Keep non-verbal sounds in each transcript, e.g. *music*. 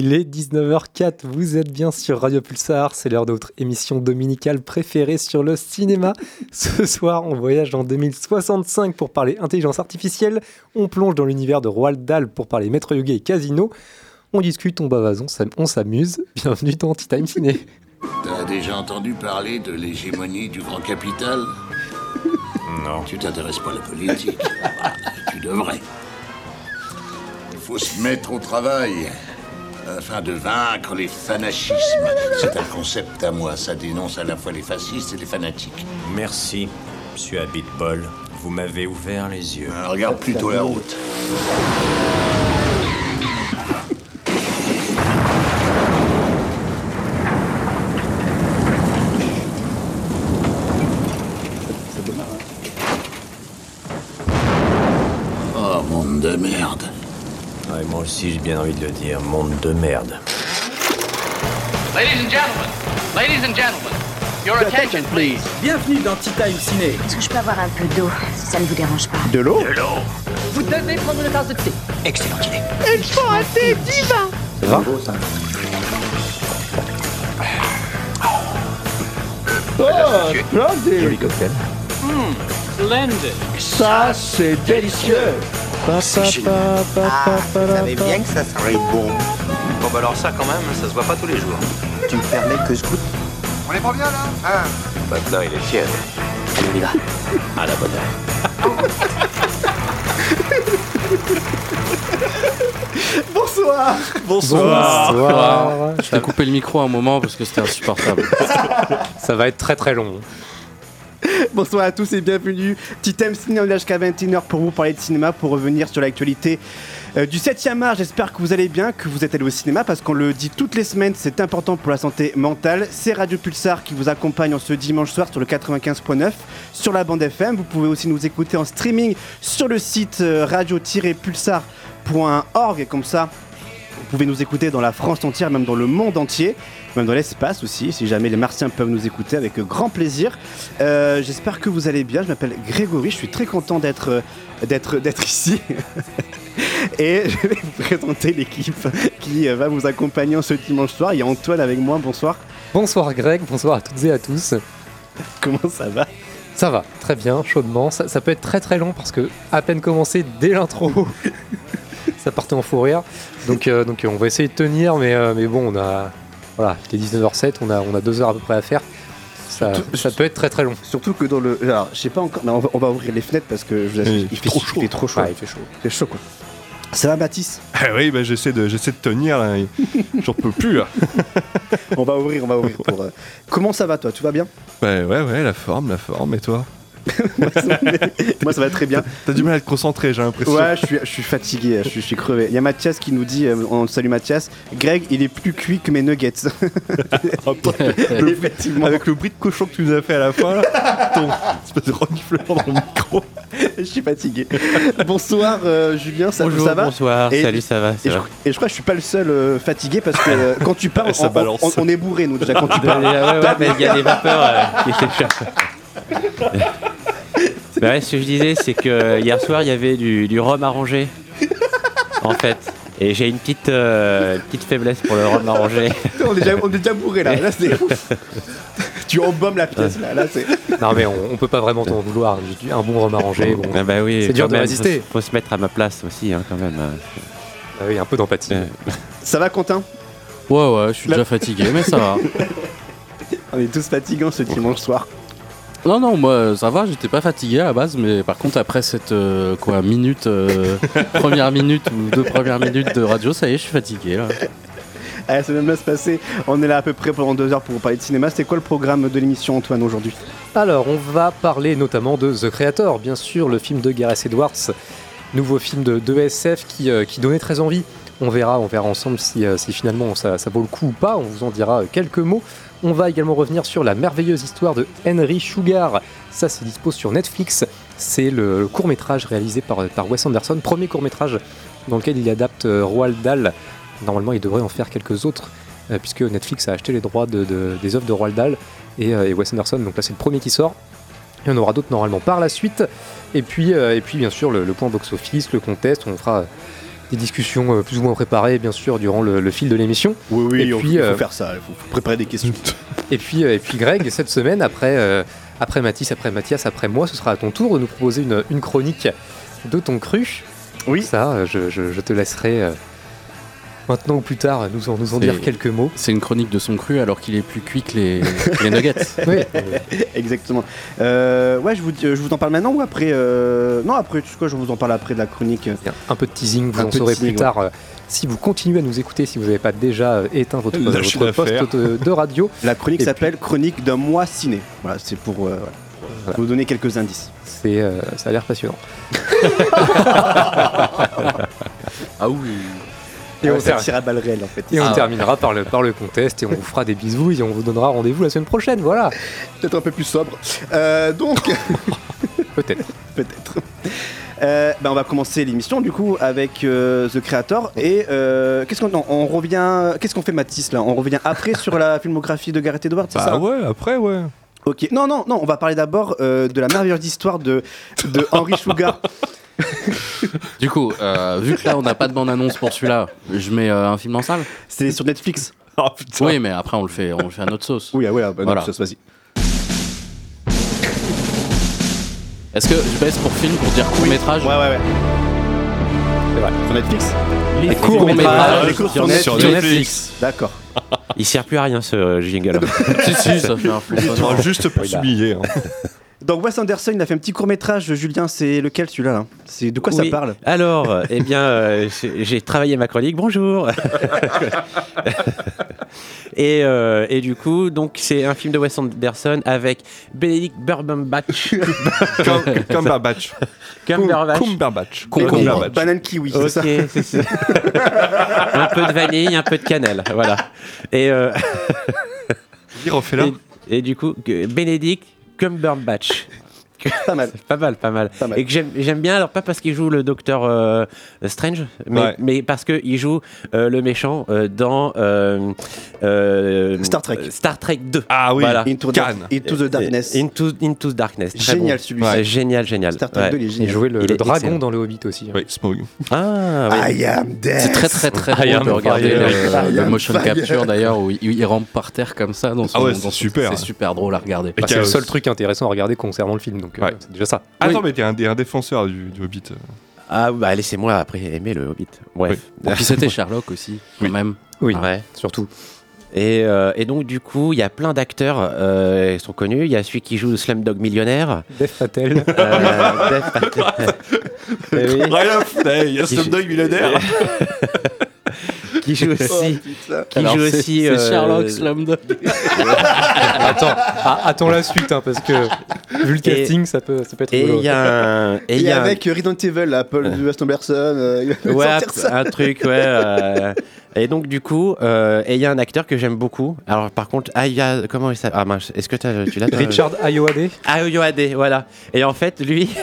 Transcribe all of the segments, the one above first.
Il est 19h04, vous êtes bien sur Radio Pulsar, c'est l'heure de votre émission dominicale préférée sur le cinéma. Ce soir, on voyage en 2065 pour parler intelligence artificielle, on plonge dans l'univers de Roald Dahl pour parler Maître Yogi et Casino, on discute, on bavase, on s'amuse. Bienvenue dans Tea Time Ciné. T'as déjà entendu parler de l'hégémonie du grand capital? Non. Tu t'intéresses pas à la politique Bah, *laughs* Tu devrais. Il faut se mettre au travail afin de vaincre les fanachismes. C'est un concept à moi, ça dénonce à la fois les fascistes et les fanatiques. Merci, monsieur Abitbol. Vous m'avez ouvert les yeux. Euh, regarde plutôt la route. Oh, monde de merde. Aussi, j'ai bien envie de le dire. Monde de merde. Ladies and gentlemen, ladies and gentlemen, your attention, please. Bienvenue dans Tea Time Ciné. Est-ce que je peux avoir un peu d'eau, si ça ne vous dérange pas De l'eau? Vous devez prendre une tasse de thé. Excellent idée. Ça va Oh, splendide cocktail. Splendid. Ça, c'est délicieux Ah, vous savez bien que ça serait bon. Bon bah alors ça quand même, ça se voit pas tous les jours. Tu me permets que je goûte On est pas bien là hein Maintenant il est fier. Allez, on y va. À la bonne heure. *laughs* Bonsoir Bonsoir. Je t'ai coupé le micro à un moment parce que c'était insupportable. *laughs* Ça va être très très long. *laughs* Bonsoir à tous et bienvenue. Tea Time Ciné, on est jusqu'à 21h pour vous parler de cinéma, pour revenir sur l'actualité euh, du 7e art. J'espère que vous allez bien, que vous êtes allé au cinéma, parce qu'on le dit toutes les semaines, c'est important pour la santé mentale. C'est Radio Pulsar qui vous accompagne en ce dimanche soir sur le 95.9 sur la bande FM. Vous pouvez aussi nous écouter en streaming sur le site euh, radio-pulsar.org, et comme ça, vous pouvez nous écouter dans la France entière, même dans le monde entier, même dans l'espace aussi, si jamais les Martiens peuvent nous écouter avec grand plaisir. Euh, J'espère que vous allez bien. Je m'appelle Grégory, je suis très content d'être euh, d'être ici. *laughs* Et je vais vous présenter l'équipe qui euh, va vous accompagner en ce dimanche soir. Il y a Antoine avec moi, bonsoir. Bonsoir Greg, bonsoir à toutes et à tous. Comment ça va? Ça va, très bien, chaudement. Ça, ça peut être très très long parce que à peine commencé dès l'intro, *laughs* ça partait en fou rire. Donc, euh, donc on va essayer de tenir, mais, euh, mais bon, on a. Voilà, il est 19h07, on a, on a deux heures à peu près à faire. Ça, Surtout- ça peut être très très long. Surtout que dans le. Alors, je sais pas encore. mais on, va, on va ouvrir les fenêtres parce que je vous assure, Oui, il, fait, trop il fait trop chaud. Ouais, il fait chaud. Il fait chaud quoi. Ça va, Baptiste? Ah oui, bah, j'essaie de, j'essaie de tenir là. J'en peux plus là. *laughs* On va ouvrir, on va ouvrir pour. euh, Comment ça va toi? Tout va bien? Ouais, ouais, ouais, la forme, la forme. Et toi? *laughs* Moi ça va très bien. T'as du mal à te concentrer, j'ai l'impression. Ouais, je suis, je suis fatigué, je suis, je suis crevé. Il y a Mathias qui nous dit, euh, on salue Mathias, Greg, il est plus cuit que mes nuggets. *laughs* *laughs* Effectivement, Avec le bruit de cochon que tu nous as fait à la fin, là, ton espèce de reniflement dans le micro. je suis fatigué. Bonsoir euh, Julien, ça, Bonjour, ça va bonsoir, Et- salut, ça va, et je, va. et je crois que je suis pas le seul euh, fatigué parce que euh, quand tu parles, Ça on, balance. on- on est bourré nous déjà quand tu parles. ouais, ouais, mais il y a des vapeurs euh, qui s'échappent. Bah ouais, ce que je disais, c'est que hier soir, il y avait du, du rhum arrangé, en fait. Et j'ai une petite, euh, petite faiblesse pour le rhum arrangé. *laughs* on, est déjà, on est déjà bourré là. là c'est *laughs* tu embaumes la pièce là. là c'est... *laughs* Non, mais on, on peut pas vraiment t'en vouloir. J'ai dit Un bon rhum arrangé. Bon, Ah bah oui, C'est dur de même, résister. Faut, faut se mettre à ma place aussi, hein, quand même. ah oui, un peu d'empathie. Euh, Ça va Quentin? Ouais, ouais, je suis déjà fatigué, mais ça va. On est tous fatigants ce dimanche soir. Non, non, moi, ça va, j'étais pas fatigué à la base, mais par contre, après cette, euh, quoi, minute, euh, *laughs* première minute ou deux premières minutes de radio, ça y est, je suis fatigué, là. Allez, ça va bien se passer. On est là à peu près pendant deux heures pour vous parler de cinéma. C'était quoi le programme de l'émission Antoine aujourd'hui? Alors, on va parler notamment de The Creator, bien sûr, le film de Gareth Edwards, nouveau film de, de SF qui, euh, qui donnait très envie. On verra, on verra ensemble si, euh, si finalement ça, ça vaut le coup ou pas. On vous en dira euh, quelques mots. On va également revenir sur la merveilleuse histoire de Henry Sugar. Ça, c'est dispo sur Netflix. C'est le, court métrage réalisé par, Wes Anderson, premier court métrage dans lequel il adapte euh, Roald Dahl. Normalement, il devrait en faire quelques autres, euh, puisque Netflix a acheté les droits de- de- des œuvres de Roald Dahl et, euh, et Wes Anderson. Donc là, c'est le premier qui sort. Il y en aura d'autres normalement par la suite. Et puis, et puis bien sûr, le, le point box-office, le contest, on fera des discussions euh, plus ou moins préparées, bien sûr, durant le, le fil de l'émission. Oui, oui, Et il puis, faut euh, faire ça, il faut, préparer des questions. *laughs* Et puis, euh, et puis Greg, cette semaine, après, après Mathis, après Mathias, après moi, ce sera à ton tour de nous proposer une, une chronique de ton cru. Oui. Ça, je, je- je te laisserai maintenant ou plus tard nous en, nous en dire quelques mots. C'est une chronique de son cru alors qu'il est plus cuit que les, nuggets. *laughs* Oui. Exactement. Euh, ouais, je vous, dis- je vous en parle maintenant ou après euh, Non, après, tu sais quoi, je vous en parle après de la chronique. Un peu de teasing, vous Un en saurez teasing, plus tard. euh, si vous continuez à nous écouter, si vous n'avez pas déjà éteint votre, poste de, de radio, *laughs* La chronique s'appelle Chronique d'un mois ciné. Voilà, c'est pour euh, voilà, Voilà. vous donner quelques indices. c'est, euh, ça a l'air passionnant. *laughs* Ah oui. Et on, à balles réelles en fait. et on Ah. terminera par le, par le contest et on vous fera des bisous et on vous donnera rendez-vous la semaine prochaine. Voilà, Peut-être un peu plus sobre. Euh, donc, *laughs* peut-être. peut-être. Euh, ben on va commencer l'émission du coup avec euh, The Creator et euh, qu'est-ce qu'on on revient qu'est-ce qu'on fait Mathis là? On revient après sur la *laughs* filmographie de Gareth Edwards c'est Bah ça? ouais, après, ouais. ok non non non on va parler d'abord de la merveilleuse histoire de de Henry Sugar *laughs* Du coup, euh, vu que là on n'a pas de bande annonce pour celui-là, je mets euh, un film en salle. c'est sur Netflix Oh putain. Oui, mais après on le fait, on le fait à notre sauce. oui ah ouais ah, bah, non, Voilà. Est-ce que je baisse pour film pour dire court métrage ouais ouais ouais c'est vrai sur Netflix Les courts courts-métrages les cours sur sur Netflix. Netflix d'accord Il sert plus à rien ce jingle. *laughs* si si, ça fait un sonore. juste pas s'humilier. Hein. *laughs* donc Wes Anderson il a fait un petit court métrage Julien c'est lequel celui-là là? C'est de quoi Oui. ça parle? Alors, *laughs* eh bien, euh, j'ai travaillé ma chronique. Bonjour. *laughs* et, euh, et du coup, donc c'est un film de Wes Anderson avec Benedict Cumberbatch. *laughs* Cum- Cumberbatch. Cumberbatch. Cumberbatch. Cumberbatch. banane kiwi c'est Ok, ça? c'est ça. un peu de vanille, un peu de cannelle, voilà. Et, euh, Dis, refais-la. et, et du coup, Benedict Cumberbatch. *laughs* pas mal Pas mal, pas mal. Pas mal. Et que j'aime bien, alors pas parce qu'il joue le docteur euh, Strange, mais, Ouais. mais parce qu'il joue euh, le méchant euh, dans euh, euh, Star Trek. Star Trek 2. Ah oui, Voilà. Into, Cannes. Into the Darkness Into, Into the Darkness. Très génial bon. celui-ci Ouais, génial, génial. Star Trek Ouais. 2 il est génial jouer le, Il le est dragon excellent. dans le Hobbit aussi. hein. Oui, Smog. Ah, oui. I am dead C'est très très très I am de regarder fire. le, le motion fire. capture d'ailleurs où il, il rampe par terre comme ça dans son. Ah ouais, c'est super. C'est super drôle à regarder. C'est le seul truc intéressant à regarder concernant le film, donc euh, Ouais. c'est déjà ça. Attends, mais t'es un, un défenseur du, du Hobbit. Ah, bah laissez-moi après aimer le Hobbit. Bref. Et puis c'était Sherlock aussi, quand Oui. même. Oui, Ouais. surtout. Et, euh, et donc, du coup, il y a plein d'acteurs euh, qui sont connus. Il y a celui qui joue Slumdog Millionnaire. Dev Patel. Euh, Dev Patel. *laughs* Eh oui. Rien à foutre, il y a Slumdog millionnaire. *laughs* qui joue aussi. qui Alors, joue c'est- aussi. C'est euh, Sherlock Slumdog. *laughs* attends, ah, attends la suite, hein, parce que vu le Et- casting, ça peut, ça peut être Et il y a un. Et il Et y a un- avec Resident Evil, là, Paul Wes Anderson, euh, il va Ouais, ça. un truc, ouais. euh, Et donc, du coup, euh, et il y a un acteur que j'aime beaucoup. Alors, par contre, ah, il y a. Comment il s'appelle? Ah, mince, est-ce que t'as- tu l'as? Richard Ayoade. Ah, Yoade, voilà. Et en fait, lui. *laughs*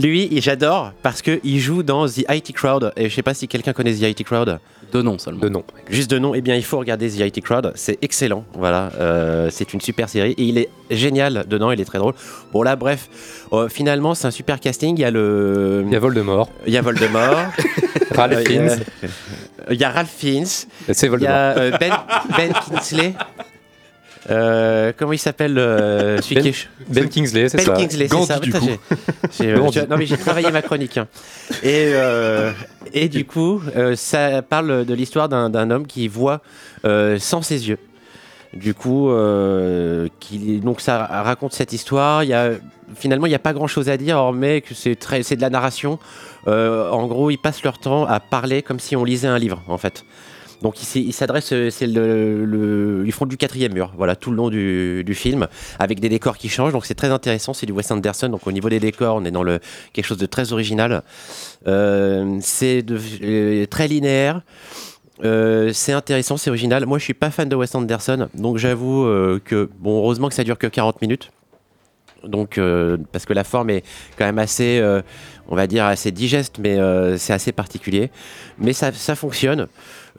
Lui, il- j'adore parce qu'il joue dans The IT Crowd. Et je sais pas si quelqu'un connaît The IT Crowd. De nom seulement. De nom. Juste de nom, eh bien, il faut regarder The IT Crowd. C'est excellent. Voilà. Euh, c'est une super série. Et il est génial dedans. Il est très drôle. Bon, là, bref. euh, finalement, c'est un super casting. Il y a le. Il y a Voldemort. Il y a Voldemort. *laughs* Ralph Euh, il y a- Fiennes. Il y a Ralph Fiennes. C'est Il y Voldemort. a euh, Ben, ben Kingsley. Euh, comment il s'appelle euh, Ben- Ben Kingsley, c'est Ben ça. Kingsley, c'est Gandhi, ça. du Putain, coup. *laughs* j'ai- euh, tu- non mais j'ai travaillé ma chronique. hein. Et, euh, et du coup, ça parle de l'histoire d'un homme qui voit sans ses yeux. Du coup, qui, donc ça raconte cette histoire. Il y a, finalement, il n'y a pas grand-chose à dire, hormis que c'est de la narration. Euh, en gros, ils passent leur temps à parler comme si on lisait un livre, en fait. Donc ils s'adressent, c'est le, le- ils font du quatrième mur, voilà, tout le long du, film, avec des décors qui changent. Donc c'est très intéressant, c'est du Wes Anderson. Donc au niveau des décors, on est dans le quelque chose de très original. Euh, c'est euh, très linéaire. Euh, c'est intéressant, c'est original. Moi, je suis pas fan de Wes Anderson, donc j'avoue que bon, heureusement que ça dure que 40 minutes. Donc, parce que la forme est quand même assez, on va dire assez digeste, mais c'est assez particulier. Mais ça fonctionne.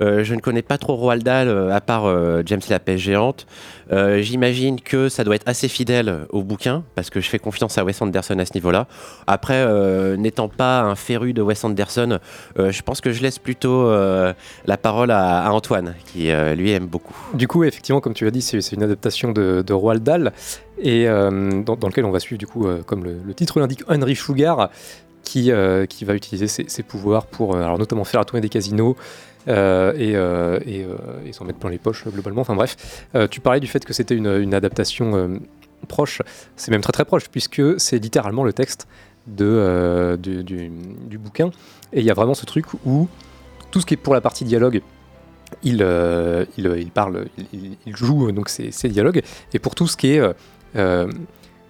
Euh, je ne connais pas trop Roald Dahl, euh, à part euh, James la pêche géante. J'imagine que ça doit être assez fidèle au bouquin, parce que je fais confiance à Wes Anderson à ce niveau-là. Après, n'étant pas un féru de Wes Anderson, je pense que je laisse plutôt la parole à, Antoine, qui lui aime beaucoup. Du coup, effectivement, comme tu l'as dit, c'est une adaptation de, Roald Dahl, et dans, dans lequel on va suivre, du coup, comme le, titre l'indique, Henry Sugar, qui, qui va utiliser ses, pouvoirs pour, alors, notamment faire la tournée des casinos, et, euh, et, euh, et s'en mettre plein les poches, euh, globalement. Enfin bref, Euh, tu parlais du fait que c'était une, adaptation euh, proche, c'est même très très proche, puisque c'est littéralement le texte euh, du, bouquin, et il y a vraiment ce truc où tout ce qui est pour la partie dialogue, il, euh, il, euh, parle, il, joue euh, donc ses, dialogues, et pour tout ce qui est euh, euh,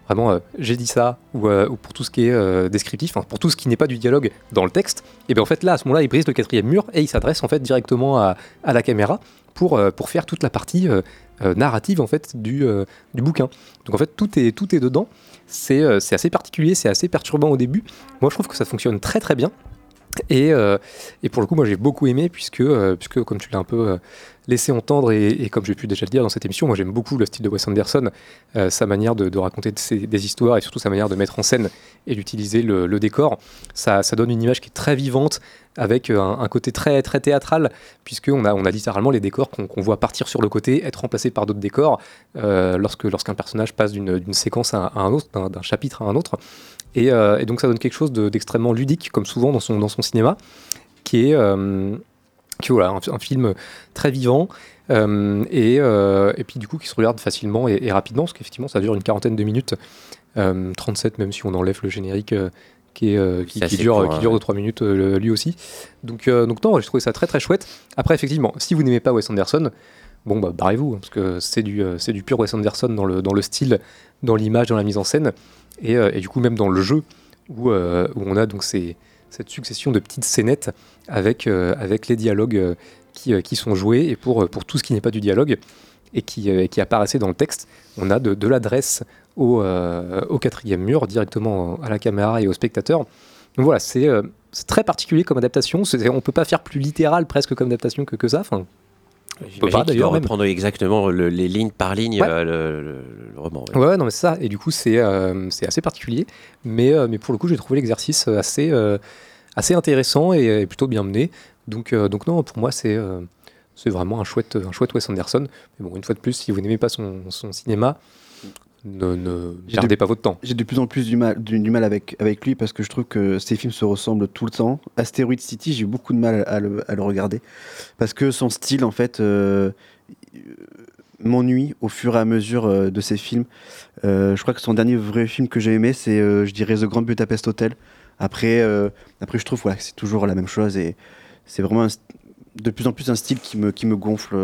vraiment euh, j'ai dit ça, ou, euh, ou pour tout ce qui est euh, descriptif, pour tout ce qui n'est pas du dialogue dans le texte, et bien en fait là à ce moment-là il brise le quatrième mur et il s'adresse en fait directement à, la caméra pour, pour faire toute la partie narrative en fait du, du bouquin. Donc en fait tout est, tout est dedans, c'est assez particulier, c'est assez perturbant au début, moi je trouve que ça fonctionne très très bien. Et, euh, et pour le coup, moi j'ai beaucoup aimé, puisque, euh, puisque comme tu l'as un peu euh, laissé entendre, et, comme j'ai pu déjà le dire dans cette émission, moi j'aime beaucoup le style de Wes Anderson, sa manière de, raconter des histoires et surtout sa manière de mettre en scène et d'utiliser le, décor. Ça, ça donne une image qui est très vivante, avec un, côté très, très théâtral, puisqu'on a, on a littéralement les décors qu'on voit partir sur le côté, être remplacés par d'autres décors, lorsque, lorsqu'un personnage passe d'une séquence à, un autre, d'un chapitre à un autre. Et, euh, et donc ça donne quelque chose de- d'extrêmement ludique, comme souvent dans son, dans son cinéma, qui est, euh, qui, voilà, un, un film très vivant, euh, et, euh, et puis du coup qui se regarde facilement et, et rapidement, parce qu'effectivement ça dure une quarantaine de minutes, euh, 37 même si on enlève le générique qui, est, qui, dure, court, qui dure de 3 minutes lui aussi. Donc, donc non, j'ai trouvé ça très très chouette. Après effectivement, si vous n'aimez pas Wes Anderson, bon bah barrez-vous, hein, parce que c'est du, c'est du pur Wes Anderson dans le, dans le style, dans l'image, dans la mise en scène, et, euh, et du coup même dans le jeu, où, euh, où on a donc cette succession de petites scénettes avec, euh, avec les dialogues qui, qui sont joués, et pour, pour tout ce qui n'est pas du dialogue, et qui, qui apparaissait dans le texte, on a de, l'adresse au, au quatrième mur, directement à la caméra et au spectateur. Donc voilà, c'est euh, très particulier comme adaptation, on peut pas faire plus littéral presque comme adaptation que, que ça, enfin, on peut pas d'ailleurs même. reprendre exactement le- les lignes par ligne Ouais. euh, le, roman. ouais. Non, mais c'est ça. Et du coup, c'est euh, assez particulier. Mais, euh, mais pour le coup, j'ai trouvé l'exercice assez, euh, assez intéressant et, et plutôt bien mené. Donc, donc non, pour moi, c'est c'est vraiment un chouette, un chouette Wes Anderson. Mais bon, une fois de plus, si vous n'aimez pas son, son cinéma, ne, ne J'ai perdez de- pas votre temps. J'ai de plus en plus du mal, du, du mal avec, avec lui parce que je trouve que ses films se ressemblent tout le temps. Asteroid City, j'ai eu beaucoup de mal à le, à le regarder parce que son style, en fait, euh, m'ennuie au fur et à mesure euh, de ses films. Euh, je crois que son dernier vrai film que j'ai aimé, c'est, je dirais, The Grand Budapest Hotel. Après, après je trouve voilà, que c'est toujours la même chose et c'est vraiment un de plus en plus un style qui me, qui me gonfle,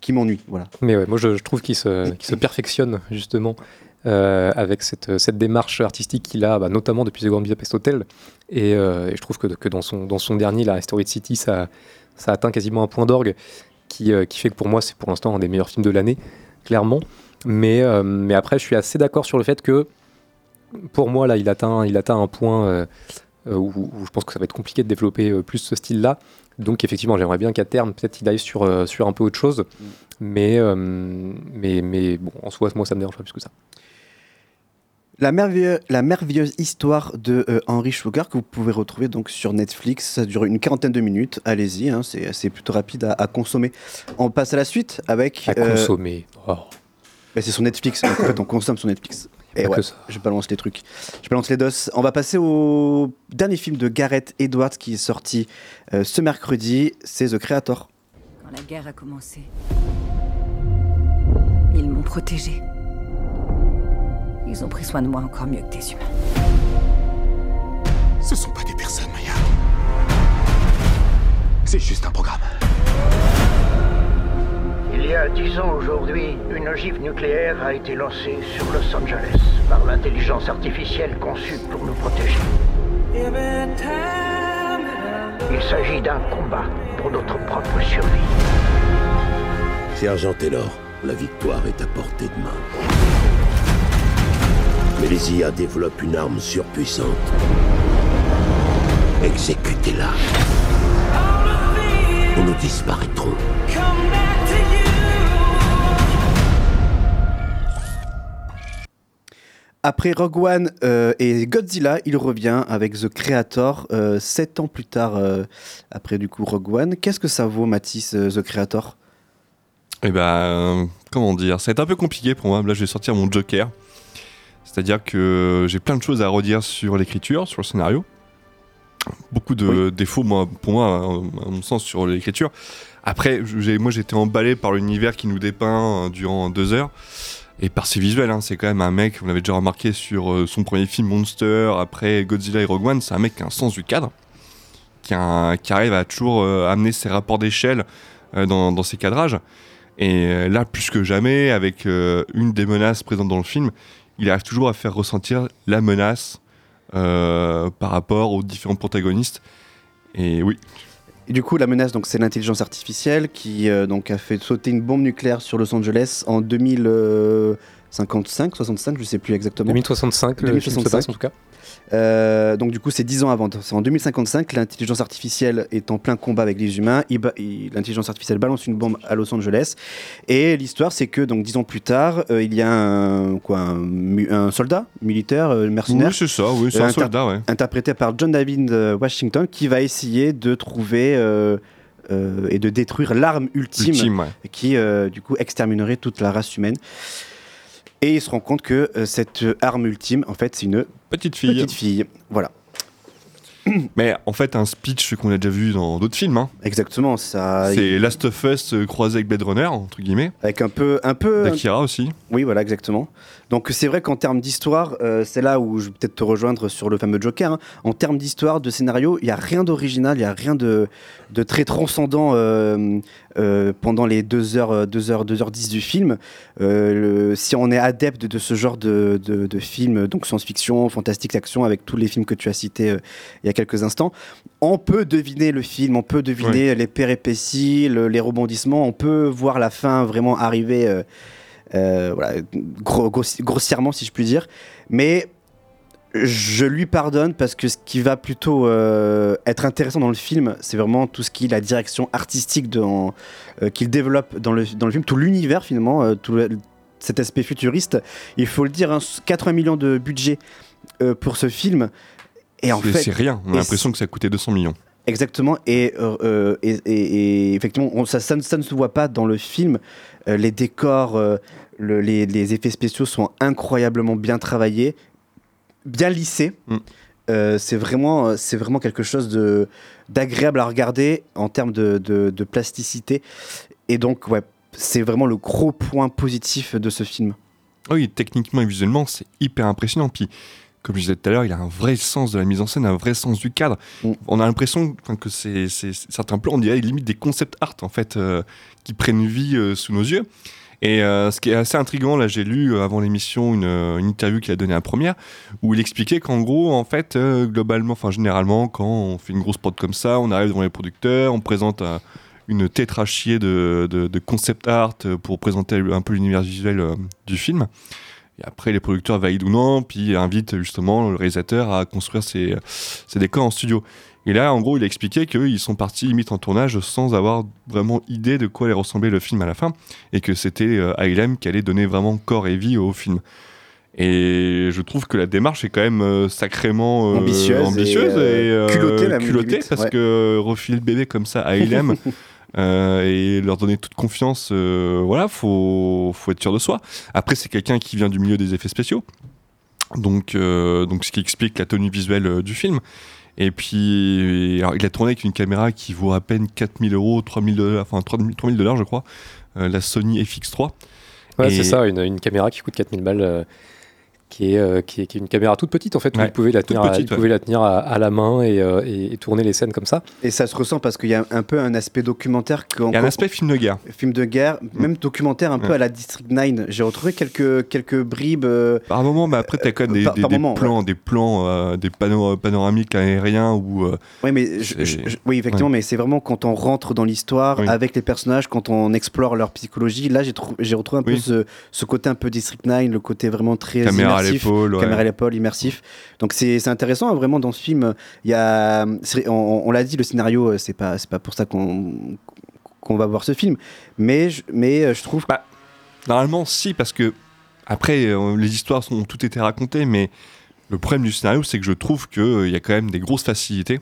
qui m'ennuie. Voilà. Mais ouais, moi, je, je trouve qu'il se, perfectionne justement euh, avec cette, cette démarche artistique qu'il a, bah, notamment depuis The Grand Budapest Hotel. Et, euh, et je trouve que, que dans, son, dans son dernier, la Asteroid City, ça, ça atteint quasiment un point d'orgue qui, euh, qui fait que pour moi, c'est pour l'instant un des meilleurs films de l'année, clairement. Mais, euh, mais après, je suis assez d'accord sur le fait que pour moi, là, il atteint, il atteint un point où, où je pense que ça va être compliqué de développer euh, plus ce style-là. Donc, effectivement, j'aimerais bien qu'à terme, peut-être il aille sur, euh, sur un peu autre chose. Mais, euh, mais, mais bon, en soi, moi, ça me dérange pas plus que ça. La, merveilleux- la merveilleuse histoire de euh, Henry Sugar que vous pouvez retrouver donc sur Netflix. Ça dure une quarantaine de minutes. Allez-y, hein, c'est c'est plutôt rapide à, à consommer. On passe à la suite avec. À euh, consommer. Oh. bah, c'est sur Netflix. en fait, on consomme sur Netflix. Et Pas ouais, je balance les trucs. Je balance les dos. On va passer au dernier film de Gareth Edwards qui est sorti euh, ce mercredi. C'est The Creator. Quand la guerre a commencé, ils m'ont protégée. Ils ont pris soin de moi encore mieux que des humains. Ce sont pas des personnes, Maya. C'est juste un programme. Il y a dix ans aujourd'hui, une ogive nucléaire a été lancée sur Los Angeles par l'intelligence artificielle conçue pour nous protéger. Il s'agit d'un combat pour notre propre survie. Sergent Taylor, la victoire est à portée de main. Mais les IA développent une arme surpuissante. Exécutez-la. Ou nous disparaîtrons. Après Rogue One euh, et Godzilla, il revient avec The Creator, euh, sept ans plus tard, euh, après du coup Rogue One. Qu'est-ce que ça vaut, Mathis, euh, The Creator? Eh ben, comment dire, ça va être un peu compliqué pour moi. Là, je vais sortir mon Joker. C'est-à-dire que j'ai plein de choses à redire sur l'écriture, sur le scénario. Beaucoup de défauts, moi, pour moi, à mon sens, sur l'écriture. Après, moi, j'étais emballé par l'univers qui nous dépeint durant deux heures. Et par ses visuels, hein, c'est quand même un mec, on l'avait déjà remarqué sur euh, son premier film Monster, après Godzilla et Rogue One, c'est un mec qui a un sens du cadre, qui, arrive à toujours euh, amener ses rapports d'échelle euh, dans, ses cadrages. Et là, plus que jamais, avec une des menaces présentes dans le film, il arrive toujours à faire ressentir la menace par rapport aux différents protagonistes. Et oui, Et du coup, la menace, donc, c'est l'intelligence artificielle qui euh, donc, a fait sauter une bombe nucléaire sur Los Angeles en 2055, 65, je sais plus exactement. 2065, le film se passe, en tout cas. Euh, donc du coup, c'est 10 ans avant. C'est en 2055, l'intelligence artificielle est en plein combat avec les humains. L'intelligence artificielle balance une bombe à Los Angeles. Et l'histoire, c'est que donc 10 ans plus tard, euh, il y a un, quoi, un, soldat militaire, euh, mercenaire. Oui, c'est ça, oui, c'est un soldat, ouais. Interprété par John David euh, Washington, qui va essayer de trouver euh, euh, et de détruire l'arme ultime, Ultime, ouais. qui euh, du coup exterminerait toute la race humaine. Et il se rend compte que euh, cette euh, arme ultime, en fait, c'est une petite fille. Petite fille, voilà. *coughs* Mais en fait, un speech qu'on a déjà vu dans d'autres films. hein. Exactement, ça. C'est Last of Us euh, croisé avec Blade Runner, entre guillemets. Avec un peu. Un peu D'Akira aussi. Oui, voilà, exactement. Donc c'est vrai qu'en termes d'histoire, euh, c'est là où je vais peut-être te rejoindre sur le fameux Joker. hein. En termes d'histoire, de scénario, il n'y a rien d'original, il n'y a rien de, de très transcendant euh, euh, pendant les 2 heures, 2 heures, 2 heures 10 du film. Le- si on est adepte de ce genre de, de, de films, donc science-fiction, fantastique, action, avec tous les films que tu as cités il y a quelques instants, on peut deviner le film, on peut deviner les péripéties, le- les rebondissements, on peut voir la fin vraiment arriver. euh, euh, voilà, gros- grossi- grossièrement si je puis dire. Mais je lui pardonne parce que ce qui va plutôt euh, être intéressant dans le film, c'est vraiment tout ce qui est la direction artistique euh, qu'il développe dans le, dans le film, tout l'univers finalement, euh, tout le- cet aspect futuriste. Il faut le dire, hein, 80 millions de budget pour ce film. Et en C'est- fait, c'est rien. On a l'impression que ça a coûté 200 millions. Exactement, et, euh, euh, et, et- et effectivement, on- ça, ça, ne- ça ne se voit pas dans le film. Euh, les décors, euh, le- les, les effets spéciaux sont incroyablement bien travaillés, bien lissés. Euh, c'est vraiment, c'est vraiment quelque chose de d'agréable à regarder en termes de, de- de plasticité. Et donc, ouais, c'est vraiment le gros point positif de ce film. Oui, techniquement et visuellement, c'est hyper impressionnant. Puis, comme je disais tout à l'heure, il a un vrai sens de la mise en scène, un vrai sens du cadre. On a l'impression que c'est certains plans, on dirait limite des concept art en fait, euh, qui prennent vie euh, sous nos yeux. Et euh, ce qui est assez intriguant, là, j'ai lu avant l'émission une, une interview qu'il a donnée à première, où il expliquait qu'en gros, en fait, globalement, enfin généralement, quand on fait une grosse prod comme ça, on arrive devant les producteurs, on présente une tétrachier de, de, de concept art pour présenter un peu l'univers visuel du film. Et après, les producteurs valident ou non, puis invitent justement le réalisateur à construire ses, ses décors en studio. Et là, en gros, il a expliqué qu'ils sont partis limite en tournage sans avoir vraiment idée de quoi allait ressembler le film à la fin, et que c'était euh, ALM qui allait donner vraiment corps et vie au film. Et je trouve que la démarche est quand même euh, sacrément euh, Ambitieuse ambitieuse et, euh, et, culottée, même, culottée, parce ouais. que refiler le bébé comme ça à ALM euh, *laughs* et leur donner toute confiance, euh, voilà, faut, faut être sûr de soi. Après, c'est quelqu'un qui vient du milieu des effets spéciaux, donc, euh, donc ce qui explique la tenue visuelle euh, du film. Et puis, alors, il a tourné avec une caméra qui vaut à peine 4000 euros, 3000 dollars, enfin 3000 3000 dollars, je crois, euh, la Sony FX3. Ouais, Et- c'est ça, une, une caméra qui coûte 4000 balles, euh, qui, est, euh, qui, est, qui est une caméra toute petite en fait, où Ouais, vous pouvez la toute tenir, à, petite, vous pouvez la tenir à, à la main et, euh, et- et tourner les scènes comme ça. Et ça se ressent parce qu'il y a un peu un aspect documentaire. Il y a un aspect film de guerre. Film de guerre, même documentaire un peu à la District 9. J'ai retrouvé quelques, quelques bribes. euh, Par moment, mais après, tu as quand même des, par- des- par des moment, plans, des, plans euh, des panneaux panoramiques aériens où. euh, Oui, mais je- je- oui, effectivement, ouais. mais c'est vraiment quand on rentre dans l'histoire Oui. avec les personnages, quand on explore leur psychologie. Là, j'ai trou- j'ai retrouvé un peu Oui. ce, ce côté un peu District 9, le côté vraiment très Caméra à immersif, l'épaule, ouais. caméra à l'épaule, immersif. Donc c'est c'est intéressant hein, vraiment dans ce film. Il y a, on, on l'a dit, le scénario, euh, c'est pas c'est pas pour ça qu'on qu'on va voir ce film, mais je, mais euh, je trouve Bah, Normalement, si, parce que après, euh, les histoires ont toutes été racontées, mais le problème du scénario, c'est que je trouve qu'il y a quand même des grosses facilités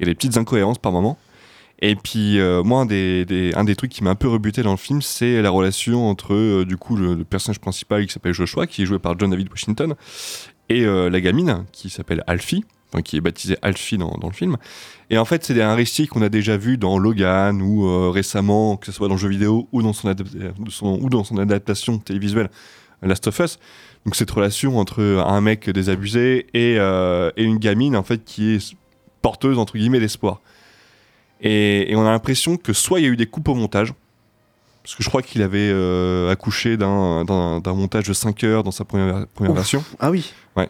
et des petites incohérences par moment. Et puis, euh, moi, un des, trucs qui m'a un peu rebuté dans le film, c'est la relation entre, euh, du coup, le, personnage principal qui s'appelle Joshua, qui est joué par John David Washington, et euh, la gamine, qui s'appelle Alfie, qui est baptisée Alfie dans, le film. Et en fait, c'est un récit qu'on a déjà vu dans Logan ou récemment, que ce soit dans le jeu vidéo ou dans son, ou dans son adaptation télévisuelle Last of Us. Donc cette relation entre un mec désabusé et, et une gamine en fait qui est porteuse entre guillemets d'espoir. Et, on a l'impression que soit il y a eu des coupes au montage, parce que je crois qu'il avait euh, accouché d'un montage de 5 heures dans sa première, première Ouf. version. Ah oui. Ouais.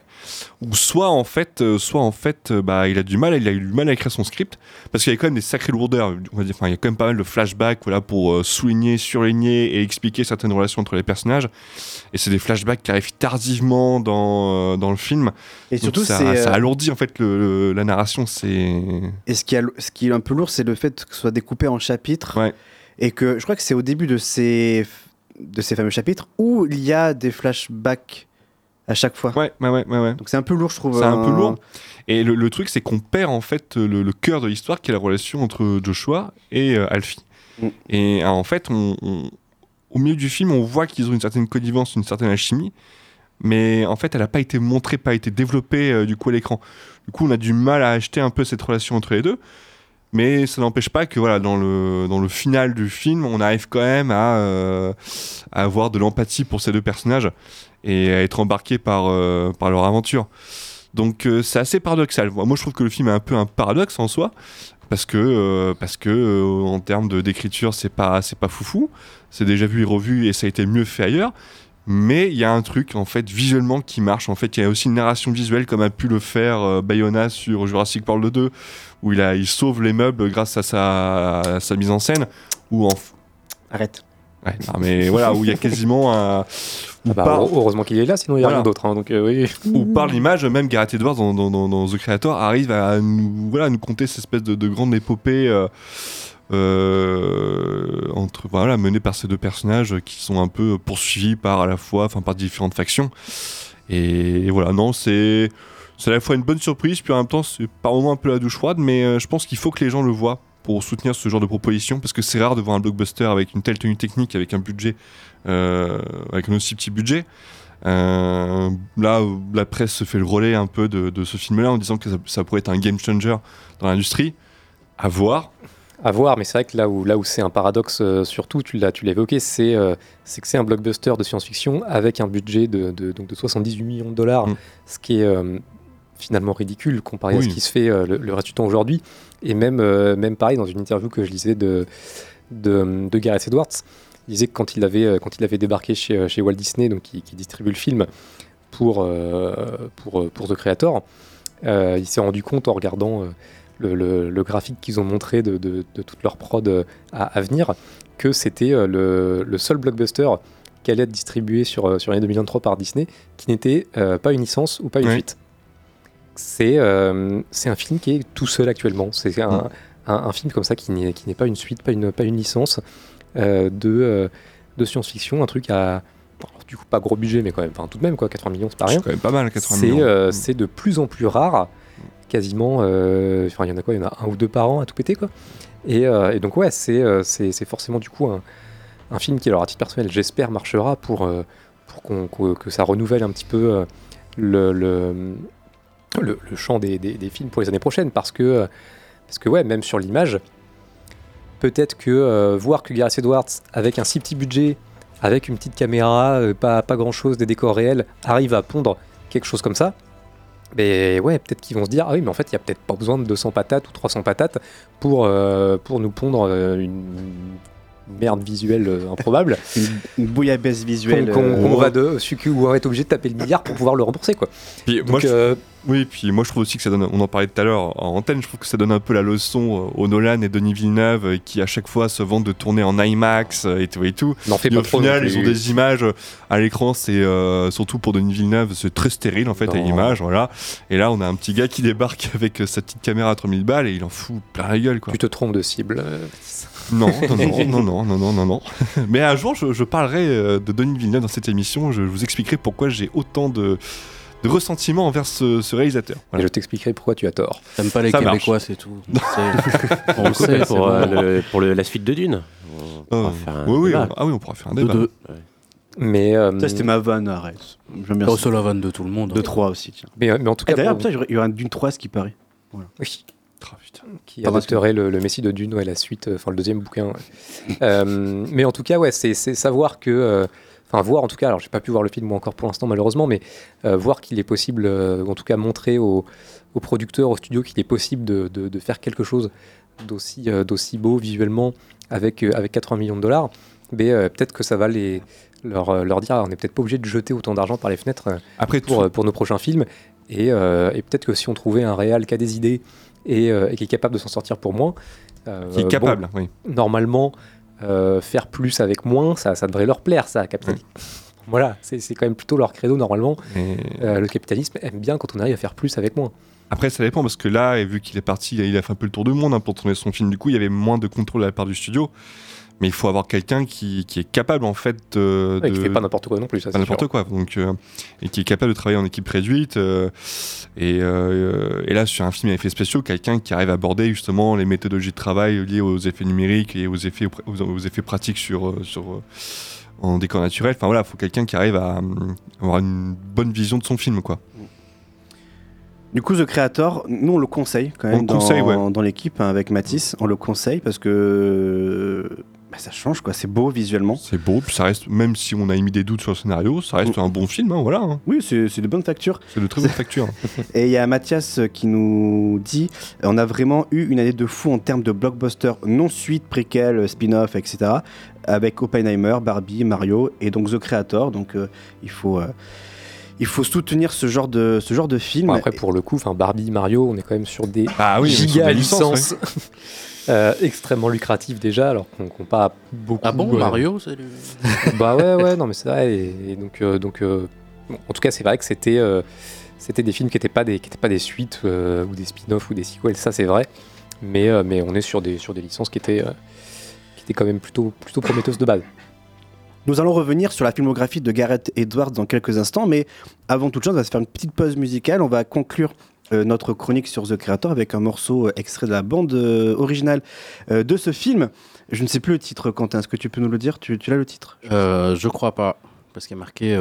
Ou soit en fait, euh, soit en fait, euh, bah, il a du mal, il a eu du mal à écrire son script parce qu'il y a quand même des sacrées lourdeurs. On va dire, enfin, il y a quand même pas mal de flashbacks, voilà, pour euh, souligner, surligner et expliquer certaines relations entre les personnages. Et c'est des flashbacks qui arrivent tardivement dans, euh, dans le film. Et Donc surtout, ça, ça alourdit en fait le- le- la narration. C'est Et ce qui, a- ce qui est un peu lourd, c'est le fait que ce soit découpé en chapitres. Et que je crois que c'est au début de ces, de ces fameux chapitres où il y a des flashbacks à chaque fois. Ouais, ouais, ouais, ouais. Donc c'est un peu lourd, je trouve. C'est un peu euh, lourd. Et le, le truc, c'est qu'on perd en fait le, le cœur de l'histoire, qui est la relation entre Joshua et euh, Alfie. Mm. Et euh, en fait, on- on- au milieu du film, on voit qu'ils ont une certaine connivence, une certaine alchimie, mais en fait, elle n'a pas été montrée, pas été développée euh, du coup à l'écran. Du coup, on a du mal à acheter un peu cette relation entre les deux. Mais ça n'empêche pas que voilà, dans le, dans le final du film, on arrive quand même à, euh, avoir de l'empathie pour ces deux personnages et à être embarqué par, euh, par leur aventure. Donc euh, c'est assez paradoxal. Moi, je trouve que le film est un peu un paradoxe en soi, parce que, parce que en termes d'écriture, c'est pas, c'est pas foufou. C'est déjà vu et revu et ça a été mieux fait ailleurs. Mais il y a un truc en fait visuellement qui marche. En fait, il y a aussi une narration visuelle comme a pu le faire euh, Bayona sur Jurassic World 2, où il, a, il sauve les meubles grâce à sa, à sa mise en scène. Où en... Arrête. Ouais, non, mais voilà, où il y a quasiment un. Ah bah, par- Heureusement qu'il est là, sinon il n'y a Voilà. rien d'autre. hein, donc euh, oui. Ou par l'image, même Gareth Edwards dans, dans, dans- dans The Creator arrive à nous, voilà, à nous conter cette espèce de, de grande épopée euh, euh, entre, voilà, menée par ces deux personnages qui sont un peu poursuivis par à la fois, enfin par différentes factions. Et, voilà, non, c'est c'est à la fois une bonne surprise, puis en même temps c'est par moments un peu la douche froide, mais euh, je pense qu'il faut que les gens le voient pour soutenir ce genre de proposition, parce que c'est rare de voir un blockbuster avec une telle tenue technique, avec un budget, euh, avec un aussi petit budget. Euh, là, la presse se fait le relais un peu de, de ce film-là en disant que ça, ça pourrait être un game changer dans l'industrie. À voir. À voir, mais c'est vrai que là où, là où c'est un paradoxe, euh, surtout, tu l'as, tu l'as évoqué, c'est, euh, c'est que c'est un blockbuster de science-fiction avec un budget de, de, donc de 78 millions de dollars, ce qui est euh, finalement ridicule comparé à ce qui se fait le, le reste du temps aujourd'hui. Et même, même pareil, dans une interview que je lisais de, de, de Gareth Edwards, il disait que quand il avait, quand il avait débarqué chez, chez Walt Disney, donc qui, qui distribue le film pour, pour, pour The Creator, il s'est rendu compte en regardant le, le- le graphique qu'ils ont montré de, de- de toute leur prod euh, à, à venir, que c'était euh, le, le seul blockbuster qui allait être distribué sur, euh, sur l'année 2023 par Disney, qui n'était euh, pas une licence ou pas une Oui. suite. C'est euh, c'est un film qui est tout seul actuellement. C'est un, Mm. un- un film comme ça qui n'est pas une suite, pas une, pas une licence euh, de, de science-fiction, un truc à. du coup, pas gros budget, mais quand même, enfin, tout de même, quoi, 80 millions, c'est pas C'est rien. quand même pas mal, 80 C'est, millions. euh, c'est de plus en plus rare, quasiment. euh, Enfin, il y en a quoi Il y en a un ou deux par an à tout péter, quoi. Et, euh, donc, ouais, c'est euh, c'est forcément du coup un, un film qui, alors à titre personnel, j'espère marchera pour, pour que ça renouvelle un petit peu le, le, le, champ des, des- films pour les années prochaines. Parce que, parce que ouais, même sur l'image, peut-être que voir que Gareth Edwards, avec un si petit budget, avec une petite caméra, pas, pas grand-chose, des décors réels, arrive à pondre quelque chose comme ça, mais ouais, peut-être qu'ils vont se dire, ah oui, mais en fait, il n'y a peut-être pas besoin de 200 patates ou 300 patates pour, euh, pour nous pondre euh, une merde visuelle euh, improbable. *laughs* une, une bouillabaisse visuelle. Qu'on euh, va de, celui qui- où on va être obligé de taper le milliard pour pouvoir le rembourser, quoi. Puis Donc, moi, je- euh, Oui, puis moi je trouve aussi que ça donne, on en parlait tout à l'heure en antenne, je trouve que ça donne un peu la leçon euh, aux Nolan et Denis Villeneuve euh, qui à chaque fois se vantent de tourner en IMAX euh, et tout et tout. N'en fais Et pas au trop final, ils ont des images euh, à l'écran, c'est euh, surtout pour Denis Villeneuve, c'est très stérile en fait à Non. l'image, voilà. Et là, on a un petit gars qui débarque *laughs* avec euh, sa petite caméra à 3000 balles et il en fout plein la gueule quoi. Tu te trompes de cible. Non, non, non, non, non, non, non, non. *laughs* Mais un jour, je, parlerai euh, de Denis Villeneuve dans cette émission. Je, vous expliquerai pourquoi j'ai autant de, de ressentiment envers ce, réalisateur. Je t'expliquerai pourquoi tu as tort. T'aimes pas les Québécois, c'est tout. *laughs* on le sait pour, euh, la suite de Dune. On euh, oui, ah oui, on pourra faire un débat. De ça c'était ma vanne, arrête. J'aime bien. Oh, la vanne de tout le monde. De 3 aussi, tiens. Mais, en tout cas, d'ailleurs, il y aura une Dune 3 ce qui paraît. Oui. Ah, qui Pardon, adopterait le, le Messie de Dune, ouais, la suite, euh, enfin le deuxième bouquin. ouais. *laughs* Euh, mais en tout cas, ouais, c'est savoir que, euh, enfin voir en tout cas, alors j'ai pas pu voir le film moi encore pour l'instant malheureusement, mais voir qu'il est possible, en tout cas montrer aux, aux producteurs, aux studios qu'il est possible de, de- de faire quelque chose d'aussi d'aussi beau visuellement avec, avec 80 millions de dollars, mais peut-être que ça va les leur, leur dire, ah, on n'est peut-être pas obligé de jeter autant d'argent par les fenêtres Après, pour, tout- pour nos prochains films. Et, et peut-être que si on trouvait un réal qui a des idées et, euh, et qui est capable de s'en sortir pour moins, euh, qui est bon, capable, oui. normalement, euh, faire plus avec moins, ça, ça devrait leur plaire, ça, capitalisme. *laughs* Voilà, c'est quand même plutôt leur credo normalement. Et- le capitalisme aime bien quand on arrive à faire plus avec moins. Après, ça dépend parce que là, et vu qu'il est parti, il a fait un peu le tour du monde hein, pour tourner son film. Du coup, il y avait moins de contrôle de la part du studio. Mais il faut avoir quelqu'un qui, qui est capable en fait de. Ouais, qui de- fait pas n'importe quoi non plus. Ça, pas n'importe quoi. Donc, euh, et qui est capable de travailler en équipe réduite. euh, et, euh, et là, sur un film à effets spéciaux, quelqu'un qui arrive à aborder justement les méthodologies de travail liées aux effets numériques et aux effets, aux, aux effets pratiques sur, sur, en décor naturel. Enfin voilà, il faut quelqu'un qui arrive à avoir une bonne vision de son film, quoi. Du coup, The Creator, nous on le conseille quand On même le dans, conseille, ouais. dans l'équipe hein, avec Mathis. On le conseille parce que bah, ça change quoi. C'est beau visuellement. C'est beau, puis ça reste, même si on a émis des doutes sur le scénario, ça reste un bon film, hein, voilà. hein. Oui, c'est de bonne facture. C'est de très bonne *laughs* facture. Et il y a Mathias qui nous dit on a vraiment eu une année de fou en termes de blockbuster, non suite, préquel, spin-off, etc. Avec Oppenheimer, Barbie, Mario et donc The Creator. Donc euh, il faut. euh, il faut soutenir ce genre de, ce genre de film. Bon, après, pour le coup, enfin Barbie, Mario, on est quand même sur des Ah oui, sur giga des licences, licences *laughs* euh, extrêmement lucratives déjà, alors qu'on qu'on pas beaucoup. Ah bon, euh, Mario, c'est *laughs* Bah ouais, ouais, non, mais c'est vrai. Et, et donc, euh, donc euh, bon, en tout cas, c'est vrai que c'était euh, c'était des films qui n'étaient pas des qui étaient pas des suites euh, ou des spin-offs ou des sequels, ça c'est vrai. Mais euh, mais on est sur des sur des licences qui étaient euh, qui étaient quand même plutôt plutôt prometteuses de base. Nous allons revenir sur la filmographie de Gareth Edwards dans quelques instants, mais avant toute chose, on va se faire une petite pause musicale. On va conclure euh, notre chronique sur The Creator avec un morceau euh, extrait de la bande euh, originale de ce film. Je ne sais plus le titre, Quentin. Est-ce que tu peux nous le dire? Tu, tu l'as le titre? Euh, Je crois pas. Parce qu'il y a marqué.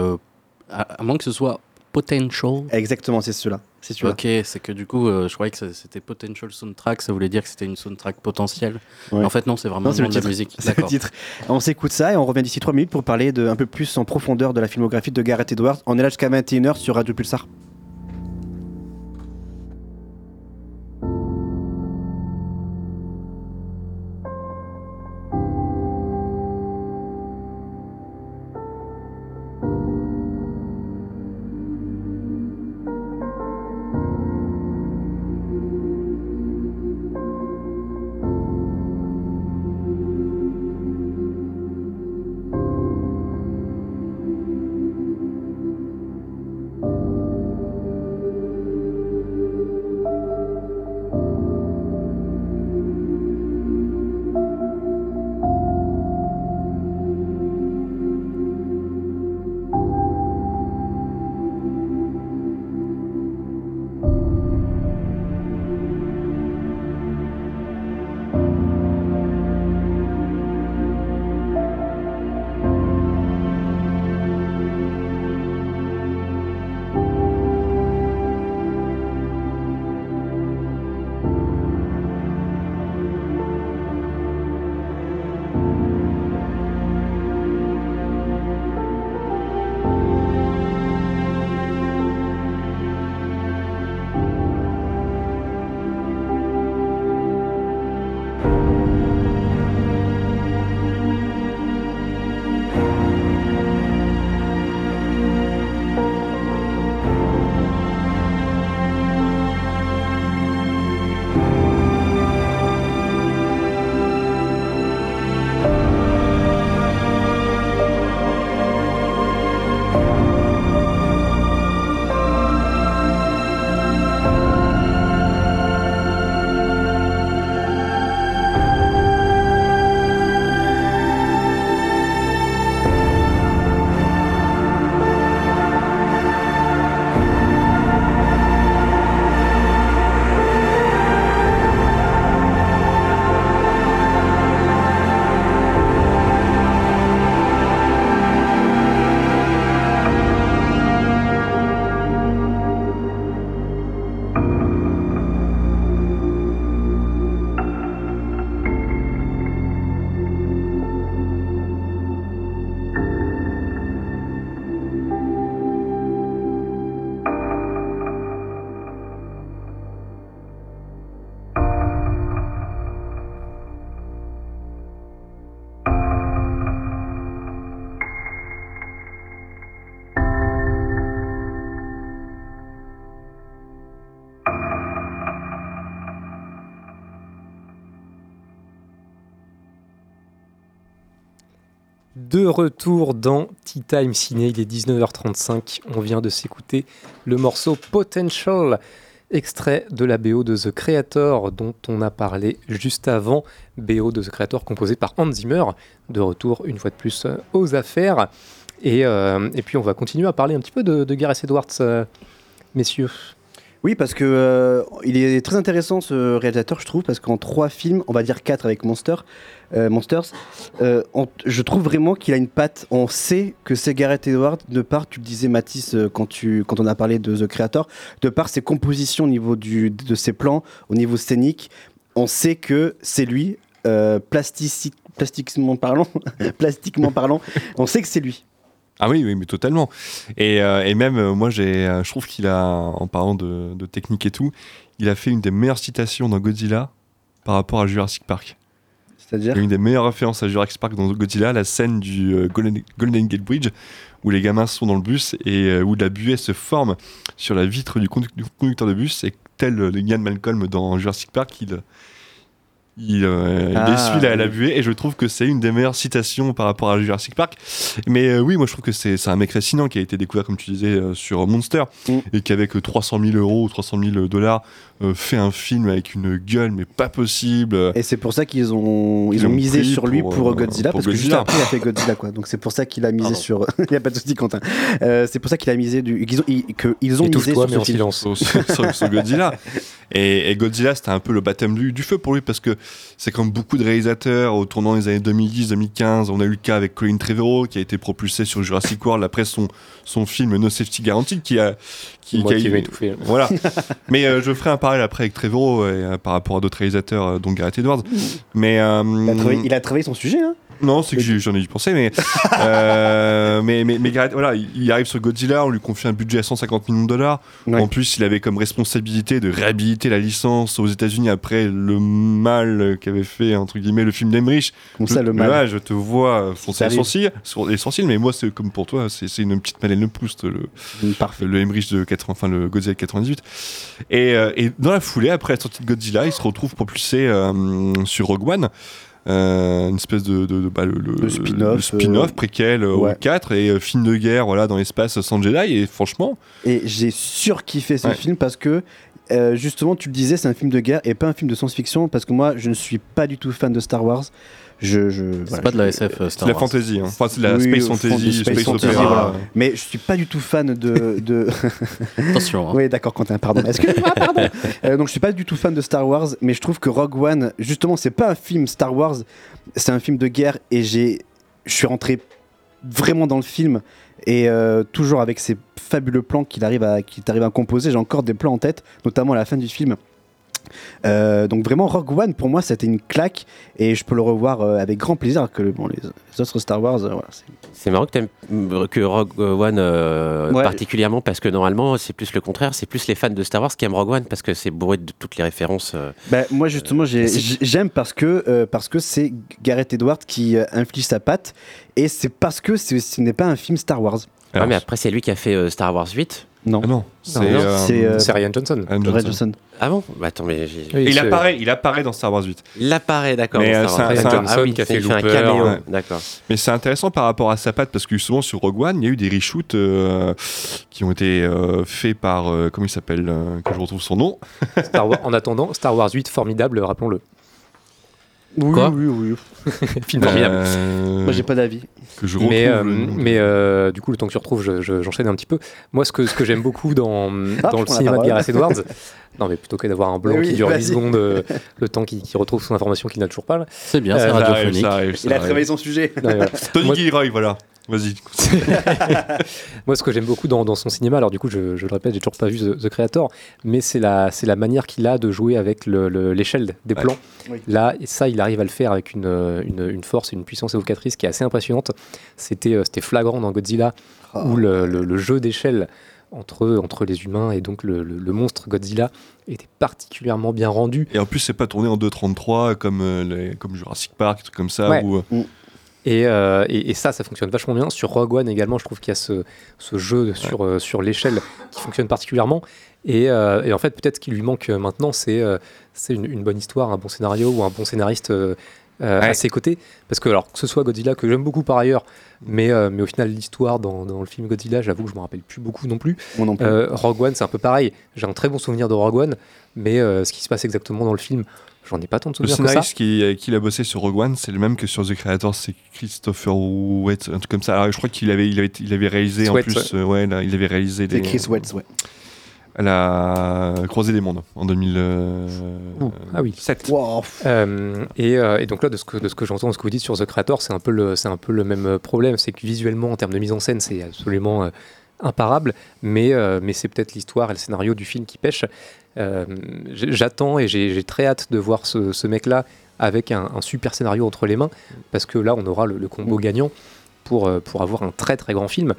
à, à moins que ce soit Potential. Exactement, c'est celui-là. Ok, c'est que du coup, euh, je croyais que c'était Potential Soundtrack, ça voulait dire que c'était une soundtrack potentielle. Ouais. En fait, non, c'est vraiment Non, le nom le de la titre. musique. *laughs* C'est le titre. On s'écoute ça et on revient d'ici 3 minutes pour parler de, un peu plus en profondeur de la filmographie de Gareth Edwards. On est là jusqu'à 21h sur Radio Pulsar. De retour dans Tea Time Ciné, il est 19h35. On vient de s'écouter le morceau Potential, extrait de la BO de The Creator dont on a parlé juste avant. BO de The Creator composé par Hans Zimmer. De retour une fois de plus euh, aux affaires. Et, euh, et puis on va continuer à parler un petit peu de, de Gareth Edwards, euh, messieurs. Oui, parce que euh, il est très intéressant ce réalisateur, je trouve, parce qu'en trois films, on va dire quatre avec euh, Monsters, euh, je trouve vraiment qu'il a une patte. On sait que c'est Gareth Edwards, de par, tu le disais Mathis quand, tu, quand on a parlé de The Creator, de par ses compositions au niveau du, de ses plans, au niveau scénique, on sait que c'est lui, parlant, *laughs* plastiquement parlant, on sait que c'est lui. Ah oui, oui, mais totalement. Et, euh, et même, euh, moi, j'ai, euh, je trouve qu'il a, en parlant de, de technique et tout, il a fait une des meilleures citations dans Godzilla par rapport à Jurassic Park. C'est-à-dire Une des meilleures références à Jurassic Park dans Godzilla, la scène du Golden, Golden Gate Bridge, où les gamins sont dans le bus et où la buée se forme sur la vitre du, conduc- du conducteur de bus, et tel le Ian Malcolm dans Jurassic Park, il, il, euh, il Ah, essuie la, buée, et je trouve que c'est une des meilleures citations par rapport à Jurassic Park. Mais euh, oui, moi je trouve que c'est un mec fascinant qui a été découvert, comme tu disais, euh, sur Monster, Mm. et qui avec euh, 300 000 euros ou 300 000 dollars euh, fait un film avec une gueule, mais pas possible. Et c'est pour ça qu'ils ont, ils Ils ont ont misé sur lui pour, pour, euh, Godzilla, pour parce que juste après il a fait Godzilla quoi. Donc c'est pour ça qu'il a misé sur. *laughs* Il n'y a pas de souci Quentin. Euh, c'est pour ça qu'il a misé du. Qu'ils ont, ils, que ils ont misé sur ce silence. sur, sur- sur- sur Godzilla. Et, et Godzilla, c'était un peu le baptême du, du feu pour lui parce que c'est comme beaucoup de réalisateurs au tournant des années 2010-2015. On a eu le cas avec Colin Trevorrow qui a été propulsé sur Jurassic World après son, son film No Safety Guaranteed qui a. Qui, Moi qui a qui eu- vais étouffer. Voilà. Mais euh, je ferai un après avec Trevorrow et, euh, par rapport à d'autres réalisateurs, euh, dont Gareth Edwards. Mais. euh, Il a, travaillé, il a travaillé son sujet. Hein. Non, c'est que j'en ai pensé, mais, *laughs* euh, mais, mais, voilà, il arrive sur Godzilla, on lui confie un budget à 150 millions de dollars. Ouais. En plus, il avait comme responsabilité de réhabiliter la licence aux États-Unis après le mal qu'avait fait, entre guillemets, le film d'Emmerich. Comme ça, le mal. Là, je te vois foncer les arrive. sourcils, sur les sourcils, mais moi, c'est comme pour toi, c'est une petite Madeleine de Proust, le, Parfait. le Emmerich de 80, enfin, le Godzilla de 98. Et, euh, et dans la foulée, après la sortie de Godzilla, il se retrouve propulsé euh, sur Rogue One. Euh, une espèce de, de, de- bah, le, spin-off, le spin-off euh, préquel euh, ouais. au 4 et film de guerre voilà dans l'espace sans Jedi et franchement Et j'ai surkiffé ce Ouais. film parce que. euh, justement, tu le disais, c'est un film de guerre et pas un film de science-fiction parce que moi, je ne suis pas du tout fan de Star Wars. Je, je, C'est voilà, pas de la SF, euh, c'est Star de la Wars. fantasy hein. enfin c'est de la Oui, space fantasy space, space fantasy, opéra voilà. Mais je suis pas du tout fan de. de... *laughs* Attention. hein. oui, d'accord, Quentin, pardon. Excuse-moi, pardon. *laughs* Euh, donc, je suis pas du tout fan de Star Wars, mais je trouve que Rogue One, justement, c'est pas un film Star Wars, c'est un film de guerre et j'ai. Je suis rentré vraiment dans le film et euh, toujours avec ces fabuleux plans qu'il arrive à qu'il arrive à composer j'ai encore des plans en tête notamment à la fin du film Euh, donc vraiment Rogue One pour moi c'était une claque et je peux le revoir euh, avec grand plaisir que bon, les, les autres Star Wars euh, voilà, c'est- marrant que tu aimes que Rogue One euh, Ouais. particulièrement parce que normalement c'est plus le contraire, c'est plus les fans de Star Wars qui aiment Rogue One parce que c'est bourré de toutes les références. euh. Bah, moi justement j'aime parce que euh, parce que c'est Gareth Edwards qui euh, inflige sa patte et c'est parce que c'est- ce n'est pas un film Star Wars Ouais, mais après c'est lui qui a fait euh, Star Wars 8. Non Ah non c'est non, euh, euh, C'est Ryan Johnson. Ah bon? Bah attends mais Oui, il apparaît il apparaît dans Star Wars 8 il apparaît d'accord. Mais, euh, Star c'est un-. Johnson ah oui, qui a fait il fait un Looper, caméo. ouais. D'accord. mais c'est intéressant par rapport à sa patte parce que justement sur Rogue One il y a eu des reshoots euh, qui ont été euh, faits par euh, comment il s'appelle euh, que je retrouve son nom Star Wars- *laughs* en attendant, Star Wars 8, formidable, rappelons-le. Oui Quoi oui oui *laughs* Film formidable. Euh, moi j'ai pas d'avis que je retrouve Mais, euh, le mais euh, du coup, le temps que tu retrouves, je- je- j'enchaîne un petit peu. Moi, ce que, ce que j'aime beaucoup dans, Ah, dans le cinéma de. Gareth Edwards, *laughs* non, mais plutôt que d'avoir un blanc Oui, qui dure 8 vas-y. secondes, *laughs* le temps qu'il retrouve son information qu'il n'a toujours pas. là. C'est bien, c'est Euh, Ça arrive, radiophonique. ça arrive, ça il a travaillé son sujet Non, voilà. Tony Moi- Gilroy voilà vas-y *laughs* Moi, ce que j'aime beaucoup dans, dans son cinéma, alors du coup, je, je le répète, j'ai toujours pas vu The, The Creator, mais c'est la, c'est la manière qu'il a de jouer avec le- le- l'échelle des Ouais. plans. Oui. Là, et ça, il arrive à le faire avec une, une, une force et une puissance évocatrice qui est assez impressionnante. C'était euh, c'était flagrant dans Godzilla, Ah. où le, le- le jeu d'échelle entre, entre les humains et donc le, le- le monstre Godzilla était particulièrement bien rendu. Et en plus, c'est pas tourné en 2.33 comme, euh, les- comme Jurassic Park, des trucs comme ça. Ouais. Où, euh, Et, euh, et, et ça, ça fonctionne vachement bien. Sur Rogue One également, je trouve qu'il y a ce, ce jeu sur, euh, sur l'échelle qui fonctionne particulièrement. Et, euh, et en fait, peut-être ce qui lui manque maintenant, c'est c'est une, une bonne histoire, un bon scénario ou un bon scénariste euh, à ses côtés. Parce que, alors, que ce soit Godzilla, que j'aime beaucoup par ailleurs, mais, euh, mais au final, l'histoire dans, dans le film Godzilla, j'avoue que je me rappelle plus beaucoup non plus. Moi non plus. Euh, Rogue One, c'est un peu pareil. J'ai un très bon souvenir de Rogue One, mais ce qui se passe exactement dans le film, j'en ai pas tant de Le souvenirs ça. scénariste qui, euh, qui a bossé sur Rogue One, c'est le même que sur The Creator, c'est Christopher Wetz, un truc comme ça. Alors, je crois qu'il avait, il avait, il avait réalisé en plus, ouais. euh, ouais, là, il avait réalisé C'est Chris Wetz, ouais. la Croisée des Mondes en 2000. Ah oui. Euh, et, euh, et donc là, de ce que, de ce que j'entends, de ce que vous dites sur The Creator, c'est un peu le, c'est un peu le même euh, problème. C'est que visuellement, en termes de mise en scène, c'est absolument euh, imparable, mais, euh, mais c'est peut-être l'histoire et le scénario du film qui pêchent. Euh, J'attends et j'ai très hâte de voir ce, ce mec-là avec un, un super scénario entre les mains, parce que là, on aura le, le combo gagnant pour, euh, pour avoir un très très grand film.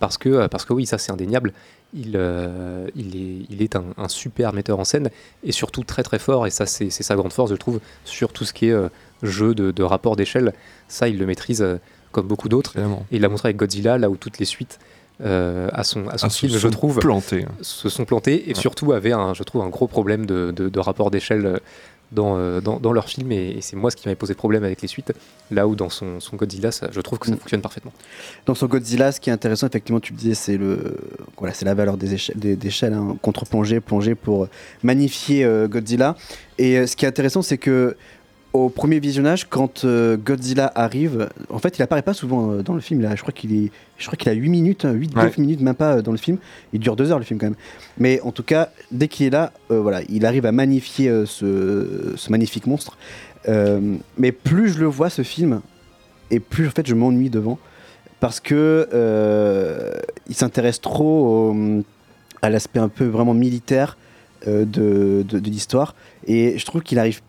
Parce que, euh, parce que oui, ça c'est indéniable, il, euh, il est, il est un, un super metteur en scène et surtout très très fort, et ça c'est c'est sa grande force, je trouve, sur tout ce qui est euh, jeu de, de rapport d'échelle. Ça, il le maîtrise euh, comme beaucoup d'autres. Et il l'a montré avec Godzilla, là où toutes les suites euh, à son, à son Ah, se film, je sont trouve, plantées, hein. se sont plantés et Ouais. surtout avaient, un, je trouve, un gros problème de, de- de rapport d'échelle euh, dans, euh, dans, dans leur film. Et, et c'est moi ce qui m'avait posé problème avec les suites, là où dans son, son Godzilla, ça- je trouve que ça fonctionne parfaitement. Dans son Godzilla, ce qui est intéressant, effectivement, tu le disais, c'est le, voilà, c'est la valeur des échelles, des, hein, contre-plongée, plongée pour magnifier euh, Godzilla. Et euh, ce qui est intéressant, c'est que au premier visionnage, quand euh, Godzilla arrive, en fait, il apparaît pas souvent euh, dans le film. Là, je crois qu'il est, je crois qu'il a 8 minutes, 8 Ouais. 9 minutes, même pas euh, dans le film. Il dure 2 heures le film quand même. Mais en tout cas, dès qu'il est là, voilà, il arrive à magnifier ce, ce magnifique monstre. Mais plus je le vois ce film, et plus en fait je m'ennuie devant parce que il s'intéresse trop au- à l'aspect un peu vraiment militaire de, de- de l'histoire et je trouve qu'il arrive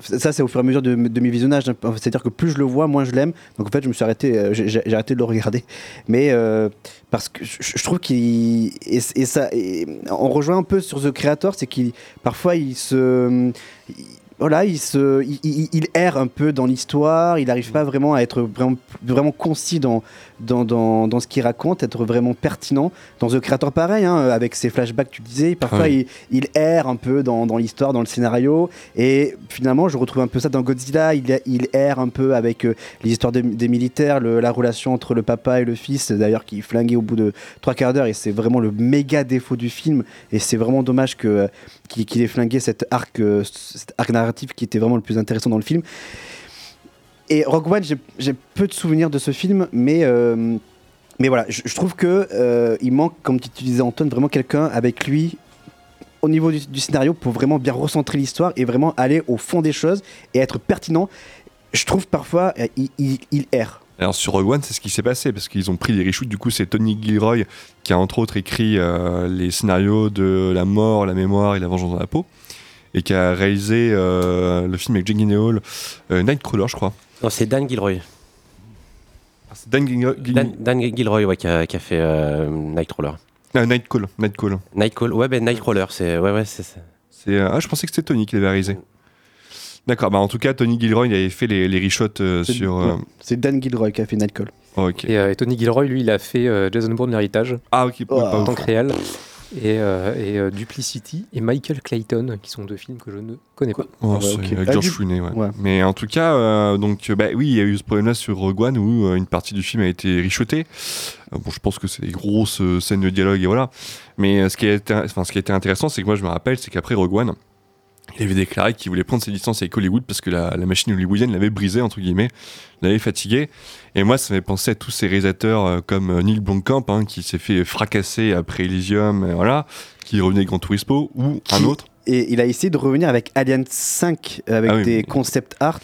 ça c'est au fur et à mesure de, mes visionnages. Hein. c'est à dire que plus je le vois moins je l'aime. Donc en fait je me suis arrêté euh, j'ai arrêté de le regarder. Mais euh, parce que je, trouve qu'il et, ça on rejoint un peu sur The Creator c'est qu'il parfois il se il- voilà, il, se, il erre un peu dans l'histoire, il n'arrive pas vraiment à être vraiment, vraiment concis dans, dans, dans, dans ce qu'il raconte, être vraiment pertinent. Dans The Creator, pareil, hein, avec ses flashbacks, tu disais, parfois il, il erre un peu dans, dans l'histoire, dans le scénario, et finalement, je retrouve un peu ça dans Godzilla, il, il erre un peu avec euh, les histoires de- des militaires, le- la relation entre le papa et le fils, d'ailleurs, qui est flingué au bout de trois quarts d'heure, et c'est vraiment le méga défaut du film, et c'est vraiment dommage que euh, qu'il qu'il ait flingué cet arc, euh, cet arc narratif qui était vraiment le plus intéressant dans le film. Et Rogue One, j'ai- peu de souvenirs de ce film, mais, euh, mais voilà, je, trouve que euh, il manque, comme tu disais Antoine, vraiment quelqu'un avec lui au niveau du, scénario pour vraiment bien recentrer l'histoire et vraiment aller au fond des choses et être pertinent. Je trouve parfois euh, il, erre. Alors sur Rogue One, c'est ce qui s'est passé parce qu'ils ont pris les reshoots. Du coup, c'est Tony Gilroy qui a entre autres écrit euh, les scénarios de La mort, la mémoire et la vengeance dans la peau et qui a réalisé euh, le film avec Gyllenhaal, euh, Nightcrawler, je crois. Non, c'est Dan Gilroy. C'est Dan, Gilroy- Dan, Dan Gilroy, ouais, qui a, qui a fait euh, Nightcrawler. Ah, Nightcall, Nightcall. Nightcall, ouais, ben Nightcrawler, c'est ouais, ouais, c'est ça. C'est euh, ah, je pensais que c'était Tony qui l'avait réalisé. D'accord, bah en tout cas, Tony Gilroy il avait fait les, les reshots euh, C'est- sur. euh, C'est Dan Gilroy qui a fait Nightcall. ok. Et, euh, et Tony Gilroy, lui, il a fait euh, Jason Bourne L'Héritage Ah, ok, Oh, pas en ouf. tant que réel. Et, euh, et euh, Duplicity et Michael Clayton, qui sont deux films que je ne connais pas. Oh, Ah ouais, avec Ah, George Clooney, ouais. ouais. Mais en tout cas, euh, donc, euh, bah, oui, il y a eu ce problème-là sur Rogue One où euh, une partie du film a été richotée. Euh, bon, je pense que c'est des grosses euh, scènes de dialogue et voilà. Mais euh, ce, qui a été, enfin, ce qui a été intéressant, c'est que moi, je me rappelle, c'est qu'après Rogue One, il avait déclaré qu'il voulait prendre ses distances avec Hollywood parce que la, la machine hollywoodienne l'avait brisé, entre guillemets, l'avait fatigué. Et moi, ça m'avait pensé à tous ces réalisateurs euh, comme euh, Neil Blomkamp, hein, qui s'est fait fracasser après Elysium, et voilà, qui revenait Grand Turismo, ou un autre. Et il a essayé de revenir avec Alien 5 avec Ah oui, des mais- concept art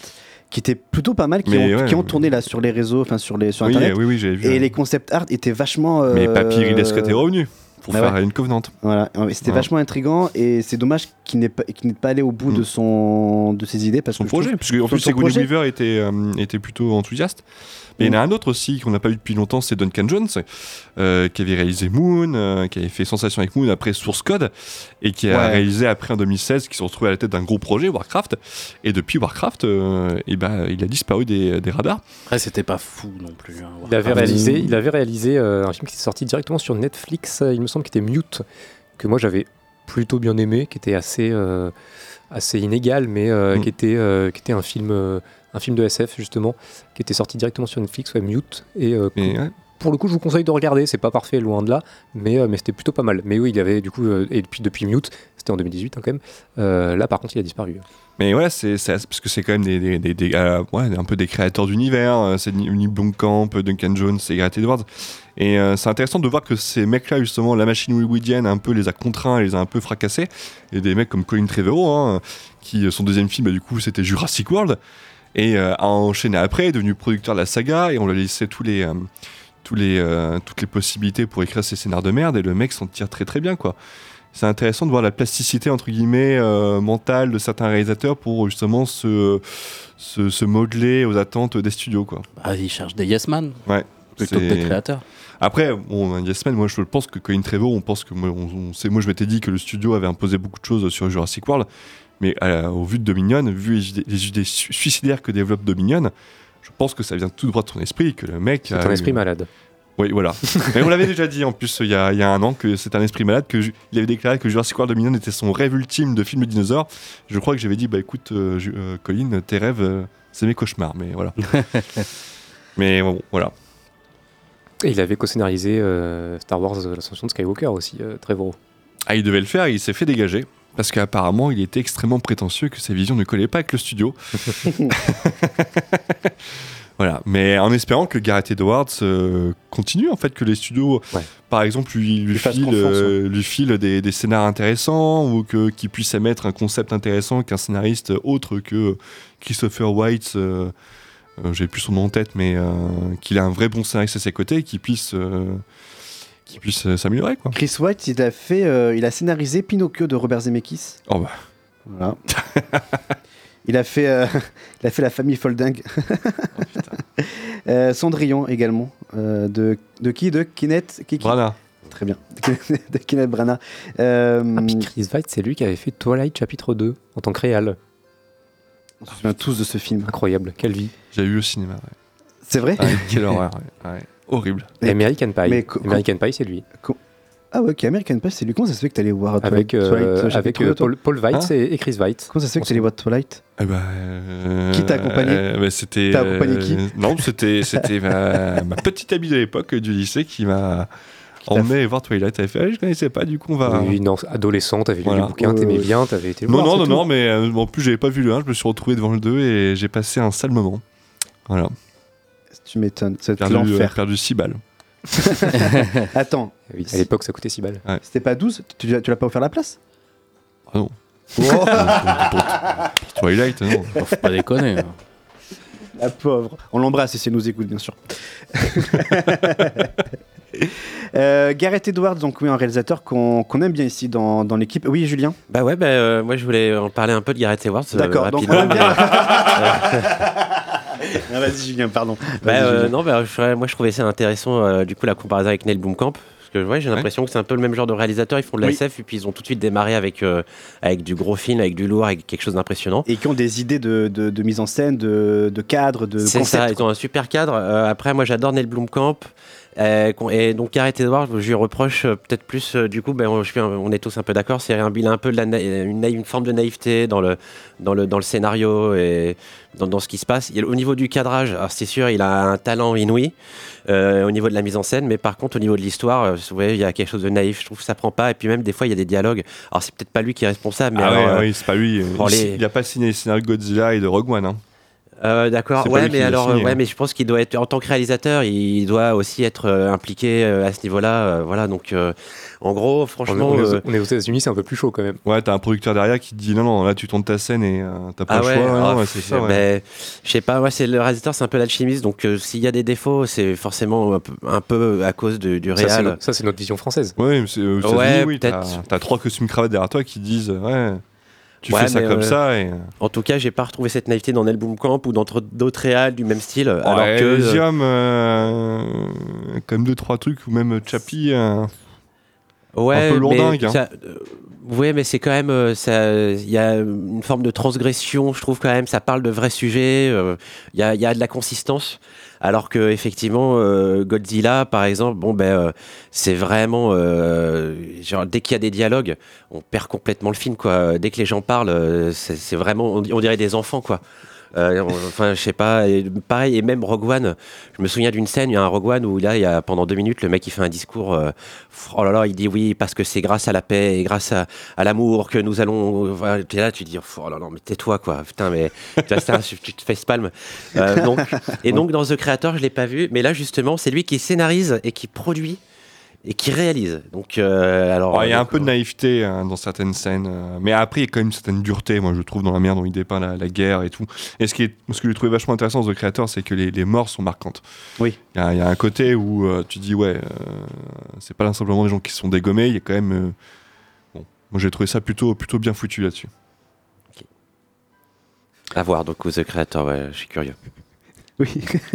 qui étaient plutôt pas mal, qui, ont, ouais, qui ont mais- tourné là sur les réseaux, enfin sur les sur Oui, internet. oui, oui, j'avais vu. Et ouais. les concept art étaient vachement. Mais euh, Papy Ridley Scott est revenu pour bah faire ouais. une Covenant. Voilà, et c'était Ouais. vachement intrigant et c'est dommage qu'il n'ait pas, qu'il n'ait pas allé au bout de son de ses idées parce Son que projet, trouve- parce qu'en plus son Sigourney Weaver était, euh, était plutôt enthousiaste. Mais il y en a un autre aussi qu'on n'a pas vu depuis longtemps, c'est Duncan Jones, euh, qui avait réalisé Moon, euh, qui avait fait sensation avec Moon après Source Code, et qui a Ouais. réalisé après en 2016, qui se retrouvé à la tête d'un gros projet, Warcraft. Et depuis Warcraft, euh, eh ben, il a disparu des, des radars. Après, c'était pas fou non plus. hein, Il avait réalisé, il avait réalisé euh, un film qui est sorti directement sur Netflix, il me semble, qui était Mute, que moi j'avais plutôt bien aimé, qui était assez, euh, assez inégal, mais euh, Mm. qui, était, euh, qui était un film euh, un film de SF justement qui était sorti directement sur Netflix, ouais, Mute. Et Mais ouais. pour le coup, je vous conseille de regarder. C'est pas parfait, loin de là, mais, mais c'était plutôt pas mal. Mais oui, il avait du coup, et depuis, depuis Mute, c'était en 2018 hein, quand même. Euh, là, par contre, il a disparu. Mais voilà, c'est c'est- parce que c'est quand même des, euh, ouais, un peu des créateurs d'univers. euh, C'est Neil Blomkamp, Duncan Jones et Gareth Edwards. Et euh, c'est intéressant de voir que ces mecs-là, justement, la machine hollywoodienne un peu les a contraints, les a un peu fracassés. Et des mecs comme Colin Trevorrow, hein, qui son deuxième film, bah, du coup, c'était Jurassic World. Et euh, a enchaîné après, est devenu producteur de la saga, et on lui a laissé tous les, euh, euh, toutes les possibilités pour écrire ses scénars de merde, et le mec s'en tire très très bien, quoi c'est intéressant de voir la plasticité entre guillemets euh, mentale de certains réalisateurs pour justement se, se, se modeler aux attentes des studios quoi. Bah, ils cherchent des yes man Ouais. plutôt que des créateurs. Après, bon, un Yes Man, moi je pense que Colin Trevorrow, on pense que moi, on, on sait, moi je m'étais dit que le studio avait imposé beaucoup de choses sur Jurassic World, mais euh, au vu de Dominion, vu les idées, les idées su- suicidaires que développe Dominion, je pense que ça vient tout droit de son esprit, que le mec. C'est un eu- esprit malade. Oui, voilà. *laughs* Mais on l'avait déjà dit en plus il y a, il y a un an que c'est un esprit malade, que il avait déclaré que Jurassic World Dominion était son rêve ultime de film de dinosaures. Je crois que j'avais dit bah écoute, euh, euh, Colin, tes rêves, euh, c'est mes cauchemars, mais voilà. *laughs* mais bon, voilà. Et il avait co-scénarisé euh, Star Wars L'Ascension de Skywalker aussi, Trevorrow. Ah, il devait le faire, il s'est fait dégager. Parce qu'apparemment, il était extrêmement prétentieux, que sa vision ne collait pas avec le studio. *laughs* voilà, mais en espérant que Gareth Edwards euh, continue, en fait, que les studios, par exemple, lui, lui, filent, euh, lui filent des, des scénars intéressants, ou que- qu'il puisse émettre un concept intéressant qu'un scénariste autre que Christopher White, euh, euh, j'ai plus son nom en tête, mais euh, qu'il a un vrai bon scénariste à ses côtés, et qu'il puisse, euh, qu'il puisse euh, s'améliorer, quoi. Chris White, il a fait, euh, il a scénarisé Pinocchio de Robert Zemeckis. Oh bah. Voilà. *laughs* il a fait, euh, *laughs* il a fait la famille Folding. *laughs* Euh, Cendrillon également. euh, de, de qui? De Kenneth Kiki Branagh. Très bien. *laughs* de Branagh. Euh, Ah, puis Chris Weitz, c'est lui qui avait fait Twilight chapitre 2 en tant que réal. On se souvient tous de ce film. Incroyable, quelle vie. J'ai eu au cinéma, ouais. C'est vrai? Ah, quelle horreur, ouais, ouais. Horrible. Et American Pie. mais American Pie, c'est lui. Ah ouais, ok, American Pie, c'est lui. Comment ça se fait que t'allais voir Avec, Twilight, euh, Twilight, avec euh, toi Paul, Paul Weitz Hein et, et Chris Weitz. Comment ça se fait que t'allais voir Twilight Eh ben, euh, Qui t'a accompagné euh, bah, C'était. T'as accompagné qui euh, Non, c'était c'était ma, *laughs* ma petite amie de l'époque du lycée qui m'a emmené voir Twilight. Elle fait ah, Je connaissais pas, du coup, on va. Oui, non, adolescent, t'avais lu Voilà. les bouquins, t'aimais Euh, bien, t'avais été le Non, voir, non, non, tout. non, mais euh, en plus, j'avais pas vu le 1, je me suis retrouvé devant le 2 et j'ai passé un sale moment. Voilà. Tu m'étonnes, c'est euh, l'enfer. perdu 6 balles. *laughs* Attends, Oui, à l'époque, ça coûtait 6 balles. c'était pas 12 Tu, tu l'as pas offert la place Ah non. Oh. *laughs* pour, pour Twilight, non. Faut pas déconner. hein. La pauvre. On l'embrasse et si elle nous écoute, bien sûr. *laughs* Euh, Gareth Edwards, donc oui, un réalisateur qu'on aime bien ici dans, dans l'équipe. Oui, Julien Bah ouais, bah, euh, moi je voulais en parler un peu de Gareth Edwards. euh, D'accord, donc on rapidement, aime *laughs* bien. Vas-y, Julien, pardon. Bah, Vas-y, euh, Julien. non, bah, je- moi je trouvais ça intéressant, euh, du coup, la comparaison avec Neil Blomkamp. Parce que ouais, j'ai l'impression que c'est un peu le même genre de réalisateur. Ils font de la Oui. SF et puis ils ont tout de suite démarré avec, euh, avec du gros film, avec du lourd, avec quelque chose d'impressionnant. Et qui ont des idées de, de, de mise en scène, de, de cadre, de C'est ça, ils ont un super cadre. Euh, après, moi j'adore Neil Blomkamp. Euh, et donc Gareth Edwards, je lui reproche euh, peut-être plus, euh, du coup, ben, on, je suis un- on est tous un peu d'accord, c'est un, il a un peu de la na- une, naï- une forme de naïveté dans le, dans le, dans le scénario et dans, dans ce qui se passe. Il- au niveau du cadrage, c'est sûr, il a un talent inouï euh, au niveau de la mise en scène, mais par contre au niveau de l'histoire, euh, vous voyez, il y a quelque chose de naïf, je trouve que ça prend pas, et puis même des fois il y a des dialogues. Alors c'est peut-être pas lui qui est responsable, mais Ah alors, ouais, euh, oui, c'est pas lui. il, les- il a pas signé les scénarios de Godzilla et de Rogue One. Hein. Euh, D'accord, ouais, mais alors, signé, ouais, hein. mais je pense qu'il doit être en tant que réalisateur, il doit aussi être euh, impliqué euh, à ce niveau-là. euh, voilà, donc euh, en gros, On est, franchement, on est aux- on est aux États-Unis, c'est un peu plus chaud quand même. Ouais, t'as un producteur derrière qui te dit non, non, là tu tournes ta scène et euh, t'as pas ah le ouais, choix. ah, c'est ça. ouais. je sais pas, ouais, c'est le réalisateur, c'est un peu l'alchimiste, donc euh, s'il y a des défauts, c'est forcément un peu, un peu à cause de- du Ça, c'est réal. no- Ça, c'est notre vision française. Ouais, mais euh, Ouais, dit, oui, t'as trois costumes cravates derrière toi qui disent ouais, tu Ouais, fais ça comme euh, ça et. En tout cas, j'ai pas retrouvé cette naïveté dans Nel Camp ou dans d'autres réals du même style. alors Ouais, que Elysium, euh, comme deux trois trucs ou même Chappie. euh, Ouais, un peu mais lourdingue, hein. euh, ouais, mais c'est quand même, euh, il y a une forme de transgression, je trouve quand même. Ça parle de vrais sujets. euh, Il y, a, il y a de la consistance, alors que effectivement, euh, Godzilla, par exemple, bon ben, euh, c'est vraiment, euh, genre dès qu'il y a des dialogues, on perd complètement le film, quoi. Dès que les gens parlent, c'est vraiment, on dirait des enfants, quoi. Euh, enfin, je sais pas. Et pareil, et même Rogue One. Je me souviens d'une scène, il y a un Rogue One où là, il y a pendant deux minutes, le mec il fait un discours. euh, oh là là, il dit oui parce que c'est grâce à la paix et grâce à, à l'amour que nous allons. Es là, tu dis oh là là, mais tais-toi quoi. Putain, mais tu, un- te fais spalm. Euh, donc, et donc dans The Creator, je l'ai pas vu, mais là justement, c'est lui qui scénarise et qui produit et qui réalise. Donc, euh, alors. Il y a un peu de naïveté hein, dans certaines scènes, euh, mais après il y a quand même une certaine dureté, moi je trouve, dans la manière dont il dépeint la, la guerre et tout. Et ce, qui est, ce que j'ai trouvé vachement intéressant dans The Creator, c'est que les, les morts sont marquantes. Oui. Il y, a- il y a un côté où euh, tu dis, ouais, euh, c'est pas simplement des gens qui se sont dégommés, il y a quand même. euh, bon, moi j'ai trouvé ça plutôt, plutôt bien foutu là-dessus. À voir, donc The Creator, ouais, je suis curieux. Oui.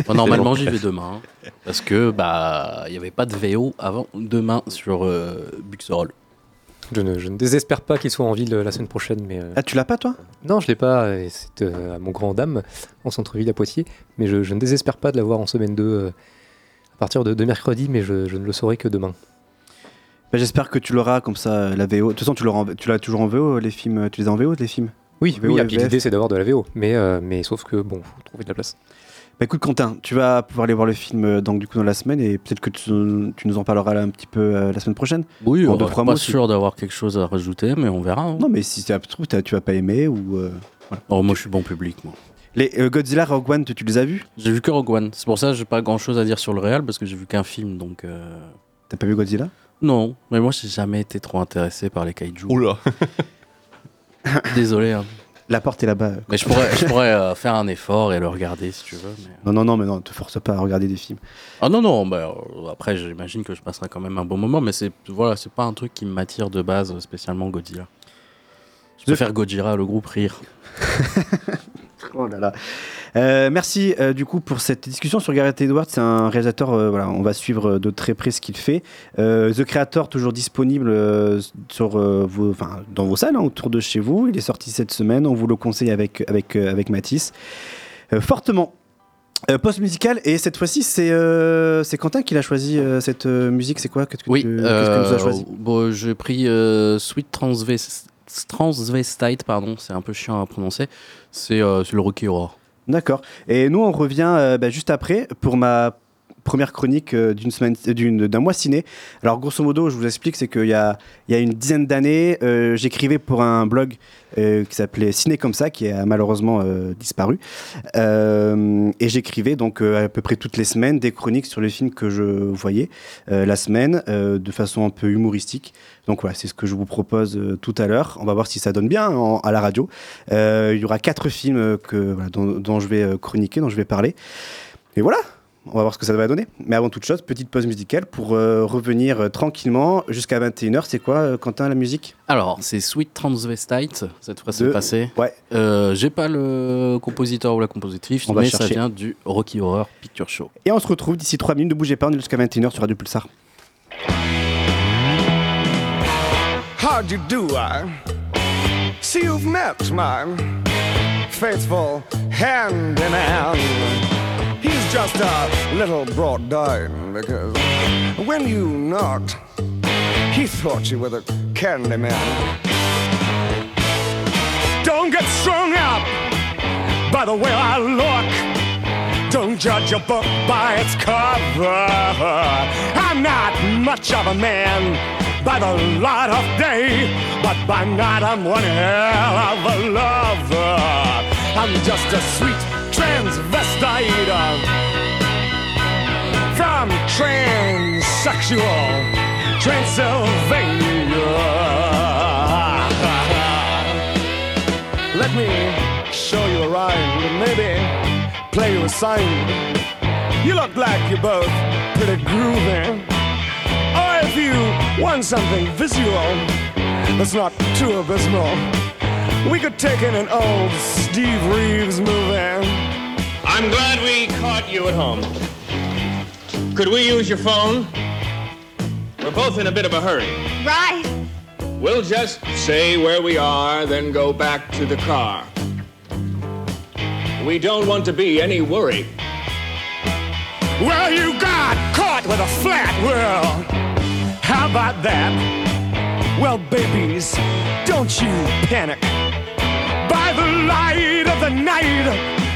Bon, normalement, j'y vais *laughs* demain. hein, parce que bah il n'y avait pas de VO avant demain sur euh, Buxerolles. Je ne, je ne désespère pas qu'il soit en ville euh, la semaine prochaine, mais... euh, Ah, tu l'as pas, toi? Non, je l'ai pas, et c'est euh, à mon grand dame, en centre-ville à Poitiers, mais je, je ne désespère pas de l'avoir en semaine 2 euh, à partir de, de mercredi, mais je, je ne le saurai que demain. Bah, J'espère que tu l'auras comme ça, la VO. De toute façon, tu l'auras en- tu l'as toujours en VO, les films. Tu les as en VO, les films? Oui, VO, oui, et puis VF. l'idée c'est d'avoir de la VO, mais, euh, mais sauf que, bon, faut trouver de la place. Bah écoute Quentin, tu vas pouvoir aller voir le film euh, donc du coup dans la semaine et peut-être que tu, tu nous en parleras là un petit peu euh, la semaine prochaine. Oui, En on n'est pas mots, si- sûr d'avoir quelque chose à rajouter, mais on verra. hein. Non mais si ça trouve tu vas pas aimer ou euh, voilà. Oh, moi, je suis bon public, moi. Les euh, Godzilla Rogue One, tu, tu les as vus? J'ai vu que Rogue One. C'est pour ça que j'ai pas grand chose à dire sur le réel parce que j'ai vu qu'un film donc. euh, T'as pas vu Godzilla? Non, mais moi j'ai jamais été trop intéressé par les kaiju. Oula Désolé. hein. *laughs* La porte est là-bas. Mais je pourrais, je pourrais euh, faire un effort et le regarder si tu veux. mais- Non non non mais non, te force pas à regarder des films. Ah non, non, bah, euh, après j'imagine que je passerai quand même un bon moment, mais c'est voilà, c'est pas un truc qui m'attire de base, euh, spécialement Godzilla. Je préfère Godzilla, le groupe rire. *laughs* Oh là là. Euh, merci euh, du coup pour cette discussion sur Gareth Edwards. C'est un réalisateur, euh, voilà, on va suivre de très près ce qu'il fait. The Creator toujours disponible sur vos, dans vos salles hein, autour de chez vous. Il est sorti cette semaine. On vous le conseille avec avec avec Mathis fortement. Post musical et cette fois-ci c'est euh, c'est Quentin qui l'a choisi euh, cette euh, musique. C'est quoi? Qu'est-ce que Oui, tu qu'est-ce que tu as choisi? bon, j'ai pris Sweet Transvest- Transvestite, pardon, c'est un peu chiant à prononcer. C'est c'est le Rocky Horror. D'accord. Et nous, on revient euh, bah, juste après pour ma première chronique euh, d'une semaine, d'une- d'un mois ciné. Alors, grosso modo, je vous explique, c'est qu'il y a, une dizaine d'années, euh, j'écrivais pour un blog euh, qui s'appelait Ciné comme ça, qui a malheureusement euh, disparu. Euh, et j'écrivais donc euh, à peu près toutes les semaines des chroniques sur les films que je voyais euh, la semaine, euh, de façon un peu humoristique. Donc voilà, c'est ce que je vous propose euh, tout à l'heure. On va voir si ça donne bien en- à la radio. Euh, il y aura quatre films euh, dont, je vais euh, chroniquer, dont je vais parler. Et voilà, on va voir ce que ça va donner. Mais avant toute chose, petite pause musicale pour euh, revenir euh, tranquillement jusqu'à 21h. C'est quoi, euh, Quentin, la musique? Alors, c'est Sweet Transvestite, cette fois c'est De- passé. Ouais. Euh, j'ai pas le compositeur ou la compositrice, On va mais ça vient du Rocky Horror Picture Show. Et on se retrouve d'ici 3 minutes. Ne bougez pas, on est jusqu'à 21h sur Radio Pulsar. How'd you do? I? See you've met my faithful hand in hand. Just a little brought down because when you knocked, he thought you were the candy man. Don't get strung up by the way I look. Don't judge a book by its cover. I'm not much of a man by the light of day, but by night I'm one hell of a lover. I'm just a sweet transvestite from transsexual Transylvania. Let me show you a rhyme and maybe play you a sign. You look like you're both pretty groovy. Or if you want something visual that's not too abysmal, we could take in an old Steve Reeves movie. I'm glad we caught you at home. Could we use your phone? We're both in a bit of a hurry. Right. We'll just say where we are, then go back to the car. We don't want to be any worry. Well, you got caught with a flat world. How about that? Well, babies, don't you panic. The light of the night,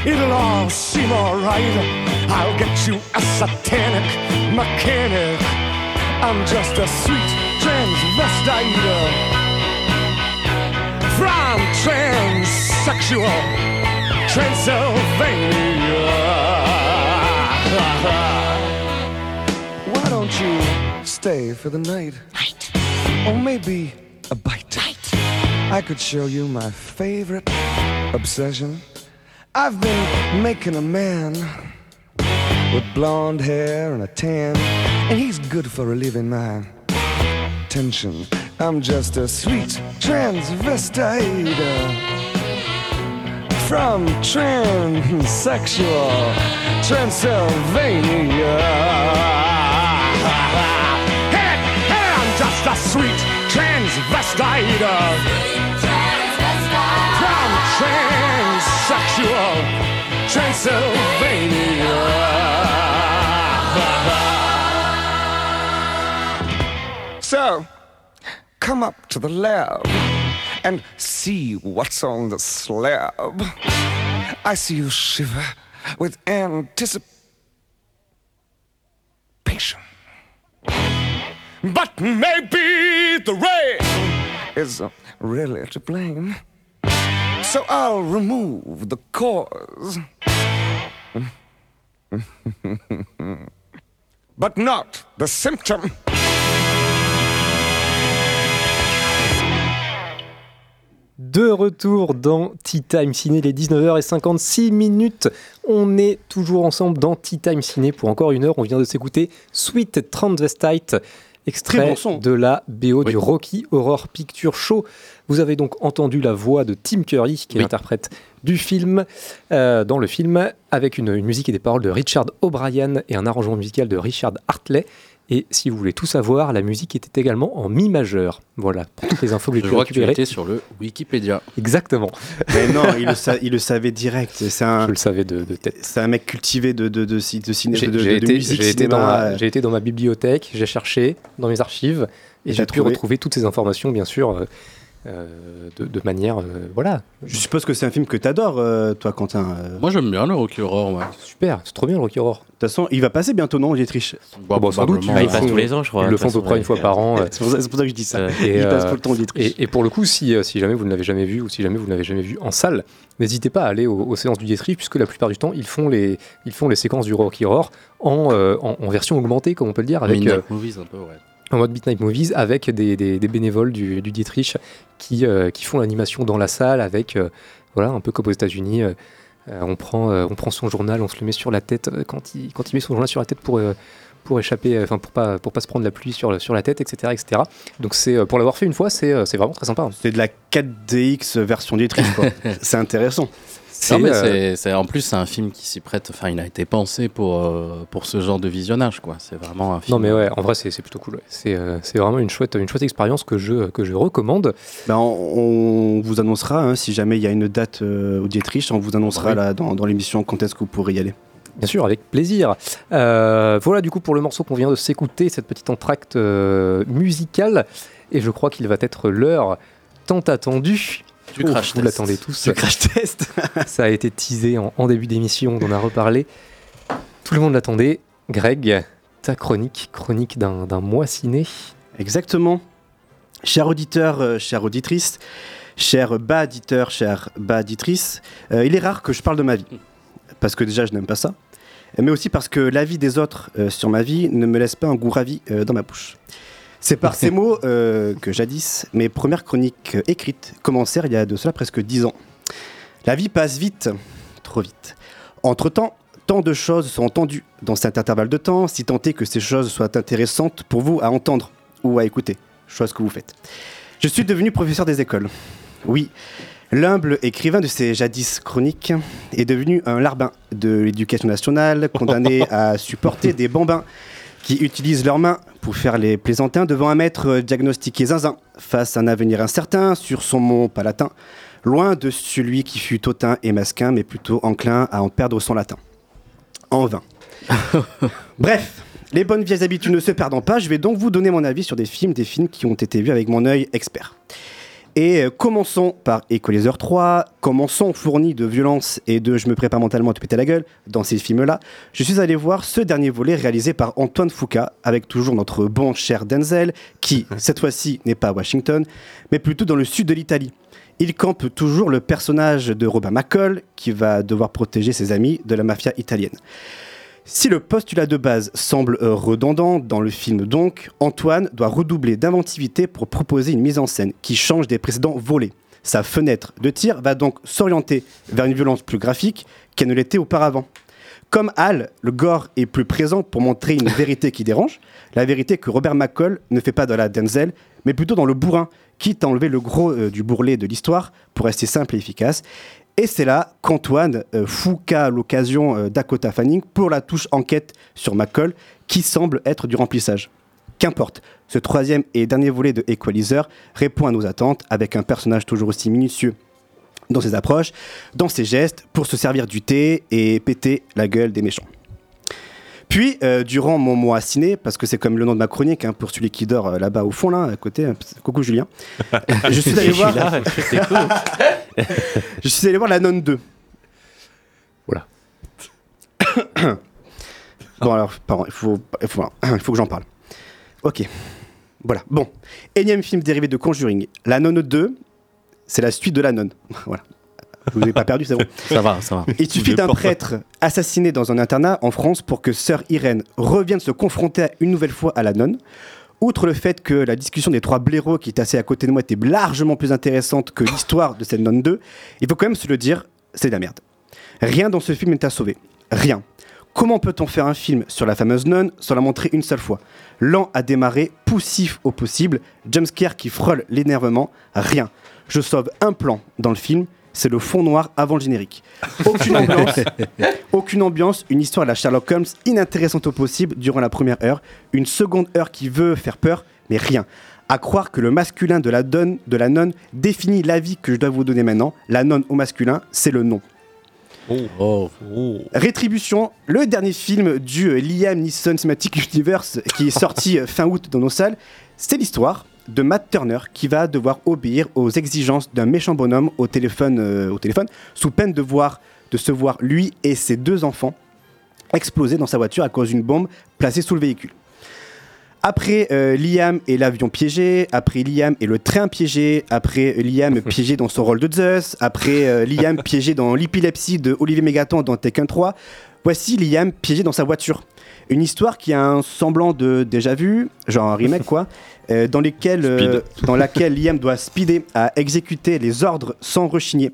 it'll all seem alright. I'll get you a satanic mechanic. I'm just a sweet transvestite from transsexual Transylvania. *laughs* Why don't you stay for the night? Or maybe a bite. I could show you my favorite obsession. I've been making a man with blonde hair and a tan, and he's good for relieving my tension. I'm just a sweet transvestite uh, from transsexual Transylvania. Hey, hey, I'm just a sweet transvestite transsexual Transylvania. So, come up to the lab and see what's on the slab. I see you shiver with anticipation. But maybe the rain is really to blame. So I'll remove the cause. *laughs* but not the symptom. De retour dans Tea Time Ciné, les 19h56 minutes. On est toujours ensemble dans Tea Time Ciné pour encore une heure. On vient de s'écouter Sweet Transvestite, extrait bon son. de la BO du Rocky Horror Picture Show. Vous avez donc entendu la voix de Tim Curry, qui est Oui. l'interprète du film, euh, dans le film, avec une, une musique et des paroles de Richard O'Brien et un arrangement musical de Richard Hartley. Et si vous voulez tout savoir, la musique était également en mi majeur. Voilà, pour toutes les infos que j'ai Je pu vois que tu récupérer. sur le Wikipédia. Exactement. Mais non, il le, sa- il le savait direct. C'est un, Je le savais de, de tête. c'est un mec cultivé de, de, de, de ciné, J'ai de, de- j'ai de été, musique, j'ai été dans cinéma. ma, j'ai été dans ma bibliothèque, j'ai cherché dans mes archives et Et j'ai pu trouvé retrouver toutes ces informations, bien sûr, euh, de, de manière. euh, voilà. Je suppose que c'est un film que t'adores, euh, toi, Quentin. euh. De Moi j'aime bien le Rocky Horror, ouais. Super, c'est trop bien le Rocky Horror. toute façon, il va passer bientôt, non, Dietrich? Bah, bon, sans doute, probablement, Ah, il passe tous les ans, je crois. Ils de le font à peu près une fois par an. euh, C'est pour, ça- c'est pour ça que je dis ça. Euh, et, il passe euh, tout le temps, Dietrich. Et, et pour le coup, si, euh, si jamais vous ne l'avez jamais vu ou si jamais vous ne l'avez jamais vu en salle, n'hésitez pas à aller aux, aux séances du Dietrich, puisque la plupart du temps, ils font les, ils font les séquences du Rocky Horror en, euh, en, en version augmentée, comme on peut le dire, avec, euh, Movies un peu, ouais. En mode Midnight Movies avec des, des- des bénévoles du, du Dietrich qui, euh, qui font l'animation dans la salle avec, euh, voilà, un peu comme aux États-Unis. euh, on, prend, on prend son journal, on se le met sur la tête quand il, quand il met son journal sur la tête pour, pour échapper, enfin pour pas, pour pas se prendre la pluie sur, sur la tête, etc. etc. Donc c'est pour l'avoir fait une fois, c'est c'est vraiment très sympa. C'est de la 4DX version Dietrich, *laughs* c'est intéressant. C'est, Non, mais euh, en plus, c'est un film qui s'y prête. Enfin, il a été pensé pour, euh, pour ce genre de visionnage, quoi. C'est vraiment un film. Non mais ouais, en vrai c'est c'est plutôt cool. ouais. C'est euh, c'est vraiment une chouette, une chouette expérience que je, que je recommande. Ben, on, on vous annoncera, hein, si jamais il y a une date euh, au Dietrich, on vous annoncera Oui. là, dans, dans l'émission quand est-ce que vous pourrez y aller. Bien sûr, avec plaisir. Euh, voilà du coup pour le morceau qu'on vient de s'écouter, cette petite entracte euh, musicale. Et je crois qu'il va être l'heure tant attendue. Du Oh, crash vous l'attendez tous. Le crash test *laughs* Ça a été teasé en, en début d'émission, on en a reparlé. Tout le monde l'attendait. Greg, ta chronique, chronique d'un mois ciné. Exactement. Cher auditeur, euh, chère auditrice, cher bas auditeur, chère bas auditrice, euh, il est rare que je parle de ma vie. Parce que déjà, je n'aime pas ça. Mais aussi parce que l'avis des autres euh, sur ma vie ne me laisse pas un goût ravi euh, dans ma bouche. C'est par *laughs* ces mots euh, que jadis, mes premières chroniques euh, écrites commencèrent il y a de cela presque dix ans. La vie passe vite, trop vite. Entre-temps, tant de choses sont entendues dans cet intervalle de temps, si tant est que ces choses soient intéressantes pour vous à entendre ou à écouter, chose que vous faites. Je suis devenu professeur des écoles. Oui, l'humble écrivain de ces jadis chroniques est devenu un larbin de l'éducation nationale, condamné à supporter *laughs* des bambins qui utilisent leurs mains pour faire les plaisantins devant un maître diagnostiqué zinzin face à un avenir incertain sur son mont palatin, loin de celui qui fut hautain et masquin, mais plutôt enclin à en perdre son latin. En vain. *laughs* Bref, les bonnes vieilles habitudes ne se perdant pas, je vais donc vous donner mon avis sur des films, des films qui ont été vus avec mon œil expert. Et euh, commençons par Equalizer 3, commençons fourni de violence et de je me prépare mentalement à te péter la gueule dans ces films-là. Je suis allé voir ce dernier volet réalisé par Antoine Foucault, avec toujours notre bon cher Denzel, qui *laughs* cette fois-ci n'est pas à Washington, mais plutôt dans le sud de l'Italie. Il campe toujours le personnage de Robin McCall, qui va devoir protéger ses amis de la mafia italienne. Si le postulat de base semble euh, redondant dans le film donc, Antoine doit redoubler d'inventivité pour proposer une mise en scène qui change des précédents volets. Sa fenêtre de tir va donc s'orienter vers une violence plus graphique qu'elle ne l'était auparavant. Comme Hal, le gore est plus présent pour montrer une vérité qui dérange, la vérité que Robert McCall ne fait pas dans la Denzel, mais plutôt dans le bourrin, quitte à enlever le gros euh, du bourrelet de l'histoire pour rester simple et efficace. Et c'est là qu'Antoine euh, l'occasion euh, Dakota Fanning pour la touche enquête sur McCall, qui semble être du remplissage. Qu'importe, ce troisième et dernier volet de Equalizer répond à nos attentes avec un personnage toujours aussi minutieux dans ses approches, dans ses gestes, pour se servir du thé et péter la gueule des méchants. Puis, euh, durant mon mois ciné, parce que c'est comme le nom de ma chronique, hein, pour celui qui dort euh, là-bas au fond, là, à côté, euh, coucou Julien, *laughs* je suis allé Je suis voir. là, je t'écoute. *laughs* je suis allé voir la nonne 2. Voilà. *coughs* bon, alors, pardon, il faut, il faut, *coughs* il faut que j'en parle. Ok. Voilà. Bon. Énième film dérivé de Conjuring. La nonne 2, c'est la suite de la nonne. *laughs* voilà. Je vous ai pas perdu, c'est bon. Ça va, ça va. Il suffit d'un prêtre assassiné dans un internat en France pour que sœur Irène revienne se confronter une nouvelle fois à la nonne. Outre le fait que la discussion des trois blaireaux qui étaient assis à côté de moi était largement plus intéressante que l'histoire de cette nonne 2, il faut quand même se le dire, c'est de la merde. Rien dans ce film n'est à sauver. Rien. Comment peut-on faire un film sur la fameuse nonne sans la montrer une seule fois? Lent à démarrer, poussif au possible, jumpscare qui frôle l'énervement, rien. Je sauve un plan dans le film, c'est le fond noir avant le générique. Aucune ambiance, *laughs* aucune ambiance, une histoire à la Sherlock Holmes inintéressante au possible durant la première heure, une seconde heure qui veut faire peur, mais rien. À croire que le masculin de la, donne, de la nonne définit l'avis que je dois vous donner maintenant. La nonne au masculin, c'est le nom. Oh. Rétribution, le dernier film du euh, Liam Neeson Cinematic Universe qui est sorti euh, fin août dans nos salles, c'est l'histoire de Matt Turner qui va devoir obéir aux exigences d'un méchant bonhomme au téléphone, euh, au téléphone sous peine de, voir, de se voir lui et ses deux enfants exploser dans sa voiture à cause d'une bombe placée sous le véhicule. Après euh, Liam et l'avion piégé, après Liam et le train piégé, après Liam *laughs* piégé dans son rôle de Zeus, après euh, Liam piégé dans l'épilepsie de Olivier Mégaton dans Tekken 3, voici Liam piégé dans sa voiture. Une histoire qui a un semblant de déjà vu, genre un remake quoi, *laughs* euh, dans, lesquels, euh, dans laquelle Liam doit speeder à exécuter les ordres sans rechigner.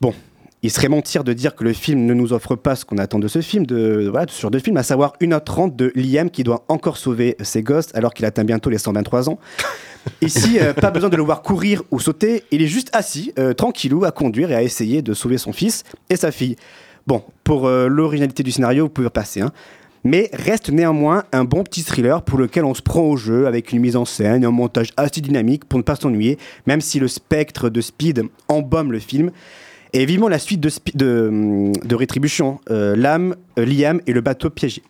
Bon, il serait mentir de dire que le film ne nous offre pas ce qu'on attend de ce film, de, voilà, sur deux films, à savoir 1h30 de Liam qui doit encore sauver ses gosses alors qu'il atteint bientôt les 123 ans. Ici, euh, pas besoin de le voir courir ou sauter, il est juste assis, tranquillou, à conduire et à essayer de sauver son fils et sa fille. Bon, pour euh, l'originalité du scénario, vous pouvez passer, hein. Mais reste néanmoins un bon petit thriller pour lequel on se prend au jeu avec une mise en scène et un montage assez dynamique pour ne pas s'ennuyer, même si le spectre de Speed embaume le film. Et vivement la suite de, de, hum, de Rétribution, euh, l'âme, euh, Liam et le bateau piégé.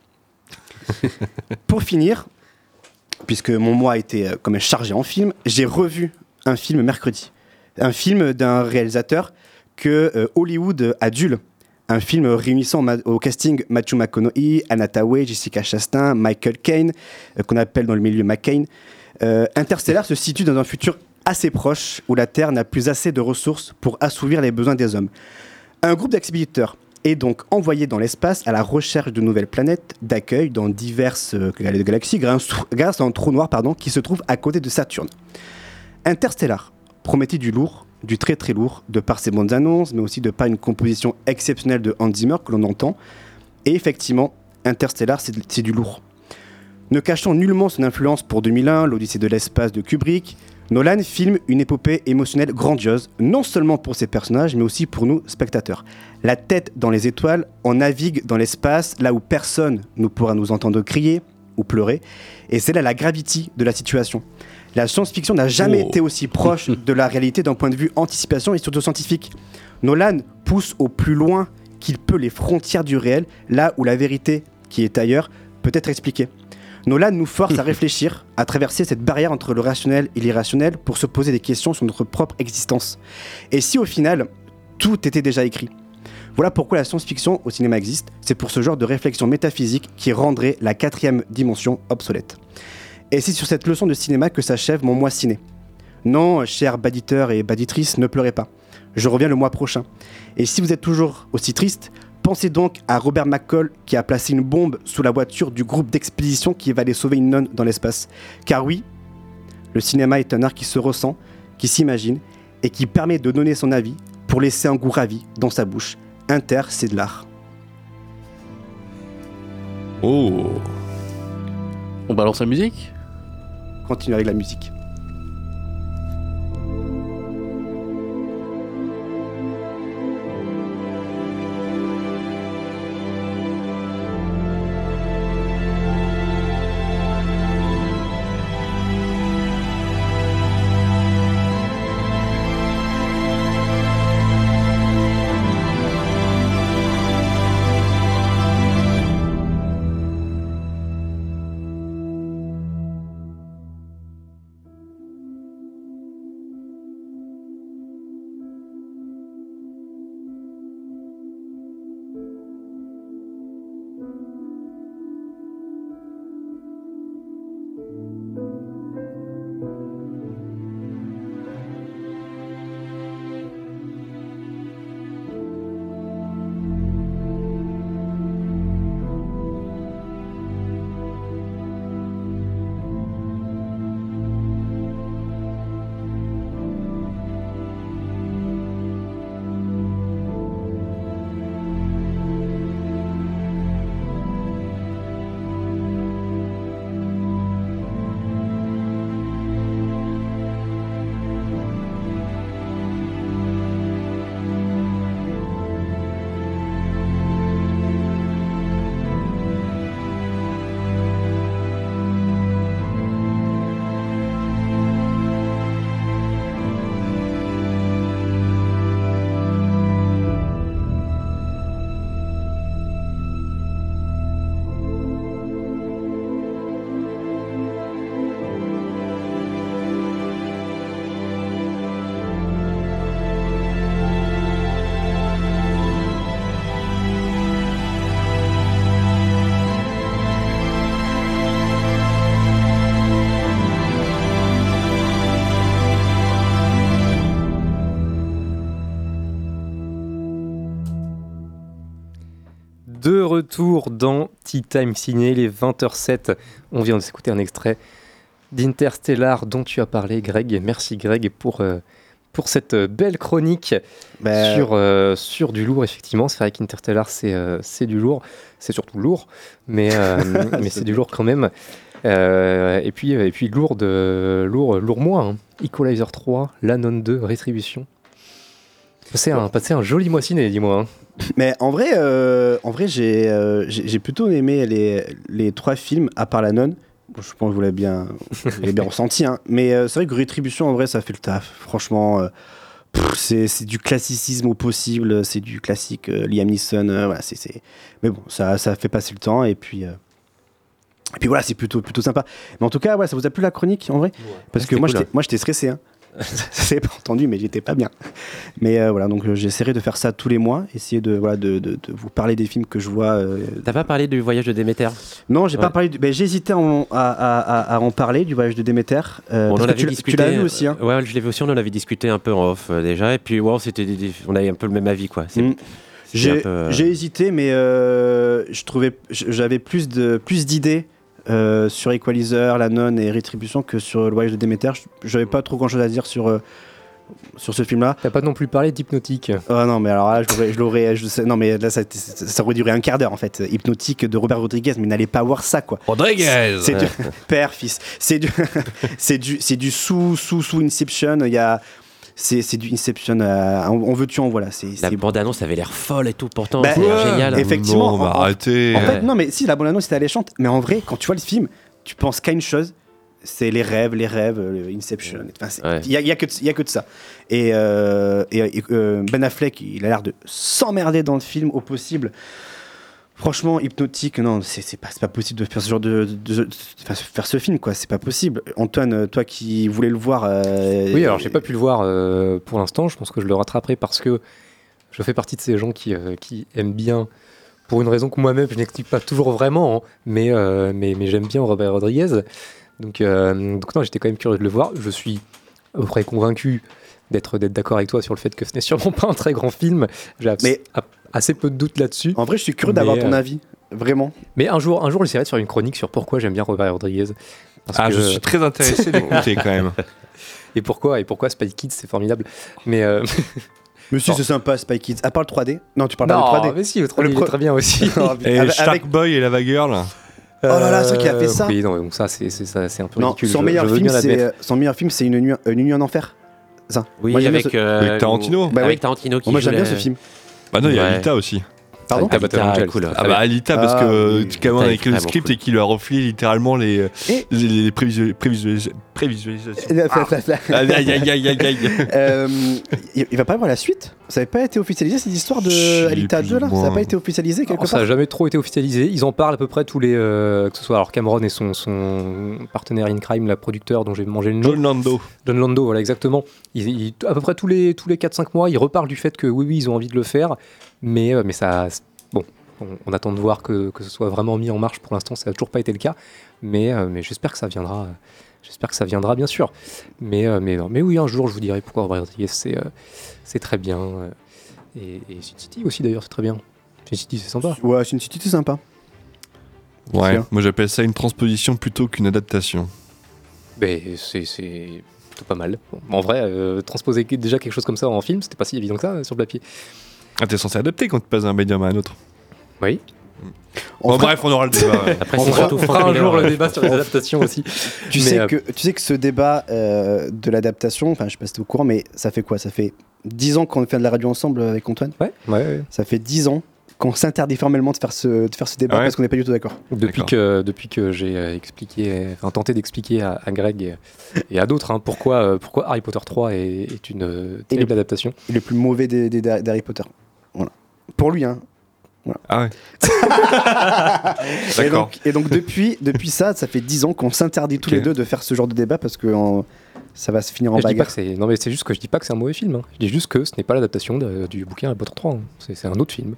*laughs* Pour finir, puisque mon mois était euh, quand même chargé en film, j'ai revu un film mercredi. Un film d'un réalisateur que euh, Hollywood adule. Un film réunissant au casting Matthew McConaughey, Anna Tawai, Jessica Chastain, Michael Caine, euh, qu'on appelle dans le milieu McCain. Euh, Interstellar se situe dans un futur assez proche où la Terre n'a plus assez de ressources pour assouvir les besoins des hommes. Un groupe d'expéditeurs est donc envoyé dans l'espace à la recherche de nouvelles planètes d'accueil dans diverses euh, gal- galaxies grâce à un trou noir pardon, qui se trouve à côté de Saturne. Interstellar promettait du lourd, du très très lourd, de par ses bonnes annonces, mais aussi de par une composition exceptionnelle de Hans Zimmer que l'on entend. Et effectivement, Interstellar, c'est du lourd. Ne cachant nullement son influence pour 2001, l'Odyssée de l'espace de Kubrick, Nolan filme une épopée émotionnelle grandiose, non seulement pour ses personnages, mais aussi pour nous, spectateurs. La tête dans les étoiles, on navigue dans l'espace, là où personne ne pourra nous entendre crier ou pleurer, et c'est là la gravité de la situation. La science-fiction n'a jamais Oh. été aussi proche *laughs* de la réalité d'un point de vue anticipation et surtout scientifique. Nolan pousse au plus loin qu'il peut les frontières du réel, là où la vérité, qui est ailleurs, peut être expliquée. Nolan nous force à *laughs* réfléchir, à traverser cette barrière entre le rationnel et l'irrationnel pour se poser des questions sur notre propre existence. Et si au final, tout était déjà écrit? Voilà pourquoi la science-fiction au cinéma existe, c'est pour ce genre de réflexion métaphysique qui rendrait la quatrième dimension obsolète. Et c'est sur cette leçon de cinéma que s'achève mon mois ciné. Non, chers baditeurs et baditrices, ne pleurez pas. Je reviens le mois prochain. Et si vous êtes toujours aussi triste, pensez donc à Robert McCall qui a placé une bombe sous la voiture du groupe d'expédition qui va aller sauver une nonne dans l'espace. Car oui, le cinéma est un art qui se ressent, qui s'imagine et qui permet de donner son avis pour laisser un goût ravi dans sa bouche. Inter, c'est de l'art. Oh On balance la musique? Continue avec la musique. Retour dans Tea Time Ciné, les 20h07. On vient de s'écouter un extrait d'Interstellar dont tu as parlé, Greg. Merci, Greg, pour, euh, pour cette belle chronique Bah, sur, euh, sur du lourd, effectivement. C'est vrai qu'Interstellar, c'est euh, du lourd. C'est surtout lourd, mais, euh, *laughs* mais c'est du lourd quand même. Euh, et, puis, et puis lourd, de, lourd, lourd moins. hein. Equalizer 3, Lanon 2, Rétribution. C'est un, un joli mois ciné, dis-moi. hein. Mais en vrai, euh, en vrai j'ai euh, j'ai j'ai plutôt aimé les, les trois films, à part La Nonne. Bon, je pense que vous l'avez bien, vous bien *laughs* ressenti. hein. Mais euh, c'est vrai que Rétribution, en vrai, ça fait le taf. Franchement, c'est du classicisme au possible. C'est du classique Liam Neeson. voilà, c'est- c'est- Mais bon, ça, ça fait passer le temps. Et puis, et puis voilà, c'est plutôt, plutôt sympa. Mais en tout cas, ouais, ça vous a plu la chronique, en vrai? Parce que moi, cool, j'étais j'étais stressé. Hein. *laughs* c'est pas entendu, mais j'étais pas bien. Mais euh, voilà, donc euh, j'essaierai de faire ça tous les mois, essayer de, voilà, de, de- de vous parler des films que je vois. euh, T'as pas parlé du voyage de Déméter? Non, j'ai Ouais. pas parlé. Du... ben, j'ai hésité à, en- à, à- à- à en parler du voyage de Déméter. euh, On parce en que avait tu, discuté. tu l'as vu aussi, hein Ouais, je l'ai vu aussi. On en avait discuté un peu en off déjà. Et puis, ouais, c'était, des- on avait un peu le même avis, quoi. Mm. J'ai peu, hésité, mais je trouvais, j'avais plus de plus d'idées euh, sur Equalizer, La Nonne et Rétribution que sur le voyage de Déméter. Je- J'avais pas trop grand chose à dire sur euh, sur ce film-là. T'as pas non plus parlé d'Hypnotique. Ah non, mais alors là, je l'aurais, je l'aurais, je sais- non mais là, ça, ça, ça aurait duré un quart d'heure en fait. Hypnotique de Robert Rodriguez, mais n'allez pas voir ça quoi. Rodriguez C'est du *laughs* père fils. C'est du, *laughs* c'est du, c'est du sous sous sous Inception. Il y a, c'est, c'est du Inception. euh, on, on veut tu en voilà. C'est, La bande-annonce avait l'air folle et tout. Pourtant, Bah, c'est ouais, génial. Effectivement. Non, bah, en- en- arrêtez. En fait, Ouais. non, mais si la bande annonce était alléchante, mais en vrai, quand tu vois le film, tu penses qu'à une chose. C'est les rêves, les rêves, euh, Inception. Enfin, Ouais. Il y, a, il y a que de, il y a que de ça. Euh, et, euh, Ben Affleck, il a l'air de s'emmerder dans le film au possible. Franchement, hypnotique, non, c'est pas, possible de faire ce genre de, de- de- enfin, faire ce film, quoi. C'est pas possible. Antoine, toi qui voulais le voir, euh, Oui, alors j'ai pas pu le voir euh, pour l'instant. Je pense que je le rattraperai parce que je fais partie de ces gens qui, euh, qui aiment bien, pour une raison que moi-même je n'explique pas toujours vraiment, hein, mais, mais, mais j'aime bien Robert Rodriguez. Donc, donc non, j'étais quand même curieux de le voir. Je suis à peu près convaincu d'être d'accord avec toi sur le fait que ce n'est sûrement *laughs* pas un très grand film. J'ai Mais- assez peu de doutes là-dessus. En vrai, je suis curieux d'avoir ton euh, avis, vraiment. Mais un jour, un jour, j'essaierai de faire une chronique sur pourquoi j'aime bien Robert Rodriguez. Parce Ah, que- je suis très intéressé *laughs* d'écouter quand même. Et pourquoi Et pourquoi Spy Kids, c'est formidable. Mais euh, *laughs* Mais si, Bon. c'est sympa, Spy Kids. À part le 3D Non, tu parles non, pas du 3D. mais si, le 3D, il est pro- très bien aussi. *laughs* Et Avec- Shark Boy et Lava Girl. Oh là là, c'est qu'il a fait Euh, ça. Oui, non, donc ça, c'est c'est- ça, c'est un peu Non, ridicule. son Je- meilleur, je film, euh, son meilleur film, c'est une nuit, une nuit en enfer. Ça. Oui, Moi, avec, ce- euh, Avec Tarantino. Bah avec oui. Tarantino qui Moi, j'aime bien la- ce film. Bah non, il y a Ouais. Alita aussi. Pardon Alita cool. Ah bah Alita parce Ah, que Cameron a Alita est écrit le script cool. et qu'il lui a refilé littéralement les, Et- les, les prévisu- prévisualis- prévisualisations. Euh, Aïe aïe aïe aïe aïe aïe. *laughs* Euh, il va pas y avoir la suite? Ça n'avait pas été officialisé cette histoire de Alita plus 2 là? Ça n'a pas été officialisé quelque Alors, ça n'a part? jamais trop été officialisé. Ils en parlent à peu près tous les. euh, que ce soit alors Cameron et son, son partenaire in crime, la producteur dont j'ai mangé le nom. John Lando. John Lando, voilà, exactement. Ils, ils- à peu près tous les, tous les 4-5 mois, ils reparlent du fait que oui, oui, ils ont envie de le faire. Mais, euh, mais ça. Bon, on, on attend de voir que, que ce soit vraiment mis en marche. Pour l'instant, ça n'a toujours pas été le cas. Mais, euh, mais j'espère que ça viendra. euh, J'espère que ça viendra, bien sûr. Mais, euh, mais, non, mais oui, un jour, je vous dirai pourquoi Robert Rodriguez, c'est euh, c'est très bien. euh, et, et Sin City aussi, d'ailleurs, c'est très bien. Sin City, c'est sympa. Ouais, Sin City, c'est sympa. Ouais, moi j'appelle ça une transposition plutôt qu'une adaptation. Mais c'est c'est plutôt pas mal. En vrai, euh, transposer déjà quelque chose comme ça en film, c'était pas si évident que ça sur le papier. Ah, t'es censé adapter quand tu passes d'un médium à un autre. Oui. On Bon, fera- bref, on aura le débat. ouais. *laughs* Après, On fera, surtout on fera Frank un jour le euh, débat sur les adaptations aussi. *laughs* Tu, Mais, sais euh, que, tu sais que ce débat euh, de l'adaptation, enfin je sais pas si t'es au courant, mais ça fait quoi? Ça fait 10 ans qu'on fait de la radio ensemble avec Antoine? Ouais, ouais, ouais. Ça fait 10 ans qu'on s'interdit formellement de faire ce, de faire ce débat Ah ouais parce qu'on n'est pas du tout d'accord. Depuis que, depuis que j'ai euh, expliqué, enfin tenté d'expliquer à, à Greg et, et à d'autres hein, pourquoi, euh, pourquoi Harry Potter 3 est, est une euh, terrible adaptation. Il est le plus mauvais des, Potter. Voilà. Pour lui, hein. Ah ouais. *laughs* Et D'accord. donc, et donc depuis, depuis ça, ça fait 10 ans qu'on s'interdit tous les deux de faire ce genre de débat parce que en- ça va se finir en Je dis pas bagarre. que non mais c'est juste que je dis pas que c'est un mauvais film. hein. Je dis juste que ce n'est pas l'adaptation du bouquin Harry Potter 3. hein. C'est un autre film.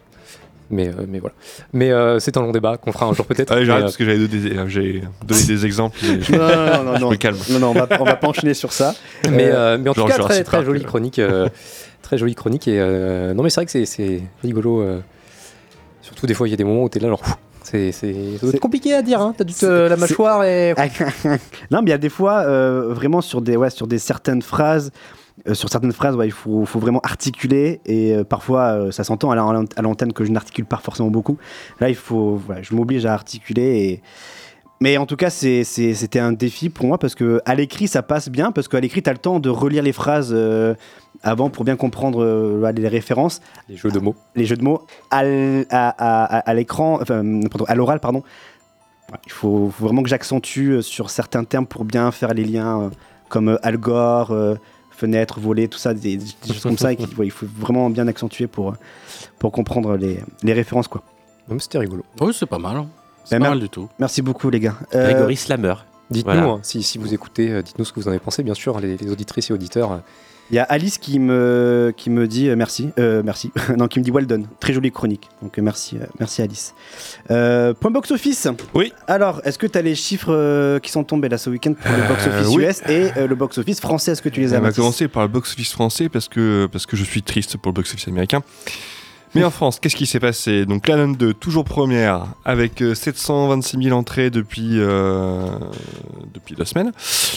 Mais, euh, mais voilà. Mais euh, c'est un long débat qu'on fera un jour peut-être. *laughs* Ouais, mais, j'arrête parce que j'avais donné, des- euh, j'ai donné des exemples. et je- *laughs* Non, non, non, non, *laughs* je non. me calme. Non, non, on va, on va pas enchaîner sur ça. mais, mais en tout cas, très, très jolie chronique. euh, très jolie chronique. Et, euh, non, mais c'est vrai que c'est, c'est rigolo. euh, surtout des fois, il y a des moments où tu es là, genre. C'est, c'est, ça doit être C'est- compliqué à dire. Hein. T'as dû te- la mâchoire et. non, mais il y a des fois, euh, vraiment sur des, ouais, sur des certaines phrases, euh, sur certaines phrases, ouais, il faut, faut vraiment articuler et euh, parfois euh, ça s'entend à la- à l'antenne que je n'articule pas forcément beaucoup. Là, il faut, voilà, je m'oblige à articuler et. Mais en tout cas, c'était un défi pour moi parce que à l'écrit, ça passe bien parce qu'à l'écrit, tu as le temps de relire les phrases avant pour bien comprendre les références. Les jeux de mots. Les jeux de mots à, l'écran, à l'oral, pardon. Ouais, Il faut, faut vraiment que j'accentue sur certains termes pour bien faire les liens, comme Al Gore, euh, fenêtre, volet, tout ça, des, des *laughs* choses comme ça. et qu'il- ouais, faut vraiment bien accentuer pour, euh, pour comprendre les, les références. Quoi. Même c'était rigolo. Oui, c'est pas mal. hein. C'est Ben, pas mal du tout. Merci beaucoup, les gars. Euh, Grégory Slammer. Dites-nous, Voilà. hein, si, si vous écoutez, euh, dites-nous ce que vous en avez pensé, bien sûr, les, les auditrices et auditeurs. Il y a Alice qui me, qui me dit euh, merci, euh, merci, *laughs* non, qui me dit well done, très jolie chronique. Donc euh, merci, merci Alice. Euh, point box office. Oui. Alors, est-ce que tu as les chiffres qui sont tombés là ce week-end pour le box office oui. US et le box office français? Est-ce que tu les as On va commencer par le box-office français parce que, parce que je suis triste pour le box-office américain. Mais en France, qu'est-ce qui s'est passé? Donc La Nonne 2, toujours première, avec euh, 726 000 entrées depuis, euh, depuis deux semaines.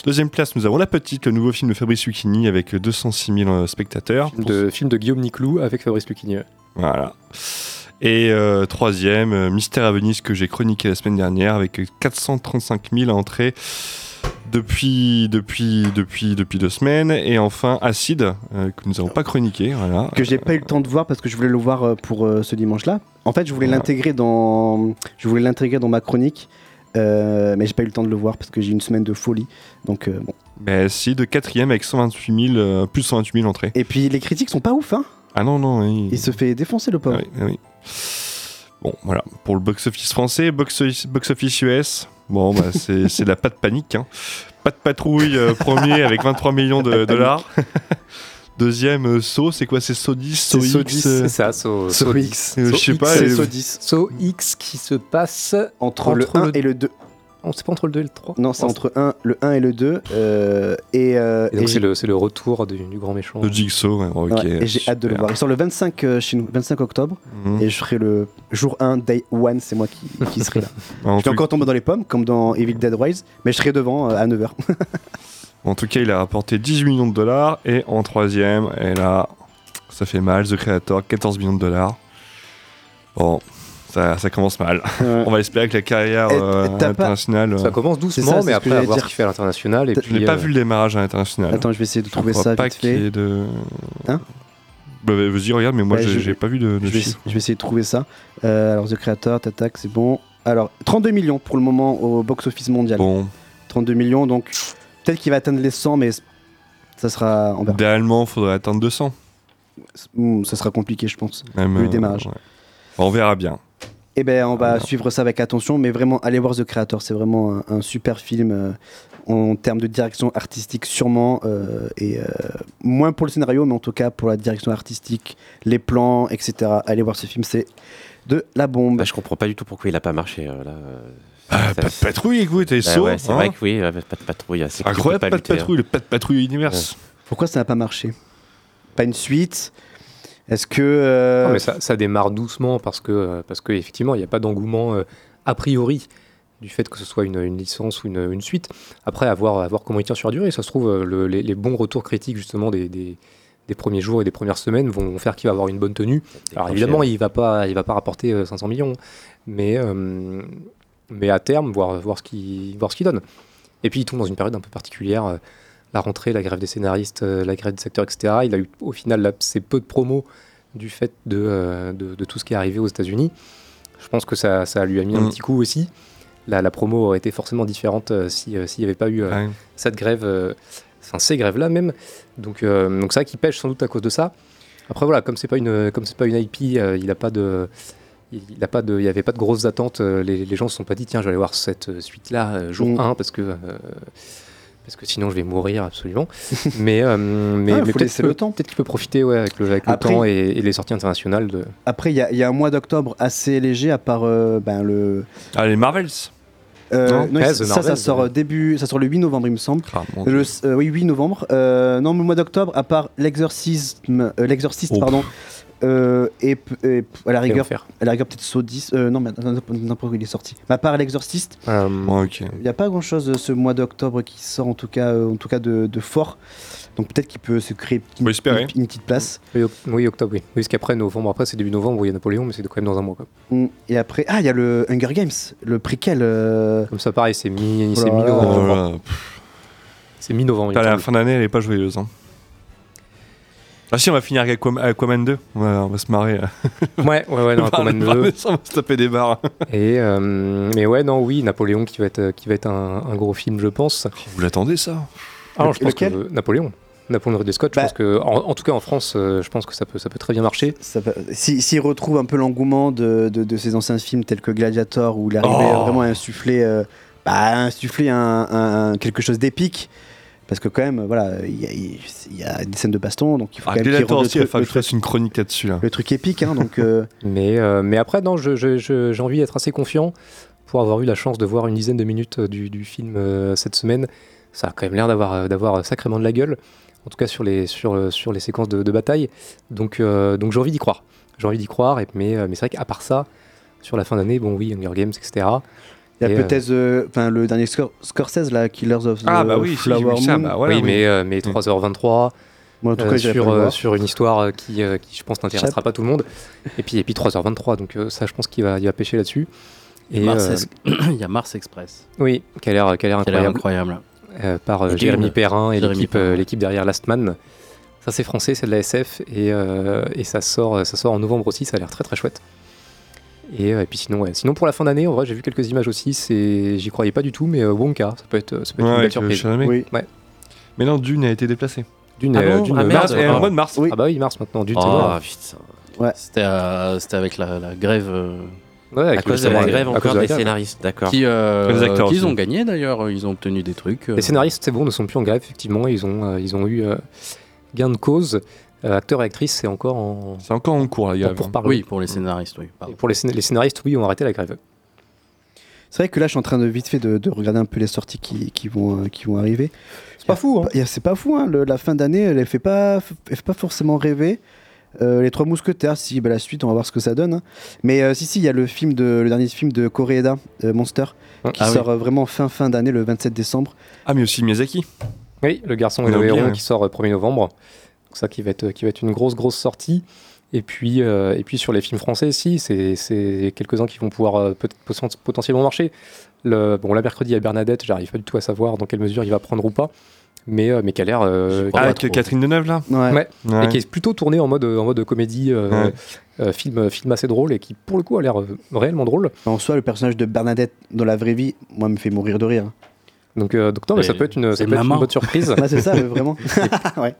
Deuxième place, nous avons La Petite, le nouveau film de Fabrice Lucchini, avec 206 000 euh, spectateurs. de film de Guillaume Niclou avec Fabrice Lucchini. Voilà. Et euh, troisième, euh, Mystère à Venise, que j'ai chroniqué la semaine dernière, avec 435 000 entrées depuis, depuis, depuis, depuis deux semaines. Et enfin, Acide, euh, que nous n'avons pas chroniqué. Voilà. que j'ai pas eu le temps de voir parce que je voulais le voir euh, pour euh, ce dimanche-là. En fait, je voulais l'intégrer dans, je voulais l'intégrer dans ma chronique, euh, mais j'ai pas eu le temps de le voir parce que j'ai eu une semaine de folie. Donc bon. Ben, Acide, quatrième, avec 128 000, euh, plus 128 000 entrées. Et puis les critiques sont pas ouf, hein. Ah non, non, oui. Il se fait défoncer le pauvre. Ah oui, ah oui. Bon, voilà. Pour le box-office français, box- box-office US, bon, bah, c'est *laughs* c'est la pas de panique. Hein. Pas de patrouille, euh, premier avec 23 millions de dollars. Deuxième, euh, Saw, c'est quoi? C'est Saw 10 Saw C'est X Saw 10, euh, c'est ça, Saw, Saw Saw X. 10. Je sais X, pas, c'est 10. Saw X qui se passe Entre, le 1 et le 2. On sait pas entre le 2 et le 3 Non, c'est entre 1, le 1 et le 2. euh, et, euh, Et donc et c'est le, c'est le retour du, du grand méchant. De Jigsaw, ouais, ok. Ouais, et j'ai hâte de le super. voir. Il sort le 25, euh, chez nous, 25 octobre. Mhm. Et je ferai le jour 1, day 1, c'est moi qui, qui serai là. *laughs* En je vais tout- encore tomber dans les pommes, comme dans Evil Dead Rise, mais je serai devant euh, à 9h. *laughs* En tout cas, il a rapporté 18 millions de dollars. Et en troisième, et là, ça fait mal, The Creator, 14 millions de dollars. Bon, ça, ça commence mal. Ouais. On va espérer que la carrière Et- euh, pas- internationale. Ça commence doucement, ça, mais après à voir dire. ce qu'il fait à l'international. Je n'ai pas euh, vu le démarrage à l'international. Attends, je vais essayer de trouver ça pas vite fait. de. Hein Bah, bah, Vas-y, regarde, mais moi, Ouais, j'ai je- pas vu de, de Je vais, chiffres. je vais essayer de trouver ça. Euh, alors, The Creator, Tatak, c'est bon. Alors, 32 millions pour le moment au box-office mondial. Bon, 32 millions, donc peut-être qu'il va atteindre les 100, mais ça sera, idéalement, il faudrait atteindre 200. Hmm, ça sera compliqué, je pense. Même, Le euh, démarrage. ouais. On verra bien. Eh ben, on va Ah, suivre ça avec attention, mais vraiment, allez voir The Creator, c'est vraiment un, un super film euh, en termes de direction artistique, sûrement, euh, et euh, moins pour le scénario, mais en tout cas pour la direction artistique, les plans, etc. Allez voir ce film, c'est de la bombe. Bah, je comprends pas du tout pourquoi il a pas marché. euh, là, euh, Ah, pas de patrouille, écoute, t'es Bah saut. ouais, c'est hein. vrai que oui, ouais, pas de patrouille. C'est que tu Incroyable, peux pas de hein. patrouille, le pas de patrouille univers. Pourquoi ça n'a pas marché? Pas une suite? Est-ce que. euh, Non, mais ça, ça démarre doucement parce que, euh, parce que effectivement, il n'y a pas d'engouement euh, a priori du fait que ce soit une, une licence ou une, une suite. Après, à voir, à voir comment il tient sur la durée. Ça se trouve, le- les, les bons retours critiques justement des, des, des premiers jours et des premières semaines vont faire qu'il va avoir une bonne tenue. Alors évidemment, il va pas, il va pas rapporter euh, 500 millions, mais, euh, mais à terme, voir, voir ce qu'il voir ce qu'il donne. Et puis, il tombe dans une période un peu particulière. La rentrée, la grève des scénaristes, euh, la grève des acteurs, etc. Il a eu au final assez peu de promos du fait de, euh, de, de tout ce qui est arrivé aux États-Unis. Je pense que ça, ça lui a mis un Mm. petit coup aussi. La, la promo aurait été forcément différente euh, si, s'il n'y avait pas eu Ouais. cette grève, enfin ces grèves-là même. Donc, donc vrai qu'il pêche sans doute à cause de ça. Après voilà, comme c'est pas une, comme c'est pas une IP, euh, il a pas de, il a pas de, il y avait pas de grosses attentes. les, les gens se sont pas dit tiens, je vais aller voir cette suite-là euh, jour Mm. 1 parce que. euh, parce que sinon je vais mourir absolument. *laughs* mais euh, mais, Ah, mais peut-être le peut- temps. Peut-être qu'il peut profiter ouais, avec le, avec le Après- temps et, et les sorties internationales. De... Après, il y, a- il y a un mois d'octobre assez léger, à part euh, ben, le. Ah, les Marvels Euh, Non non, Ouais, ça, The ça, Marvels, sort ouais. début, ça sort le 8 novembre, il me semble. Ah, Le, euh, oui, 8 novembre. Euh, non, le mois d'octobre, à part l'exorcisme, euh, l'exorciste, Oh. pardon, euh, et, à la rigueur, à la rigueur peut-être Saw 10. euh, non, mais n'importe où il est sorti. Mais à part l'exorciste, Bon, ok. il n'y a pas grand-chose euh, ce mois d'octobre qui sort en tout cas, euh, en tout cas de, de fort. Donc peut-être qu'il peut se créer une, petite place. Oui, oui, octobre, oui. Oui, parce qu'après, novembre, après, c'est début novembre où il y a Napoléon, mais c'est quand même dans un mois. Quoi. Mm. Et après, ah, il y a le Hunger Games, le préquel. euh, Comme ça, pareil, c'est mi- Oh c'est là mi-novembre. Oh C'est mi-novembre. me la fin d'année, elle est pas joyeuse. Hein. Ah si, on va finir avec Aquaman, Aquaman 2. On va, on va se marrer. Ouais, ouais, ouais, non, *laughs* Aquaman 2. on va se taper des barres. *laughs* Et, euh, mais ouais, non, oui, Napoléon qui va être, qui va être un, un gros film, je pense. Vous l'attendez ça? Alors, je pense lequel? que Napoléon. Napoléon de Ridley Scott, je Bah- pense que, en, en tout cas en France, euh, je pense que ça peut, ça peut très bien marcher. va- si- S'il retrouve un peu l'engouement de, de, de ses anciens films tels que Gladiator, où il arrivait Oh. vraiment à insuffler, euh, bah, à insuffler un, un- un- quelque chose d'épique. Parce que quand même, voilà, il y, a- il y a des scènes de baston, donc il faut Ah, quand même qu'il le aussi, truc- le fasse une chronique là-dessus. Là. le truc épique, hein, donc euh, *laughs* Mais, euh, mais après, non, je- je- je- j'ai envie d'être assez confiant pour avoir eu la chance de voir une dizaine de minutes euh, du, du film euh, cette semaine. Ça a quand même l'air d'avoir, d'avoir sacrément de la gueule, en tout cas sur les, sur, sur les séquences de, de bataille. Donc, euh, donc j'ai envie d'y croire. J'ai envie d'y croire, et, mais, mais c'est vrai qu'à part ça, sur la fin d'année, bon oui, Hunger Games, etc. il y a euh, peut-être euh, enfin, le dernier Scor- Scorsese, là, Killers of the Ah bah oui, Flower vu ça, Moon. bah voilà, oui, oui. mais, euh, mais 3h23 Moi, en tout euh, cas, sur, euh, sur une histoire euh, qui, euh, qui, je pense, n'intéressera pas tout le monde. Et puis, et puis 3h23, donc euh, ça, je pense qu'il va, il va pêcher là-dessus. Et, Mars euh, *coughs* Il y a Mars Express. oui, qui a l'air incroyable. incroyable. euh, par euh, Jérémy. Perrin et l'équipe euh, derrière Last Man. Ça c'est français, c'est de la SF et, euh, et ça sort ça sort en novembre aussi, ça a l'air très très chouette. Et, euh, et puis sinon ouais, sinon pour la fin d'année, en vrai, j'ai vu quelques images aussi, c'est j'y croyais pas du tout mais euh, Wonka, ça peut être ça peut être Ouais, une belle euh, surprise. Oui. Ouais. Mais non, Dune a été déplacé. Dune, Ah euh, bon Dune, Ah, euh, merde, mars, Et ah. en mode mars. Oui. Ah bah oui, mars maintenant, Dune Oh putain. C'était euh, c'était avec la, la grève. euh, Ouais, à avec cause de la grève encore cause de la des scénaristes, d'accord. Qui, euh, Les acteurs qu'ils aussi. ont gagné d'ailleurs, ils ont obtenu des trucs. euh, Les scénaristes, c'est bon, ne sont plus en grève, effectivement. Ils ont, euh, ils ont eu euh, gain de cause. Euh, acteurs et actrices, c'est encore en. C'est encore en cours, grève. pour parler. Oui, pour les scénaristes, oui. Et pour les, scén- les scénaristes, oui, ont arrêté la grève. C'est vrai que là, je suis en train de vite fait de, de regarder un peu les sorties qui, qui vont, euh, qui vont arriver. C'est pas fou, hein a- C'est pas fou, hein, le- la fin d'année, elle, elle fait pas, elle fait pas forcément rêver. Euh, les Trois Mousquetaires, si, bah, la suite, on va voir ce que ça donne. hein. Mais euh, si, si, il y a le, film de, le dernier film de Koreeda, euh, Monster, qui Ah sort vraiment fin fin d'année, le 27 décembre. Ah, mais aussi Miyazaki. Oui, le garçon On et le héron qui sort euh, 1er novembre. Donc ça qui va être, qui va être une grosse, grosse sortie. Et puis, euh, et puis sur les films français, si, c'est c'est quelques-uns qui vont pouvoir euh, peut- potentiellement marcher. Le, bon, là, mercredi, à Bernadette, j'arrive pas du tout à savoir dans quelle mesure il va prendre ou pas. Mais, euh, mais qui a l'air. euh, Ah, Catherine Deneuve, là Ouais. Ouais. Ouais. Et qui est plutôt tourné en mode, en mode comédie, euh, Ouais. euh, film, film assez drôle et qui, pour le coup, a l'air euh, réellement drôle. En soi, le personnage de Bernadette dans la vraie vie, moi, me fait mourir de rire. Donc, euh, donc non, mais ça peut être une, ça c'est peut être une maman. bonne surprise. Ouais, *laughs* c'est ça, mais vraiment. *laughs* *laughs* ouais.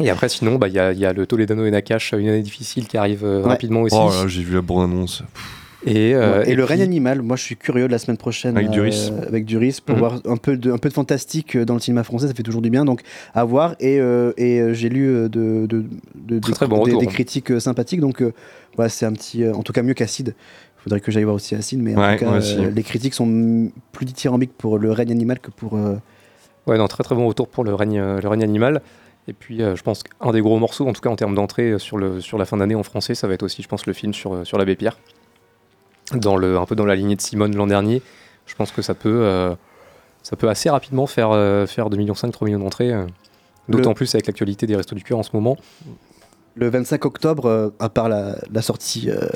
Et après, sinon, bah, il y, a, y a le Toledano et Nakash, une année difficile qui arrive euh, Ouais. rapidement aussi. Oh là, j'ai vu la bande-annonce. Et, euh, et, le puis- règne animal, moi je suis curieux de la semaine prochaine Avec Duris. avec Duris pour Mhm. voir un peu, de, un peu de fantastique euh, dans le cinéma français, ça fait toujours du bien, donc à voir. Et, euh, et euh, j'ai lu euh, de, de, de- Très, des, très bon des- retour. des critiques euh, sympathiques, donc euh, voilà, c'est un petit, euh, en tout cas mieux qu'Acide. Il faudrait que j'aille voir aussi Acide, mais en Ouais, tout cas, euh, les critiques sont plus dithyrambiques pour le règne animal que pour. euh, Ouais, non, très très bon retour pour le règne, euh, le règne animal. Et puis, euh, je pense qu'un des gros morceaux, en tout cas en termes d'entrée sur, le, sur la fin d'année en français, ça va être aussi, je pense, le film sur, sur l'abbé Pierre. Dans le, un peu dans la lignée de Simone l'an dernier. Je pense que ça peut, euh, ça peut assez rapidement faire, euh, faire 2,5 millions, 3 millions d'entrées. euh, D'autant Le- plus avec l'actualité des Restos du Cœur en ce moment. Le 25 octobre, euh, à part la, la sortie euh,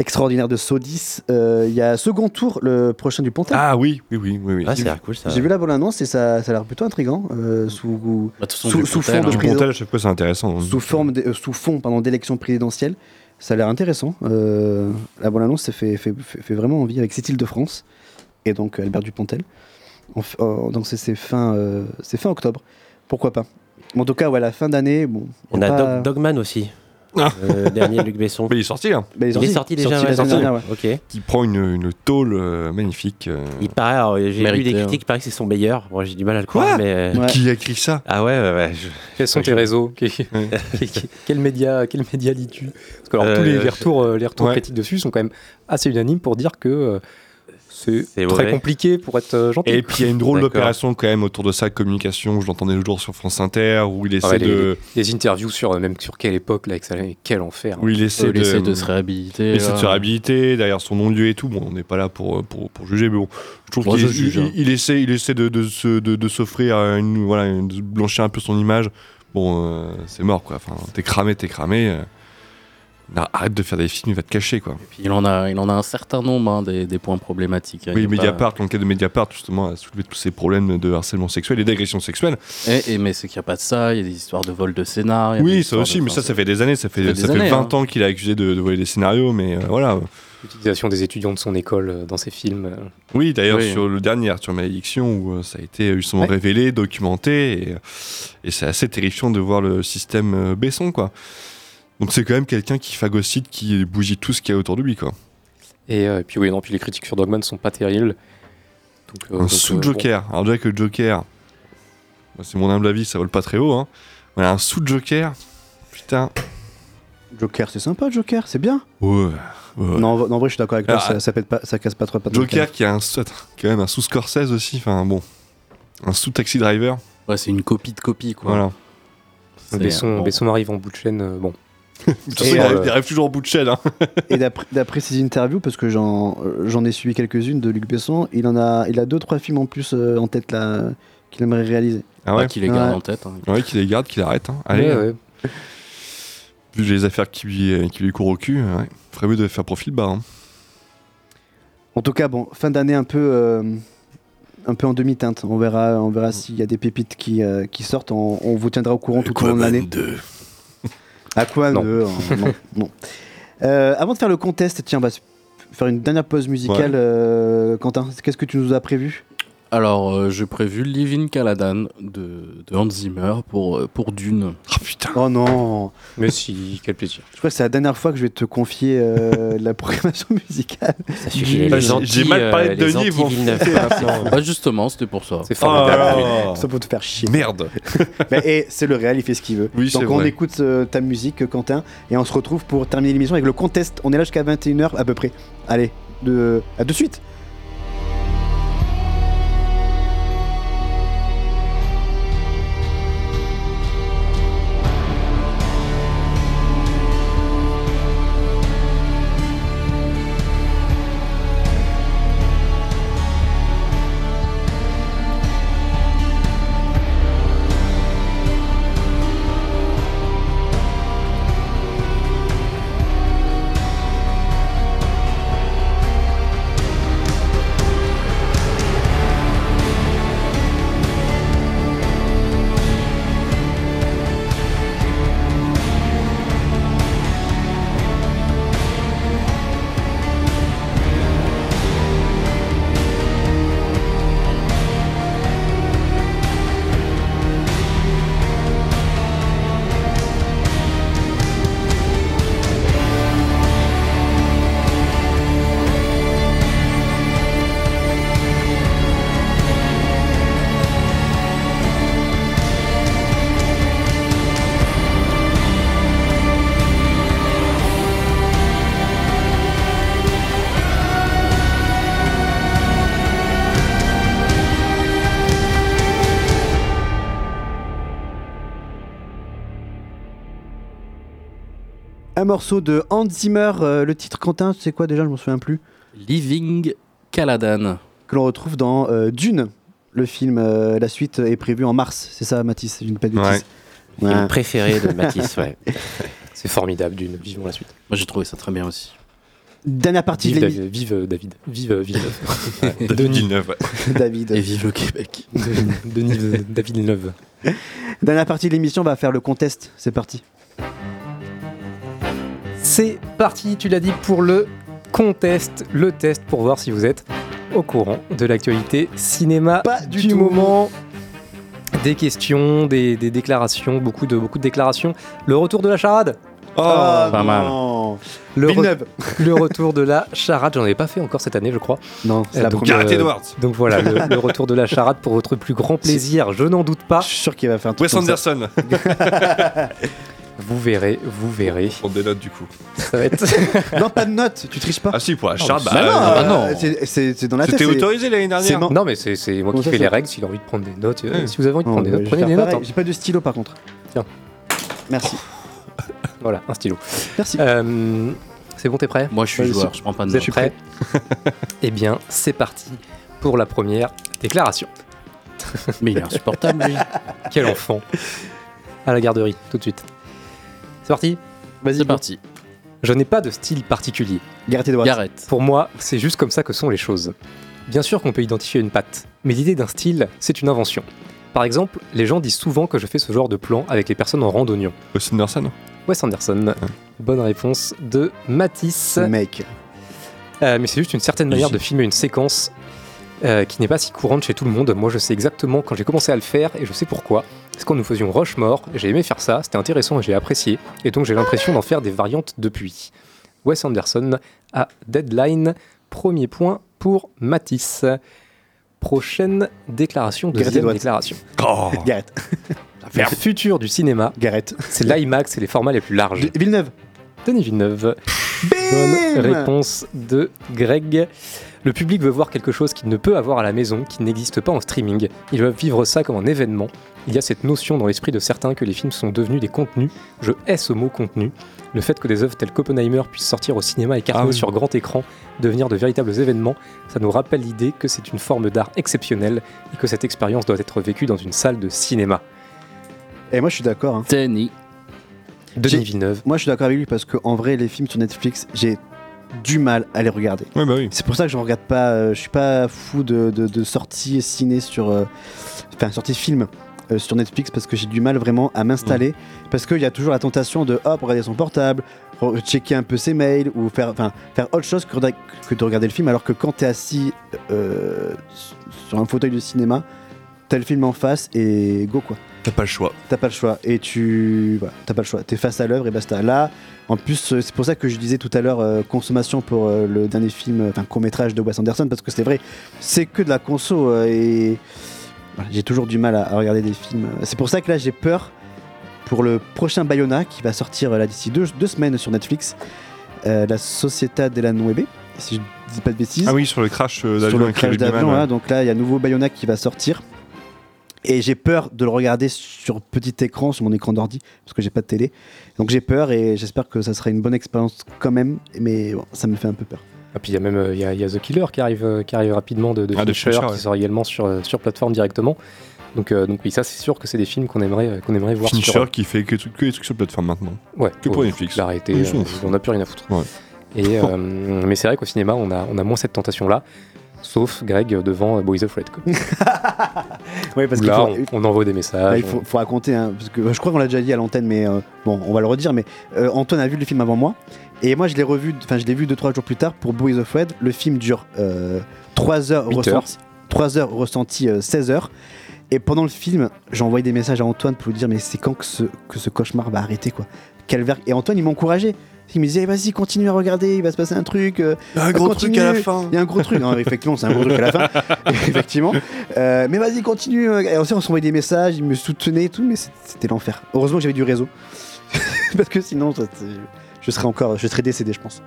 extraordinaire de Sodis, euh, il y a second tour, le prochain du Pontel. Ah oui, oui, oui, oui. oui. Ah, c'est cool ça. J'ai vu la bonne annonce et ça, ça a l'air plutôt intrigant. euh, sous, Bah, de façon, sous, du sous Pontel, forme de hein. Du président- Pontel, à chaque fois, c'est intéressant. hein. sous forme de- euh, sous fond d'élection présidentielle. Ça a l'air intéressant. Euh, la bonne annonce ça fait, fait, fait, fait vraiment envie avec cette île de France et donc euh, Albert Dupontel. F- euh, donc c'est fin euh, octobre. Pourquoi pas? En tout cas, ouais, la fin d'année, bon. On a pas- Dog- Dogman aussi. Ah. Le dernier Luc Besson. Mais il est sorti, hein. Il est sorti déjà, sorti ouais, sorti. dernière, ouais. Ok. Qui prend une, une tôle euh, magnifique. euh. Il paraît, alors, j'ai lu Mérité, des hein. critiques, il paraît que c'est son meilleur. Moi j'ai du mal à le croire, Quoi mais. Ouais. Qui a écrit ça? Ah ouais, ouais, ouais. je- Quels sont tes réseaux? Qui- Quel média, quel média lis-tu? Parce que alors, Euh, tous les, retours, euh, les retours Ouais. critiques dessus sont quand même assez unanimes pour dire que euh, c'est très vrai. compliqué pour être euh, gentil. Et puis il y a une drôle d'opération quand même autour de sa communication. Je l'entendais le jour sur France Inter où il essaie Ah ouais, les, de. les interviews sur même sur quelle époque là, avec ça, quel enfer. Où il essaie de, essaie de se réhabiliter. il essaie de se réhabiliter derrière son non-lieu et tout. Bon, on n'est pas là pour, pour, pour juger, mais bon, je trouve qu'il il, hein. il essaie, il essaie de, de, se- de, de s'offrir à une, voilà, une- de blanchir un peu son image. Bon, euh, c'est mort quoi. Enfin, t'es cramé, t'es cramé. euh. Non, arrête de faire des films, il va te cacher quoi. Puis il en a, il en a un certain nombre hein, des, des points problématiques. hein. Oui, pas- Mediapart, l'enquête de Mediapart justement a soulevé tous ces problèmes de harcèlement sexuel et d'agression sexuelle. Et, et- mais c'est qu'il n'y a pas de ça, il y a des histoires de vol de scénar. il y a des Oui, ça aussi, de- mais ça, ça fait des années. Ça fait, Ça fait ça des fait années, 20 hein. ans qu'il a accusé de, de voler des scénarios, mais euh, voilà. L'utilisation des étudiants de son école euh, dans ses films. euh. Oui, d'ailleurs, Oui. sur le dernier, sur Malédiction, où ça a été justement Ouais. révélé, documenté, et, et c'est assez terrifiant de voir le système Besson, quoi. Donc c'est quand même quelqu'un qui phagocyte, qui bougie tout ce qu'il y a autour de lui, quoi. Et euh, puis oui, non, puis les critiques sur Dogman sont pas terribles. Donc, euh, Un donc, sous-Joker. Alors déjà que le Joker, moi, c'est mon humble avis, ça vole pas très haut, hein. Un sous-Joker, putain. Joker, c'est sympa, Joker, c'est bien. Ouais. ouais. Non, en- non, en vrai, je suis d'accord avec toi, Ah. ça, ça, pète pas, ça casse pas trop pas de Joker qui a un sous, quand même un sous Scorsese aussi, enfin bon, un sous Taxi Driver. Ouais, c'est une copie de copie, quoi. Voilà. Besson, bon. Besson arrive en bout de chaîne. euh, bon. De toute façon, Et, il, arrive, euh, il arrive toujours au bout de chaîne. Hein. Et d'après ses interviews, parce que j'en j'en ai suivi quelques-unes de Luc Besson, il en a, il a deux trois films en plus euh, en tête là qu'il aimerait réaliser. Ah ouais, qu'il les garde Ouais. en tête. hein. Ouais, qu'il les garde, qu'il arrête. hein. Allez, Ouais, euh, ouais. vu les affaires qui lui, qui lui courent au cul, ouais. ferait mieux de faire profil bas. hein. En tout cas, bon, fin d'année un peu, euh, un peu en demi-teinte. On verra, on verra s'il y a des pépites qui, euh, qui sortent. On, on vous tiendra au courant tout au long de l'année. À quoi Non. deux, *laughs* non, non. Euh, avant de faire le contest, tiens, on va faire une dernière pause musicale. Euh, Quentin, qu'est-ce que tu nous as prévu? Alors, euh, j'ai prévu Living Caladan de, de Hans Zimmer pour, euh, pour Dune. Oh putain. Oh non Mais si, quel plaisir. Je crois que c'est la dernière fois que je vais te confier euh, *laughs* la programmation musicale. Ça suffit, les- Bah, les j'ai- anti- j'ai mal parlé de euh, les Denis, ils vont maintenant. Bah, justement, c'était pour ça. C'est formidable. là. Ça pour te faire chier. Merde. *laughs* Mais, et c'est le réel, il fait ce qu'il veut. Oui, c'est Donc on vrai. écoute euh, ta musique, Quentin, et on se retrouve pour terminer l'émission avec le contest. On est là jusqu'à 21h à peu près. Allez, de... à de suite. Morceau de Hans Zimmer, euh, le titre Quentin, c'est quoi déjà Je m'en souviens plus. Living Caladan. Que l'on retrouve dans euh, Dune. Le film, euh, la suite est prévue en mars, c'est ça Mathis Je ne pas de bêtises. Film Ouais. préféré de Matisse, ouais. *laughs* C'est formidable, d'une. Vivons la suite. Moi, j'ai trouvé ça très bien aussi. Dernière partie Vive, de David. l'émission. vive, David. Vive Villeneuve. *laughs* David. Villeneuve, ouais. *laughs* David. Et vive le Québec. Denis David Villeneuve. Dernière partie de l'émission, on va faire le contest. C'est parti. C'est parti, tu l'as dit, pour le contest, le test pour voir si vous êtes au courant de l'actualité cinéma Pas du du tout. moment. Des questions, des, des déclarations, beaucoup de, beaucoup de déclarations. Le retour de la charade Oh, pas mal. non. le, re- Villeneuve. *laughs* le retour de la charade, j'en avais pas fait encore cette année, je crois. Non, c'est la donc, première. Euh, Edwards. Donc voilà, le, le retour de la charade pour votre plus grand *laughs* plaisir, je n'en doute pas. Je suis sûr qu'il va faire un truc Wes comme ça. Anderson. *laughs* Vous verrez, vous verrez. On dénote du coup. *laughs* Ça va être. Non, pas de note, tu triches pas. Ah si, pour la Bah bah, non, euh, bah non. euh, c'est- c'est dans la tête. C'était autorisé l'année dernière. man- Non, mais c'est c'est moi qui fais les règles. S'il a envie de prendre des notes, euh, Ouais. si vous avez envie de Oh, prendre des notes, je vais prenez des notes. hein. J'ai pas de stylo par contre. Tiens. Merci. *laughs* Voilà, un stylo. Merci. Euh, c'est bon, t'es prêt? Moi, je suis joueur, je prends pas de Vous êtes notes. prêts *laughs* Eh bien, c'est parti pour la première déclaration. Mais il est insupportable, lui. Quel enfant À la garderie, tout de suite. C'est parti Vas-y, C'est parti. Je n'ai pas de style particulier. Gareth Edwards. Gareth. Pour moi, c'est juste comme ça que sont les choses. Bien sûr qu'on peut identifier une patte, mais l'idée d'un style, c'est une invention. Par exemple, les gens disent souvent que je fais ce genre de plan avec les personnes en randonnion. Wes Anderson. Wes Anderson. Bonne réponse de Matisse. Mec. Euh, mais c'est juste une certaine manière de filmer une séquence euh, qui n'est pas si courante chez tout le monde. Moi, je sais exactement quand j'ai commencé à le faire et je sais pourquoi. C'est quand nous faisions Rushmore, j'ai aimé faire ça, c'était intéressant et j'ai apprécié. Et donc j'ai l'impression d'en faire des variantes depuis. Wes Anderson à Deadline, premier point pour Matisse. Prochaine déclaration, deuxième Edwards. déclaration. Oh. *laughs* Gareth. Le futur du cinéma, Gareth. c'est l'IMAX et les formats les plus larges. Vi- Villeneuve. Denis Villeneuve. Bonne réponse de Greg. Le public veut voir quelque chose qu'il ne peut avoir à la maison, qui n'existe pas en streaming. Ils veulent vivre ça comme un événement. Il y a cette notion dans l'esprit de certains que les films sont devenus des contenus. Je hais ce mot contenu. Le fait que des œuvres telles qu'Oppenheimer puissent sortir au cinéma et cartonner Ah oui. sur grand écran, devenir de véritables événements, ça nous rappelle l'idée que c'est une forme d'art exceptionnelle et que cette expérience doit être vécue dans une salle de cinéma. Et moi, je suis d'accord. hein. Denis. Denis Villeneuve. Moi, je suis d'accord avec lui parce qu'en vrai, les films sur Netflix, j'ai du mal à les regarder. Ouais, bah oui. C'est pour ça que je ne regarde pas. euh, je suis pas fou de, de, de sorties ciné sur. euh, Enfin, sorties films euh, sur Netflix parce que j'ai du mal vraiment à m'installer. Parce qu'il y a toujours la tentation de hop, regarder son portable, checker un peu ses mails ou faire, enfin, faire autre chose que, que de regarder le film. Alors que quand tu es assis euh, sur un fauteuil de cinéma, t'as le film en face et go quoi. T'as pas le choix. T'as pas le choix et tu. Voilà, t'as pas le choix. T'es face à l'œuvre et basta. Là, en plus, euh, c'est pour ça que je disais tout à l'heure euh, consommation pour euh, le dernier film, enfin court métrage de Wes Anderson, parce que c'est vrai, c'est que de la conso euh, et voilà, j'ai toujours du mal à, à regarder des films. C'est pour ça que là, j'ai peur pour le prochain Bayona qui va sortir là d'ici deux, deux semaines sur Netflix, la Società della Nueve, si je dis pas de bêtises. Ah oui, sur le crash euh, sur d'avion le crash d'avion. ouais. voilà. Donc là, il y a un nouveau Bayona qui va sortir. Et j'ai peur de le regarder sur petit écran, sur mon écran d'ordi, parce que j'ai pas de télé. Donc j'ai peur et j'espère que ça sera une bonne expérience quand même. Mais bon, ça me fait un peu peur. Et puis il y a même euh, il y a, y a The Killer qui arrive, euh, qui arrive rapidement de, de Ah, de Fincher, Fincher, qui ouais. sort également sur, euh, sur plateforme directement. Donc, euh, donc oui, ça c'est sûr que c'est des films qu'on aimerait, qu'on aimerait voir Fincher sur. qui fait que, que des trucs sur plateforme maintenant. Ouais, Que pour Netflix. A arrêté, euh, on n'a plus rien à foutre. Ouais. Et, euh, mais c'est vrai qu'au cinéma, on a, on a moins cette tentation-là, sauf Greg euh, devant euh, Boys Afraid. Quoi. *laughs* Ouais, parce là, faut- on, on envoie des messages. Il faut, faut raconter, hein, parce que euh, je crois qu'on l'a déjà dit à l'antenne, mais euh, bon, on va le redire. Mais euh, Antoine a vu le film avant moi, et moi je l'ai revu, enfin je l'ai vu 2-3 jours plus tard pour Boys of Red. Le film dure 3 heures Huit ressenties, 3 heures ressenties, euh, 16 heures. Et pendant le film, j'ai envoyé des messages à Antoine pour lui dire mais c'est quand que ce, que ce cauchemar va arrêter quoi Calvaire. Et Antoine il m'encourageait. Il me disait vas-y continue à regarder, il va se passer un truc. euh, Il y a un gros continue. truc à la fin. Il y a un gros truc. Non, effectivement, c'est un gros truc à la fin. *laughs* effectivement. Euh, mais vas-y, continue. Et ensuite, on s'envoyait des messages, il me soutenait et tout, mais c'était l'enfer. Heureusement que j'avais du réseau. *laughs* Parce que sinon, je serais encore, je serais décédé, je pense.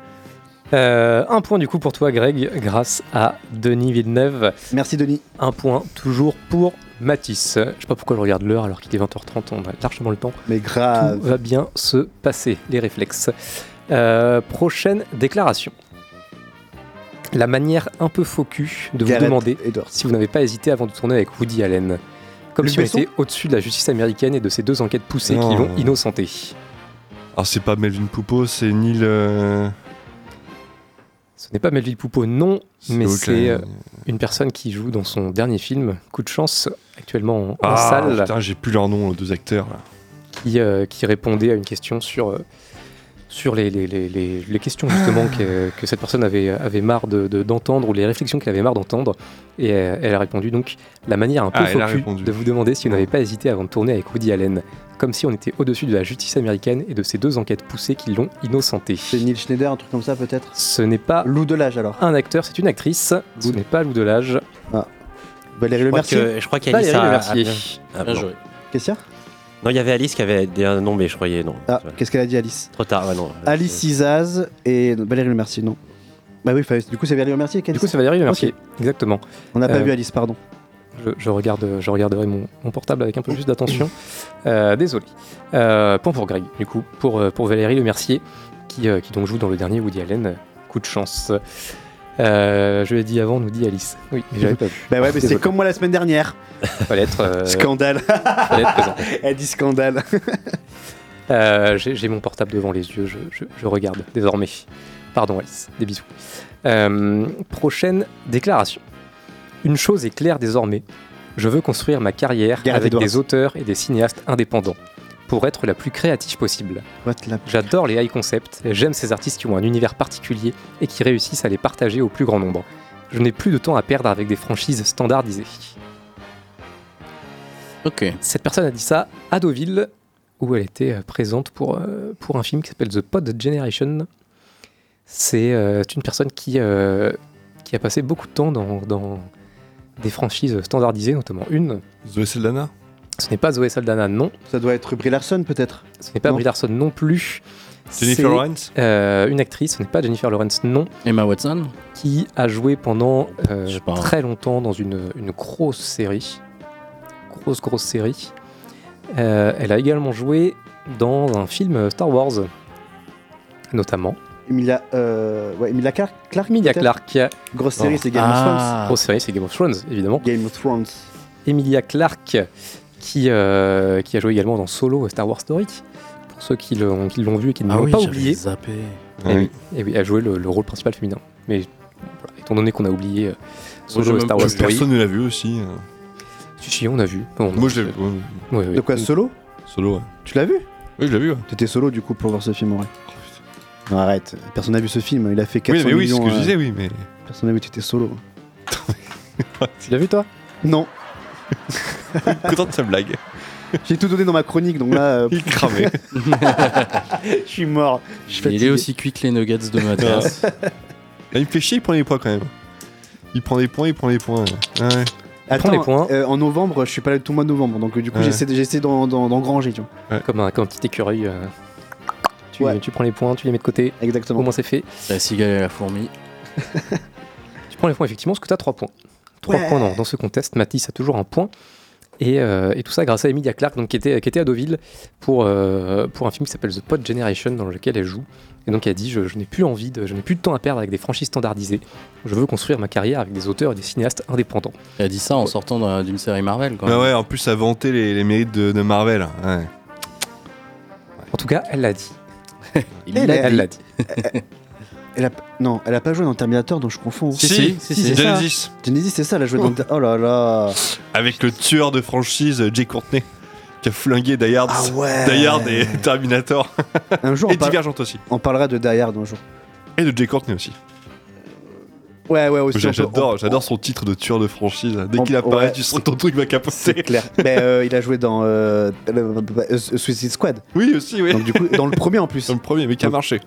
Euh, un point du coup pour toi, Greg, grâce à Denis Villeneuve. Merci, Denis. Un point toujours pour Matisse. Je sais pas pourquoi je regarde l'heure alors qu'il est 20h30, on a largement le temps. Mais grave. Tout va bien se passer, les réflexes. Euh, prochaine déclaration. La manière un peu cul de vous demander Edwards. si vous n'avez pas hésité avant de tourner avec Woody Allen. Comme si on Besson était au-dessus de la justice américaine et de ces deux enquêtes poussées qui l'ont innocenté. Alors c'est pas Melvin Poupeau, c'est Neil. euh, Ce n'est pas Melville Poupeau, non, mais c'est euh, une personne qui joue dans son dernier film, Coup de chance, actuellement en, en Ah, salle, putain, j'ai plus leur nom, les deux acteurs. Là. qui, euh, qui répondait à une question sur, euh, sur les, les, les, les- les questions justement que, que cette personne avait, avait marre de- de- d'entendre ou les réflexions qu'elle avait marre d'entendre. Et euh, elle a répondu donc la manière un peu Ah, focus de vous demander si vous n'avez pas hésité avant de tourner avec Woody Allen. Comme si on était au-dessus de la justice américaine et de ces deux enquêtes poussées qui l'ont innocenté. C'est Neil Schneider, un truc comme ça, peut-être? Ce n'est pas Lou Delage, alors. un acteur, c'est une actrice. Ce n'est pas Lou Delage. Valérie Je Le crois Mercier. que- je crois qu'Alice Valérie a- Le a Mercier. bien- Ah, Bien joué. Qu'est-ce qu'il y a? Non, il y avait Alice qui avait dit un nom, mais je croyais non. Ah, qu'est-ce qu'elle a dit, Alice Trop tard, ouais, non. Alice Izaz et Valérie Le Mercier, non. Bah oui, du coup, c'est Valérie Le Mercier qui a dit Du coup, c'est Valérie Le. Mercier. Exactement. On n'a pas Euh, vu Alice, pardon. Je, je regarde, je regarderai mon, mon portable avec un peu plus d'attention. Euh, désolé. Euh, point pour Greg, du coup, pour, pour Valérie Le Mercier, qui, euh, qui donc joue dans le dernier Woody Allen. Coup de chance. Euh, je l'ai dit avant, nous dit Alice. Oui, mais j'avais pas vu. Bah ouais, mais c'est comme moi la semaine dernière. Fallait être, euh, Scandale. fallait être présent. *laughs* Elle dit scandale. Euh, J'ai mon portable devant les yeux, je, je- je regarde désormais. Pardon Alice, des bisous. Euh, prochaine déclaration. Une chose est claire désormais. Je veux construire ma carrière Gareth avec Edwards. des auteurs et des cinéastes indépendants pour être la plus créative possible. J'adore les high concepts, j'aime ces artistes qui ont un univers particulier et qui réussissent à les partager au plus grand nombre. Je n'ai plus de temps à perdre avec des franchises standardisées. Ok. Cette personne a dit ça à Deauville, où elle était euh, présente pour, euh, pour un film qui s'appelle The Pod Generation. C'est euh, une personne qui, euh, qui a passé beaucoup de temps dans, dans des franchises standardisées, notamment une. Zoé Saldana Ce n'est pas Zoé Saldana, non. Ça doit être Brie Larson, peut-être Ce n'est pas Non. Brie Larson non plus. Jennifer Lawrence euh, Une actrice, ce n'est pas Jennifer Lawrence, non. Emma Watson Qui a joué pendant euh, très longtemps dans une, une grosse série. Grosse, grosse série. Euh, elle a également joué dans un film Star Wars, notamment. Emilia, euh, ouais, Emilia Clarke Emilia Clarke. Grosse série, Oh. c'est Game Ah. Grosse série, c'est Game of Thrones, évidemment. of Thrones. Game of Thrones. Emilia Clarke, qui, euh, qui a joué également dans Solo Star Wars Story. Pour ceux qui l'ont qui l'ont vu et qui ne Ah l'ont oui, pas oublié. zappé. Ah Et oui. oui, et oui, a joué le, le rôle principal féminin. Mais voilà, étant donné qu'on a oublié euh, Solo Star Wars. Story, Personne ne l'a vu aussi. euh. si, si, on a vu. Bon, Moi je l'ai vu. ouais, ouais. Ouais, ouais. De quoi, Solo Solo, ouais. Tu l'as vu Oui, je l'ai vu. ouais. T'étais solo, du coup, pour voir ce film, en vrai. Non, arrête. Personne n'a vu ce film. Il a fait 400 Oui, mais oui, c'est ce millions. que je euh, disais, oui, mais. Personne n'a vu, t'étais solo. *laughs* Tu l'as vu toi? Non. *laughs* *laughs* Content de sa blague. J'ai tout donné dans ma chronique, donc là. euh, *laughs* Il cramait. *laughs* Je suis mort. Je suis Il est aussi cuit que les nuggets de Mathias. Là, il me fait chier, il prend les points quand même. Il prend des points, il prend les points. Ouais. Attends, les points. euh, en novembre, je suis pas là tout le mois de novembre, donc euh, du coup Ouais. j'essaie j'essaie d'en- d'en- d'engranger, tu vois. Comme un, comme un petit écureuil. euh, tu, Ouais. tu prends les points, tu les mets de côté. Exactement. Au moins c'est fait. La cigale et la fourmi. Tu prends les points effectivement parce que tu as 3 points. 3 Ouais. points dans, dans ce contest. Mathis a toujours un point. Et, euh, et tout ça grâce à Emilia Clarke, donc, qui, était, qui était à Deauville pour, euh, pour un film qui s'appelle The Pod Generation, dans lequel elle joue. Et donc elle a dit Je, je n'ai plus envie, de, je n'ai plus de temps à perdre avec des franchises standardisées. Je veux construire ma carrière avec des auteurs et des cinéastes indépendants. Elle a dit ça en sortant d'un- d'une série Marvel. Quand Ah même. ouais, en plus, ça vantait les, les mérites de, de Marvel. Ouais. En tout cas, elle l'a dit. *laughs* Il Elle dit. l'a dit. *laughs* Elle a, non, elle a pas joué dans Terminator, donc je confonds. Si, si, si, si. c'est ça. Genesis. Genesis, c'est ça, elle a joué dans. Oh là là. Avec le tueur de franchise, Jay Courtney, qui a flingué Die Hard, Ah ouais. Die Hard et *laughs* Terminator. Un jour, et on, par- Divergent aussi. on parlera de Die Hard un jour. Et de Jay Courtney aussi. Ouais, ouais, aussi. J'adore j'adore son titre de tueur de franchise. Dès qu'il apparaît, ouais, tu sens que ton truc va C'est capoter. clair. *laughs* Mais euh, il a joué dans euh, euh, euh, Suicide Squad. Oui, aussi, oui. Donc du coup, dans le premier en plus. Dans le premier, mais qui a marché.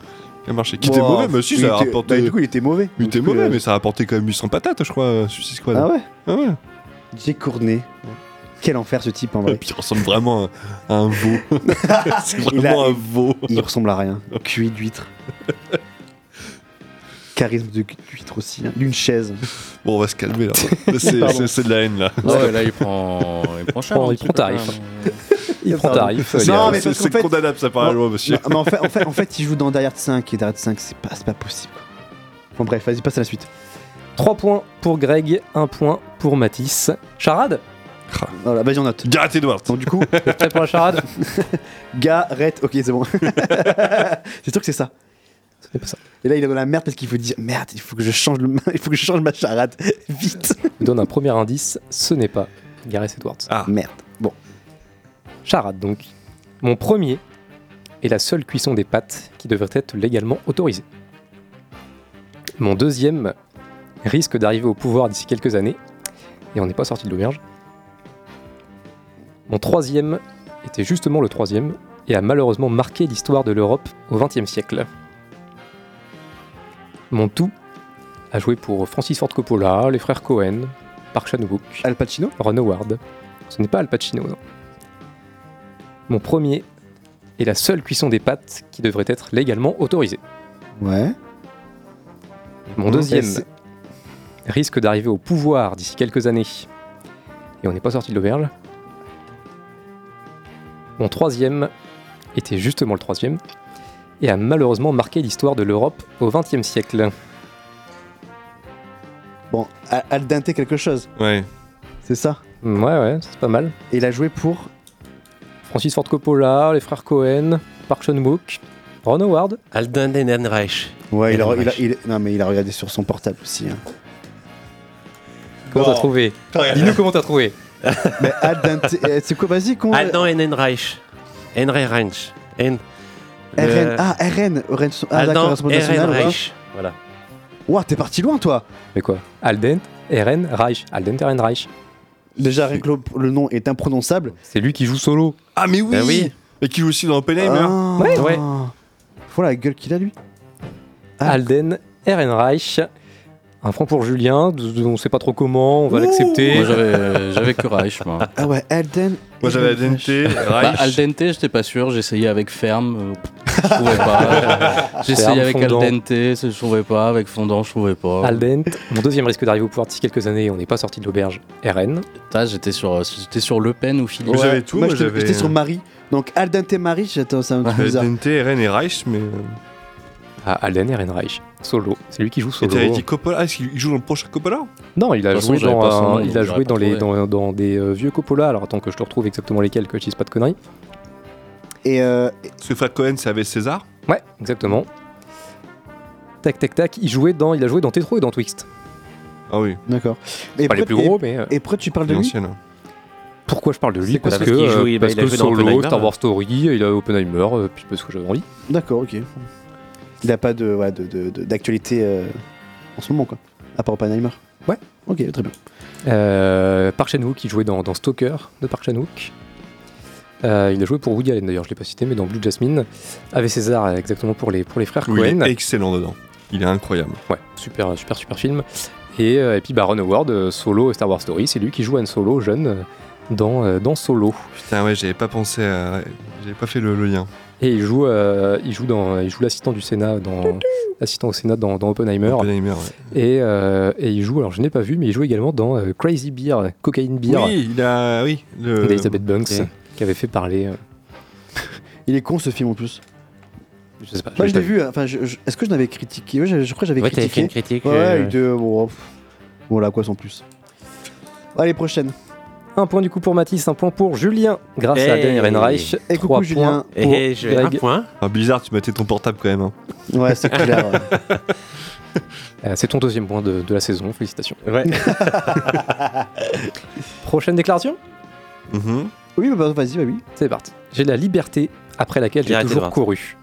Qui a marché. Qui était mauvais, mais si, Il ça a était- rapporté. bah, du coup, il était mauvais. il était mauvais, euh, mais ça a rapporté quand même 800 patates, je crois, euh, Suicide Squad. Ah ouais Ah ouais. Jay Courtney. Quel enfer ce type en Et vrai. puis *laughs* il ressemble vraiment à, un veau. *laughs* *laughs* C'est Il vraiment a- un veau. Il ressemble à rien. Cuit d'huître. Charisme de d'huître aussi. hein. D'une chaise. Bon, on va se calmer là. *laughs* C'est- de la haine là. Ouais, là, il prend, il prend cher. Un il prend tarif. Il prend tarif. Non, mais C'est condamnable ça par la loi, monsieur. Non, mais en fait, en, fait, en fait, il joue dans Die Hard 5 et Die Hard 5, c'est pas, c'est pas possible. Bon, bref, vas-y, passe à la suite. 3 points pour Greg, 1 point pour Mathis. Charade Voilà, vas-y, on note. Gareth Edwards. Donc, du coup, *laughs* Prêt pour la charade *laughs* Gareth. Ok, c'est bon. c'est sûr que c'est ça. Pas ça. Et là, il est dans la merde parce qu'il faut dire merde, il faut que je change, le... *laughs* il faut que je change ma charade. *laughs* Vite. Je donne un premier indice ce n'est pas Gareth Edwards. Ah. Merde. Bon. Charade donc. Mon premier est la seule cuisson des pâtes qui devrait être légalement autorisée. Mon deuxième risque d'arriver au pouvoir d'ici quelques années, et on n'est pas sorti de l'auberge. Mon troisième était justement le troisième, et a malheureusement marqué l'histoire de l'Europe au XXe siècle. Mon tout a joué pour Francis Ford Coppola, les frères Cohen, Park Chan-wook, Al Pacino Ron Howard. Ce n'est pas Al Pacino, non. Mon premier est la seule cuisson des pâtes qui devrait être légalement autorisée. Ouais. Mon deuxième risque d'arriver au pouvoir d'ici quelques années. Et on n'est pas sorti de l'auberge. Mon troisième était justement le troisième et a malheureusement marqué l'histoire de l'Europe au XXe siècle. Bon, Al- Al Dente quelque chose, Ouais. c'est ça? Ouais, ouais, c'est pas mal. Et il a joué pour? Francis Ford Coppola, les frères Cohen, Park Chan-wook, Ron Howard. Alden Ehrenreich. Ouais, il a, il a- Ehrenreich. il- non, mais il a regardé sur son portable aussi. hein. Comment t'as trouvé? Dis-nous comment t'as trouvé. *laughs* mais Al Dente, euh, c'est quoi? Vas-y, con. Alden Ehrenreich. Ehrenreich. En- RN. le- Ah, RN. RN ah, d'accord, national. ouais. Ehrenreich. Voilà. Ouah, t'es parti loin, toi Mais quoi? Alden, Eren, Reich. Alden, Eren, Reich. Déjà, rien que le, le nom est imprononçable. C'est lui qui joue solo. Ah, mais oui oui. Et qui joue aussi dans Oppenheimer. Ah, Ouais. Ouais. Voilà la gueule qu'il a, lui. Ah. Alden, Ehrenreich. Un franc pour Julien, on sait pas trop comment, on va l'accepter. Moi, j'avais que Reich, moi. Ah ouais, Elden. Moi j'avais Dente, Bah, Reich. al dente, j'étais pas sûr. J'essayais avec ferme, euh, je trouvais pas. *laughs* J'essayais avec al fondant. dente, je trouvais pas. Avec fondant, je trouvais pas. Aldent, mon deuxième risque d'arriver au pouvoir d'ici quelques années, on n'est pas sorti de l'auberge. Putain, J'étais sur, j'étais sur Le Pen ou Philippe. Ouais. J'avais tout, Moi, j'étais sur Marie. Donc, Al Dente Marie, j'attends, c'est un truc Euh, bizarre. Dente, Eren et Reich, mais. Euh, ah, Alden, Ehrenreich, solo. C'est lui qui joue Et solo. t'avais dit Coppola est-ce qu'il joue dans le prochain Coppola? Non, il a façon, joué dans, un- nom, il a joué dans, les, dans, dans des euh, vieux Coppola. Alors attends que je te retrouve exactement lesquels, que je dise pas de conneries. Et euh, Parce que Fred Cohen, c'est avec César. Ouais, exactement. Tac, tac, tac. Il jouait dans, il a joué dans Tetro et dans Twixt. Ah oui, d'accord. Et Pas les plus gros, et- mais. euh, Et pourquoi tu parles de lui? l'ancienne. Pourquoi je parle de lui? C'est quoi Parce que, Parce qu'il joue- euh, bah, parce il a que solo, Star. Wars Story, il a Oppenheimer, euh, puis parce que j'avais envie. D'accord, ok. Il n'a pas de, ouais, de, de- de- d'actualité euh, en ce moment, quoi. À part Oppenheimer. Ok, très bien. Euh, Park Chan-wook qui jouait dans, dans Stalker de Park Chan-wook. Euh, il a joué pour Woody Allen d'ailleurs, je l'ai pas cité, mais dans Blue Jasmine. Avec César exactement pour les, pour les frères Oui, il Cohen. est excellent dedans. Il est incroyable. Ouais, super, super, super film. Et, euh, et puis Baron Howard, euh, Solo Star Wars Story, c'est lui qui joue Han Solo jeune dans, euh, dans Solo. Putain, ouais, j'avais pas pensé à. J'avais pas fait le, le lien. Et il joue, euh, il joue, dans, il joue l'assistant du Sénat dans l'assistant au Sénat dans, dans Oppenheimer. Oppenheimer, ouais. Et, euh, et il joue, alors je n'ai pas vu, mais il joue également dans euh, Crazy Beer, Cocaine Beer Oui, il a. Oui. Le... d'Elizabeth Banks, qui avait fait parler. euh, Il est con ce film en plus. je sais pas. Moi je l'ai l'ai vu, enfin, je- je- est-ce que je l'avais critiqué? Ouais, je, je crois que j'avais Ouais, t'avais critiqué. fait une critique, Ouais, euh, était, bon, pff, voilà, quoi sans plus. Allez, prochaine. Un point du coup pour Mathis, un point pour Julien, grâce à Hey. Daniel Renreich. Et coucou, Trois Julien. points pour Et j'ai un Greg. point. Ah, bizarre, tu mettais ton portable quand même. hein. Ouais, c'est clair. ouais. *laughs* Euh, c'est ton deuxième point de, de la saison, félicitations. Ouais. *laughs* Prochaine déclaration? Mhm. Oui, bah, vas-y, bah oui. C'est parti. J'ai la liberté après laquelle j'ai toujours couru.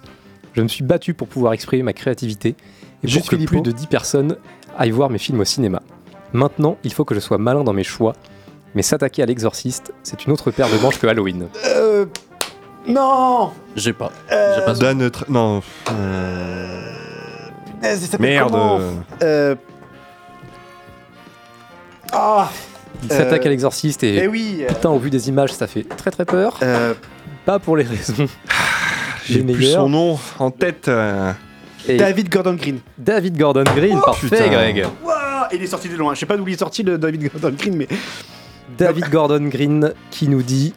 Je me suis battu pour pouvoir exprimer ma créativité et Juste pour que Philippot. plus de 10 personnes aillent voir mes films au cinéma. Maintenant, il faut que je sois malin dans mes choix, mais s'attaquer à l'exorciste, c'est une autre paire de manches que Halloween. Euh. Non J'ai pas. Euh, J'ai pas Dan. Tra- Non. euh, ça Merde. Euh. Ah Il s'attaque à l'exorciste et Eh oui euh, putain, au vu des images, ça fait très très peur. euh, Pas pour les raisons J'ai les plus son nom en tête. euh. Et David Gordon Green. David Gordon Green, parfait putain. Greg. Il est sorti de loin. Je sais pas d'où il est sorti, le David Gordon Green, mais. David Gordon Green qui nous dit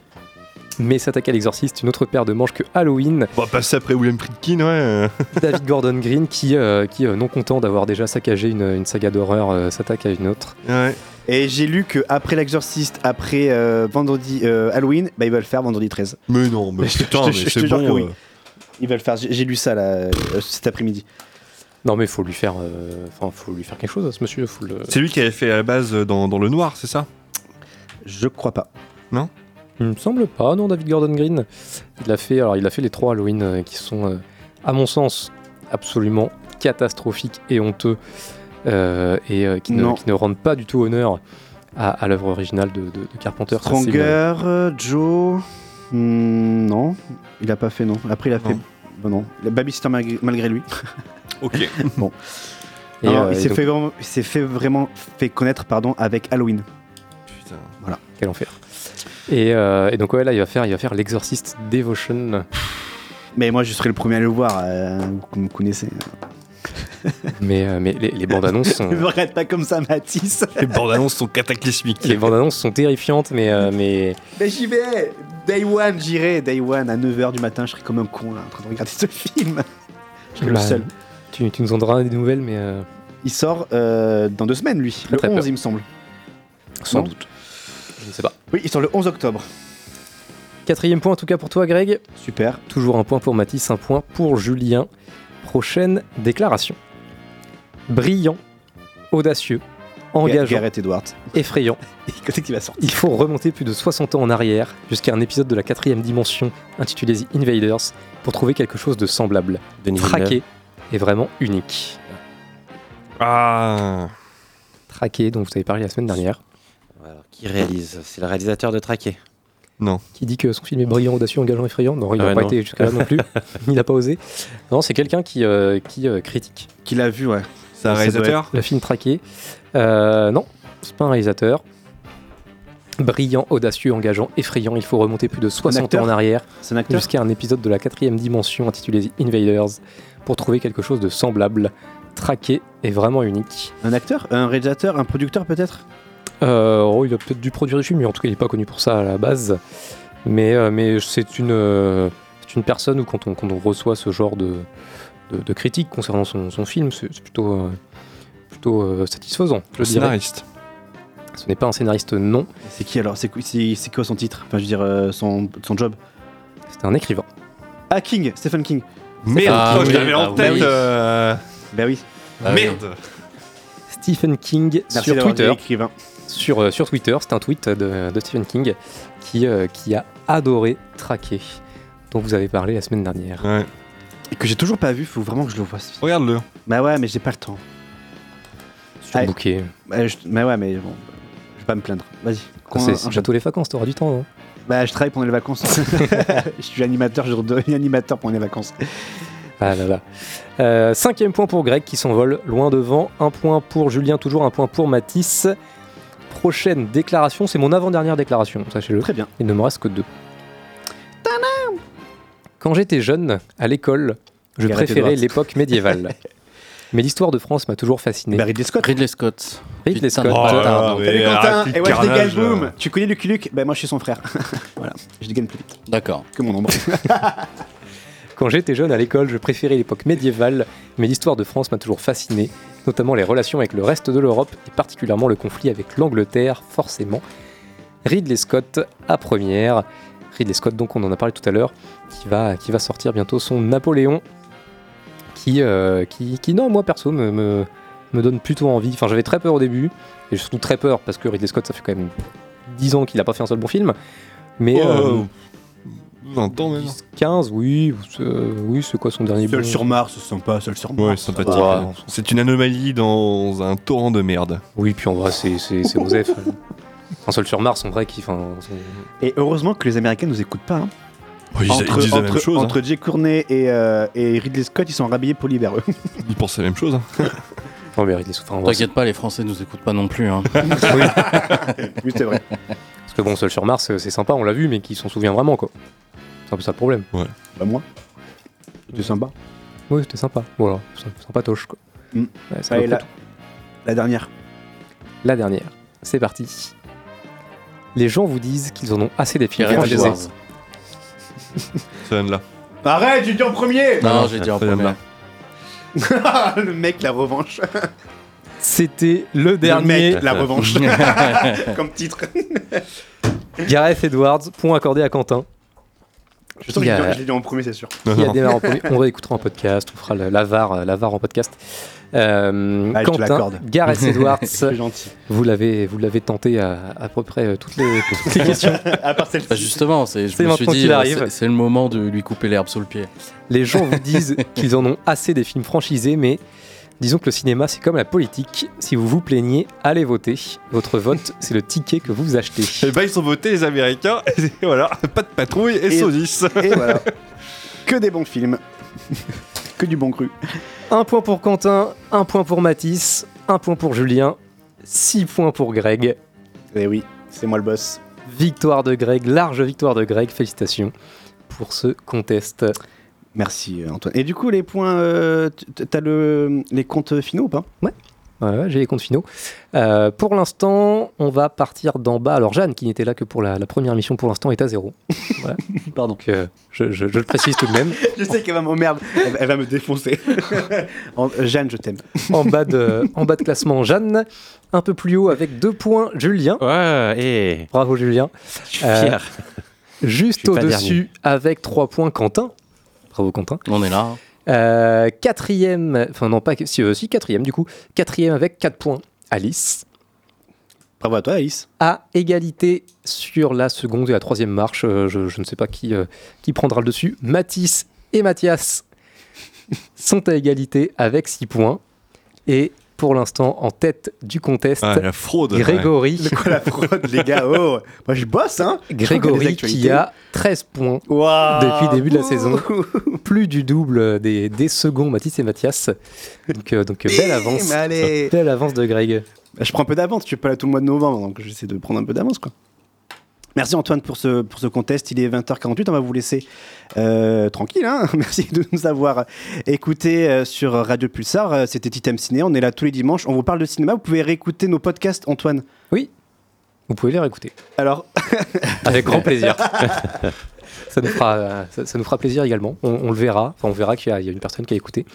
mais s'attaquer à l'exorciste, une autre paire de manches que Halloween. On va passer après William Friedkin, ouais. *laughs* David Gordon Green qui, euh, qui euh, non content d'avoir déjà saccagé une, une saga d'horreur, euh, s'attaque à une autre. Ouais. Et j'ai lu que après l'exorciste, après euh, vendredi euh, Halloween, bah ils veulent faire vendredi 13. Mais non, mais putain, mais c'est bon. que oui. Ils veulent faire. J'ai lu ça là euh, cet après-midi. Non mais il faut lui faire, euh, enfin faut lui faire quelque chose à ce monsieur. Le... C'est lui qui avait fait à la base dans, dans le noir, c'est ça? Je crois pas. Non? Il me semble pas, non David Gordon Green. Il a fait, alors il a fait les trois Halloween euh, qui sont, euh, à mon sens, absolument catastrophiques et honteux euh, et euh, qui, ne, Non. qui ne rendent pas du tout honneur à, à l'œuvre originale de, de- de Carpenter. Stronger, Joe. hmm, non, il a pas fait non. Après il a fait. Non. Bon, non. La Babysitter malgré, malgré lui. *laughs* Ok. Et, Non, euh, il et s'est donc- fait, vraiment- il s'est fait vraiment fait connaître pardon avec Halloween. Putain. Quel enfer. Et, euh, et donc ouais là il va faire, il va faire l'exorciste Devotion. Mais moi je serai le premier à le voir. euh, vous me connaissez. *laughs* Mais, euh, mais les, les bandes annonces sont, *laughs* Ne me regarde pas comme ça, Mathis. *laughs* Les bandes annonces sont cataclysmiques. les bandes annonces sont terrifiantes, mais, euh, mais Mais j'y vais Day one, j'irai. Day one, à 9h du matin, je serai comme un con là, en train de regarder ce film. Je serai Bah, le seul. Tu, tu nous en donneras des nouvelles, mais euh, Il sort euh, dans deux semaines, lui. Très, le très 11, peur. il me semble. sans Non doute. Je ne sais pas. Oui, il sort le 11 octobre. Quatrième point en tout cas pour toi, Greg. Super. Toujours un point pour Mathis, un point pour Julien. Prochaine déclaration. Brillant, audacieux, engageant, Gareth Edwards. effrayant. *laughs* Quand c'est qu'il va sortir Il faut remonter plus de 60 ans en arrière jusqu'à un épisode de la quatrième dimension intitulé The Invaders pour trouver quelque chose de semblable, Denis traqué et vraiment unique. Ah. Traqué, dont vous avez parlé la semaine dernière, Alors, qui réalise C'est le réalisateur de Traqué. Non. qui dit que son film est brillant, audacieux, engageant, effrayant. Non, il Ah n'a ouais, pas non. été jusqu'à là non plus. *laughs* il n'a pas osé. Non, c'est quelqu'un qui, euh, qui euh, critique Qu'il a vu, ouais. C'est un réalisateur le film traqué. Euh, non, c'est pas un réalisateur. Brillant, audacieux, engageant, effrayant. Il faut remonter plus de 60 acteur ans en arrière jusqu'à un épisode de la quatrième dimension intitulé The Invaders pour trouver quelque chose de semblable, traqué et vraiment unique. Un acteur Un réalisateur Un producteur peut-être? Oh, il a peut-être dû produire des films, mais en tout cas, il n'est pas connu pour ça à la base. Mais, euh, mais c'est une, euh, c'est une personne où quand on, quand on reçoit ce genre de, de, de critiques concernant son, son film, c'est plutôt, euh, plutôt euh, satisfaisant. Je Le dirais. scénariste. Ce n'est pas un scénariste, non. C'est qui alors? C'est quoi, son titre? Enfin, je veux dire, euh, son, son job? C'est un écrivain. Ah, King Stephen King. Merde, Ah oh, je oui, l'avais en oui. tête. Oui. euh, Bah oui. Ah oui. Merde. Stephen King Merci sur Twitter. écrivain. Sur, euh, sur Twitter, c'est un tweet de, de Stephen King qui, euh, qui a adoré traquer, dont vous avez parlé la semaine dernière. Et que j'ai toujours pas vu, faut vraiment que je le vois. Regarde-le. Bah ouais, mais j'ai pas le temps. Allez. bouquet. Bah, je- mais ouais, mais bon, je vais pas me plaindre. Vas-y. Ah, C'est bientôt les vacances, t'auras du temps. hein. Bah, je travaille pendant les vacances. *laughs* *laughs* je suis animateur, je redeviens animateur pendant les vacances. Ah là là. Euh, cinquième point pour Greg qui s'envole loin devant. Un point pour Julien, toujours un point pour Matisse. Prochaine déclaration, c'est mon avant-dernière déclaration, sachez-le. Très bien. Il ne me reste que deux. Quand j'étais jeune, à l'école, je préférais Edwards. l'époque médiévale. *laughs* Mais l'histoire de France m'a toujours fasciné. Bah, Ridley Scott. Ridley Scott. Ridley Putain, Scott. mais Salut Quentin arrête le Et ouais, je dégaine, carnage, boum là. Tu connais Lucky Luke? Bah, moi, je suis son frère. *laughs* voilà, je dégaine plus vite D'accord. que mon ombre. *laughs* Quand j'étais jeune à l'école, je préférais l'époque médiévale, mais l'histoire de France m'a toujours fasciné, notamment les relations avec le reste de l'Europe et particulièrement le conflit avec l'Angleterre, forcément. Ridley Scott à première. Ridley Scott, donc on en a parlé tout à l'heure, qui va, qui va sortir bientôt son Napoléon, qui, euh, qui, qui, non, moi perso, me, me, me donne plutôt envie. Enfin, j'avais très peur au début, et surtout très peur parce que Ridley Scott, ça fait quand même 10 ans qu'il n'a pas fait un seul bon film. Mais Oh, euh, 20 ans même. 15, oui, euh, oui, c'est quoi son dernier Seul bon sur Mars, c'est sympa, seul sur Mars. Ouais, sympathique. ouais. C'est une anomalie dans un torrent de merde. Oui, puis en vrai, c'est Osef. un seul sur Mars, en vrai, qui. Et heureusement que les Américains nous écoutent pas. hein. Ils, ils entre disent la entre, même chose. hein. entre Jay Cournet et, euh, et Ridley Scott, ils sont rhabillés polis vers eux. *laughs* Ils pensent la même chose. hein. Non, mais Ridley Scott, T'inquiète pas, les Français nous écoutent pas non plus. Hein. *laughs* oui. oui, c'est vrai. Parce que bon, seul sur Mars, c'est sympa, on l'a vu, mais qui s'en souvient vraiment, quoi. C'est un peu ça le problème. Bah, moi. C'était sympa. Oui, c'était sympa. Voilà, sy- sympatoche, quoi. Mm. Ouais, ça Allez, me la, la dernière. La dernière, c'est parti. Les gens vous disent qu'ils en ont assez des films Gareth franchisés. Edwards. Ça vient de là. Arrête, j'ai dit en premier Non, j'ai dit en premier. *laughs* Le mec, la revanche. C'était le Le dernier. mec, la revanche. *laughs* Comme titre. Gareth Edwards, point accordé à Quentin. Je sens que a- je l'ai dit- en premier, c'est sûr. Il y a démarré en premier. On réécoutera en podcast, on fera la, la VAR, la VAR en podcast. Euh, Allez, te Quentin. Gareth *laughs* Edwards, C'est gentil. vous l'avez, vous l'avez tenté à, à peu près euh, toutes les, toutes les *laughs* questions. À part celle-ci. Bah justement, c'est, je C'est me suis maintenant dit, qu'il euh, c'est le moment de lui couper l'herbe sous le pied. Les gens vous disent *laughs* qu'ils en ont assez des films franchisés, mais disons que le cinéma, c'est comme la politique. Si vous vous plaignez, allez voter. Votre vote, c'est le ticket que vous achetez. Et bah, ils ont voté les Américains. *laughs* Et voilà, pas de patrouille et, Et- saucisse. Et voilà. *laughs* que des bons films. que du bon cru. Un point pour Quentin, un point pour Mathis, un point pour Julien, six points pour Greg. Eh oui, c'est moi le boss. Victoire de Greg, large victoire de Greg, félicitations pour ce contest. Merci euh, Antoine. Et du coup, les points, euh, t'as le, les comptes finaux ou pas? Ouais, ouais, j'ai les comptes finaux. Euh, pour l'instant, on va partir d'en bas. Alors Jeanne, qui n'était là que pour la, la première mission, pour l'instant est à zéro. *laughs* Voilà. Pardon. Donc, euh, je, je- je le précise tout de même. *laughs* Je sais qu'elle va m'emmerder. Elle, va- elle va me défoncer. *laughs* En- Jeanne, je t'aime. En bas de, en bas de classement, Jeanne. Un peu plus haut avec deux points, Julien. Ouais, et Bravo Julien. je suis Euh, fier. Juste au-dessus, avec trois points, Quentin. Bravo Quentin. On est là. Euh, quatrième, enfin non pas, si, euh, si quatrième du coup, quatrième avec 4 points, Alice. Bravo à toi, Alice. À égalité sur la seconde et la troisième marche, euh, je, je ne sais pas qui, euh, qui prendra le dessus. Mathis et Mathias *laughs* sont à égalité avec 6 points. Et pour l'instant, en tête du contest, Ah, la fraude. ouais. Grégory. De quoi la fraude, les gars Oh, moi je bosse, hein Grégory qui a 13 points depuis le début de la saison. *laughs* Plus du double des, des seconds Mathis et Mathias. Donc, euh, donc belle avance. Mais allez. Belle avance de Greg. Bah, Je prends un peu d'avance, je suis pas là tout le mois de novembre, donc j'essaie de prendre un peu d'avance, quoi. Merci Antoine pour ce, pour ce contest. Il est 20h48, on va vous laisser euh, tranquille. hein. *laughs* Merci de nous avoir écoutés euh, sur Radio Pulsar. Euh, C'était Titem Ciné, on est là tous les dimanches. On vous parle de cinéma. Vous pouvez réécouter nos podcasts, Antoine. Oui, vous pouvez les réécouter. Alors, *laughs* Avec grand plaisir. *laughs* ça, nous fera, ça, ça nous fera plaisir également. On, on le verra. Enfin, on verra qu'il y, a- il y a une personne qui a écouté.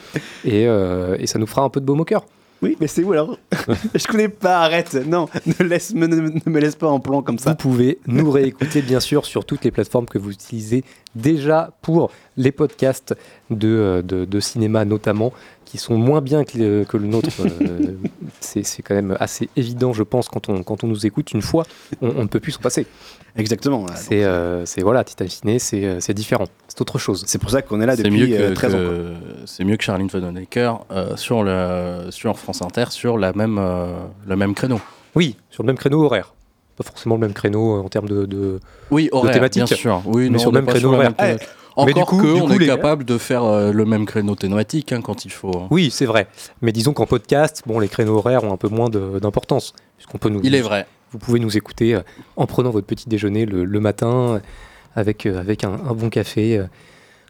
Et, euh, et ça nous fera un peu de baume au cœur. Oui, mais c'est où alors *laughs* Je connais pas, arrête. Non, ne, laisse, me, ne, ne me laisse pas en plan comme Vous ça. pouvez nous réécouter, bien sûr, sur toutes les plateformes que vous utilisez déjà pour les podcasts de, euh, de, de cinéma, notamment qui sont moins bien que le, que le nôtre. euh, *laughs* c'est c'est quand même assez évident, je pense, quand on, quand on nous écoute une fois, on, on ne peut plus s'en passer. Exactement. C'est euh, c'est- voilà, Titan Ciné, c'est euh, c'est différent, c'est autre chose. C'est pour ça qu'on est là C'est depuis mieux que, euh, 13 ans. que- c'est mieux que Charline Vanhoenacker euh, sur, le, sur France Inter sur la même, euh, le même créneau. Oui, sur le même créneau horaire. Pas forcément le même créneau euh, en termes de, de, Oui, de horaire, thématique. bien sûr. Oui, mais non, sur le même créneau horaire. même. Mais Encore du coup- que du on coup, est les- capable de faire euh, le même créneau thématique hein, quand il faut. hein. Oui, c'est vrai. Mais disons qu'en podcast, bon, les créneaux horaires ont un peu moins d'importance. Puisqu'on peut nous. Il est vrai. Vous pouvez nous écouter euh, en prenant votre petit déjeuner le, le matin, avec, euh, avec un, un bon café,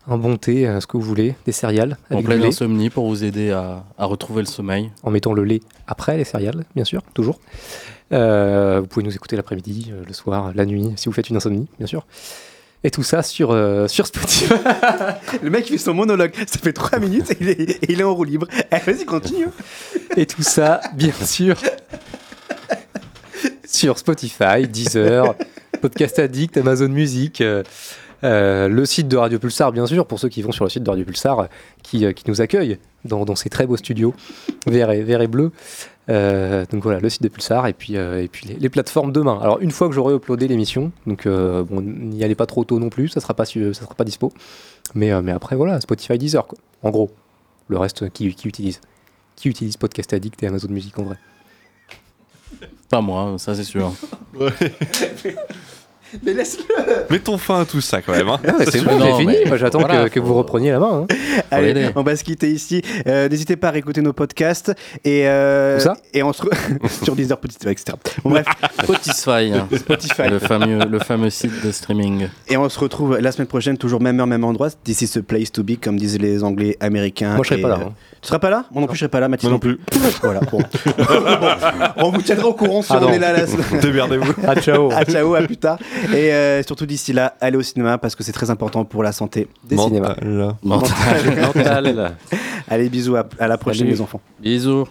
un bon thé, ce que vous voulez, des céréales. En avec du pleine insomnie pour vous aider à, à retrouver le sommeil. en mettant le lait après les céréales, bien sûr, toujours. Euh, vous pouvez nous écouter l'après-midi, euh, le soir, la nuit, si vous faites une insomnie, bien sûr. Et tout ça sur, euh, sur Spotify. *laughs* Le mec il fait son monologue, ça fait 3 minutes et il est, et il est en roue libre. Eh, Vas-y, continue. Et tout ça, bien sûr, sur Spotify, Deezer, Podcast Addict, Amazon Music, euh, euh, le site de Radio Pulsar, bien sûr, pour ceux qui vont sur le site de Radio Pulsar, qui, qui nous accueille dans, dans ces très beaux studios, vert et, vert et bleu. Euh, donc voilà, le site de Pulsar et puis, euh, et puis les, les plateformes demain. Alors une fois que j'aurai uploadé l'émission, donc euh, bon, n'y allez pas trop tôt non plus, ça sera pas, ça sera pas dispo. Mais, euh, mais après voilà, Spotify, Deezer, quoi. En gros, le reste qui, qui utilise Qui utilise Podcast Addict et Amazon Music en vrai Pas moi, ça c'est sûr. *laughs* *laughs* *laughs* Mais laisse-le. Mettons fin à tout ça quand même. hein. Ah, c'est bon, j'ai fini. mais Moi, J'attends voilà, que, vous repreniez la main. hein. Allez, on va se quitter ici. Euh, N'hésitez pas à réécouter nos podcasts et euh, ça et on se *laughs* sur Deezer, Spotify, etc. Bon, bref, *laughs* Spotify. hein. Spotify. Le fameux, le fameux site de streaming. Et on se retrouve la semaine prochaine, toujours même heure, même endroit. This is a place to be, comme disent les Anglais américains. Moi, je serai pas là, euh, hein. Tu seras pas là? Moi non plus, je serai pas là. Mathilde Moi non plus. Voilà. *laughs* Bon. on vous tiendra au courant si Ah on non. est là. la- Démerdez-vous. Ah, ciao. à ciao, à plus tard. Et euh, surtout d'ici là, allez au cinéma parce que c'est très important pour la santé des cinémas. Mental. Mental. Mental. *laughs* Allez, bisous, à, à la prochaine Salut. les enfants. Bisous.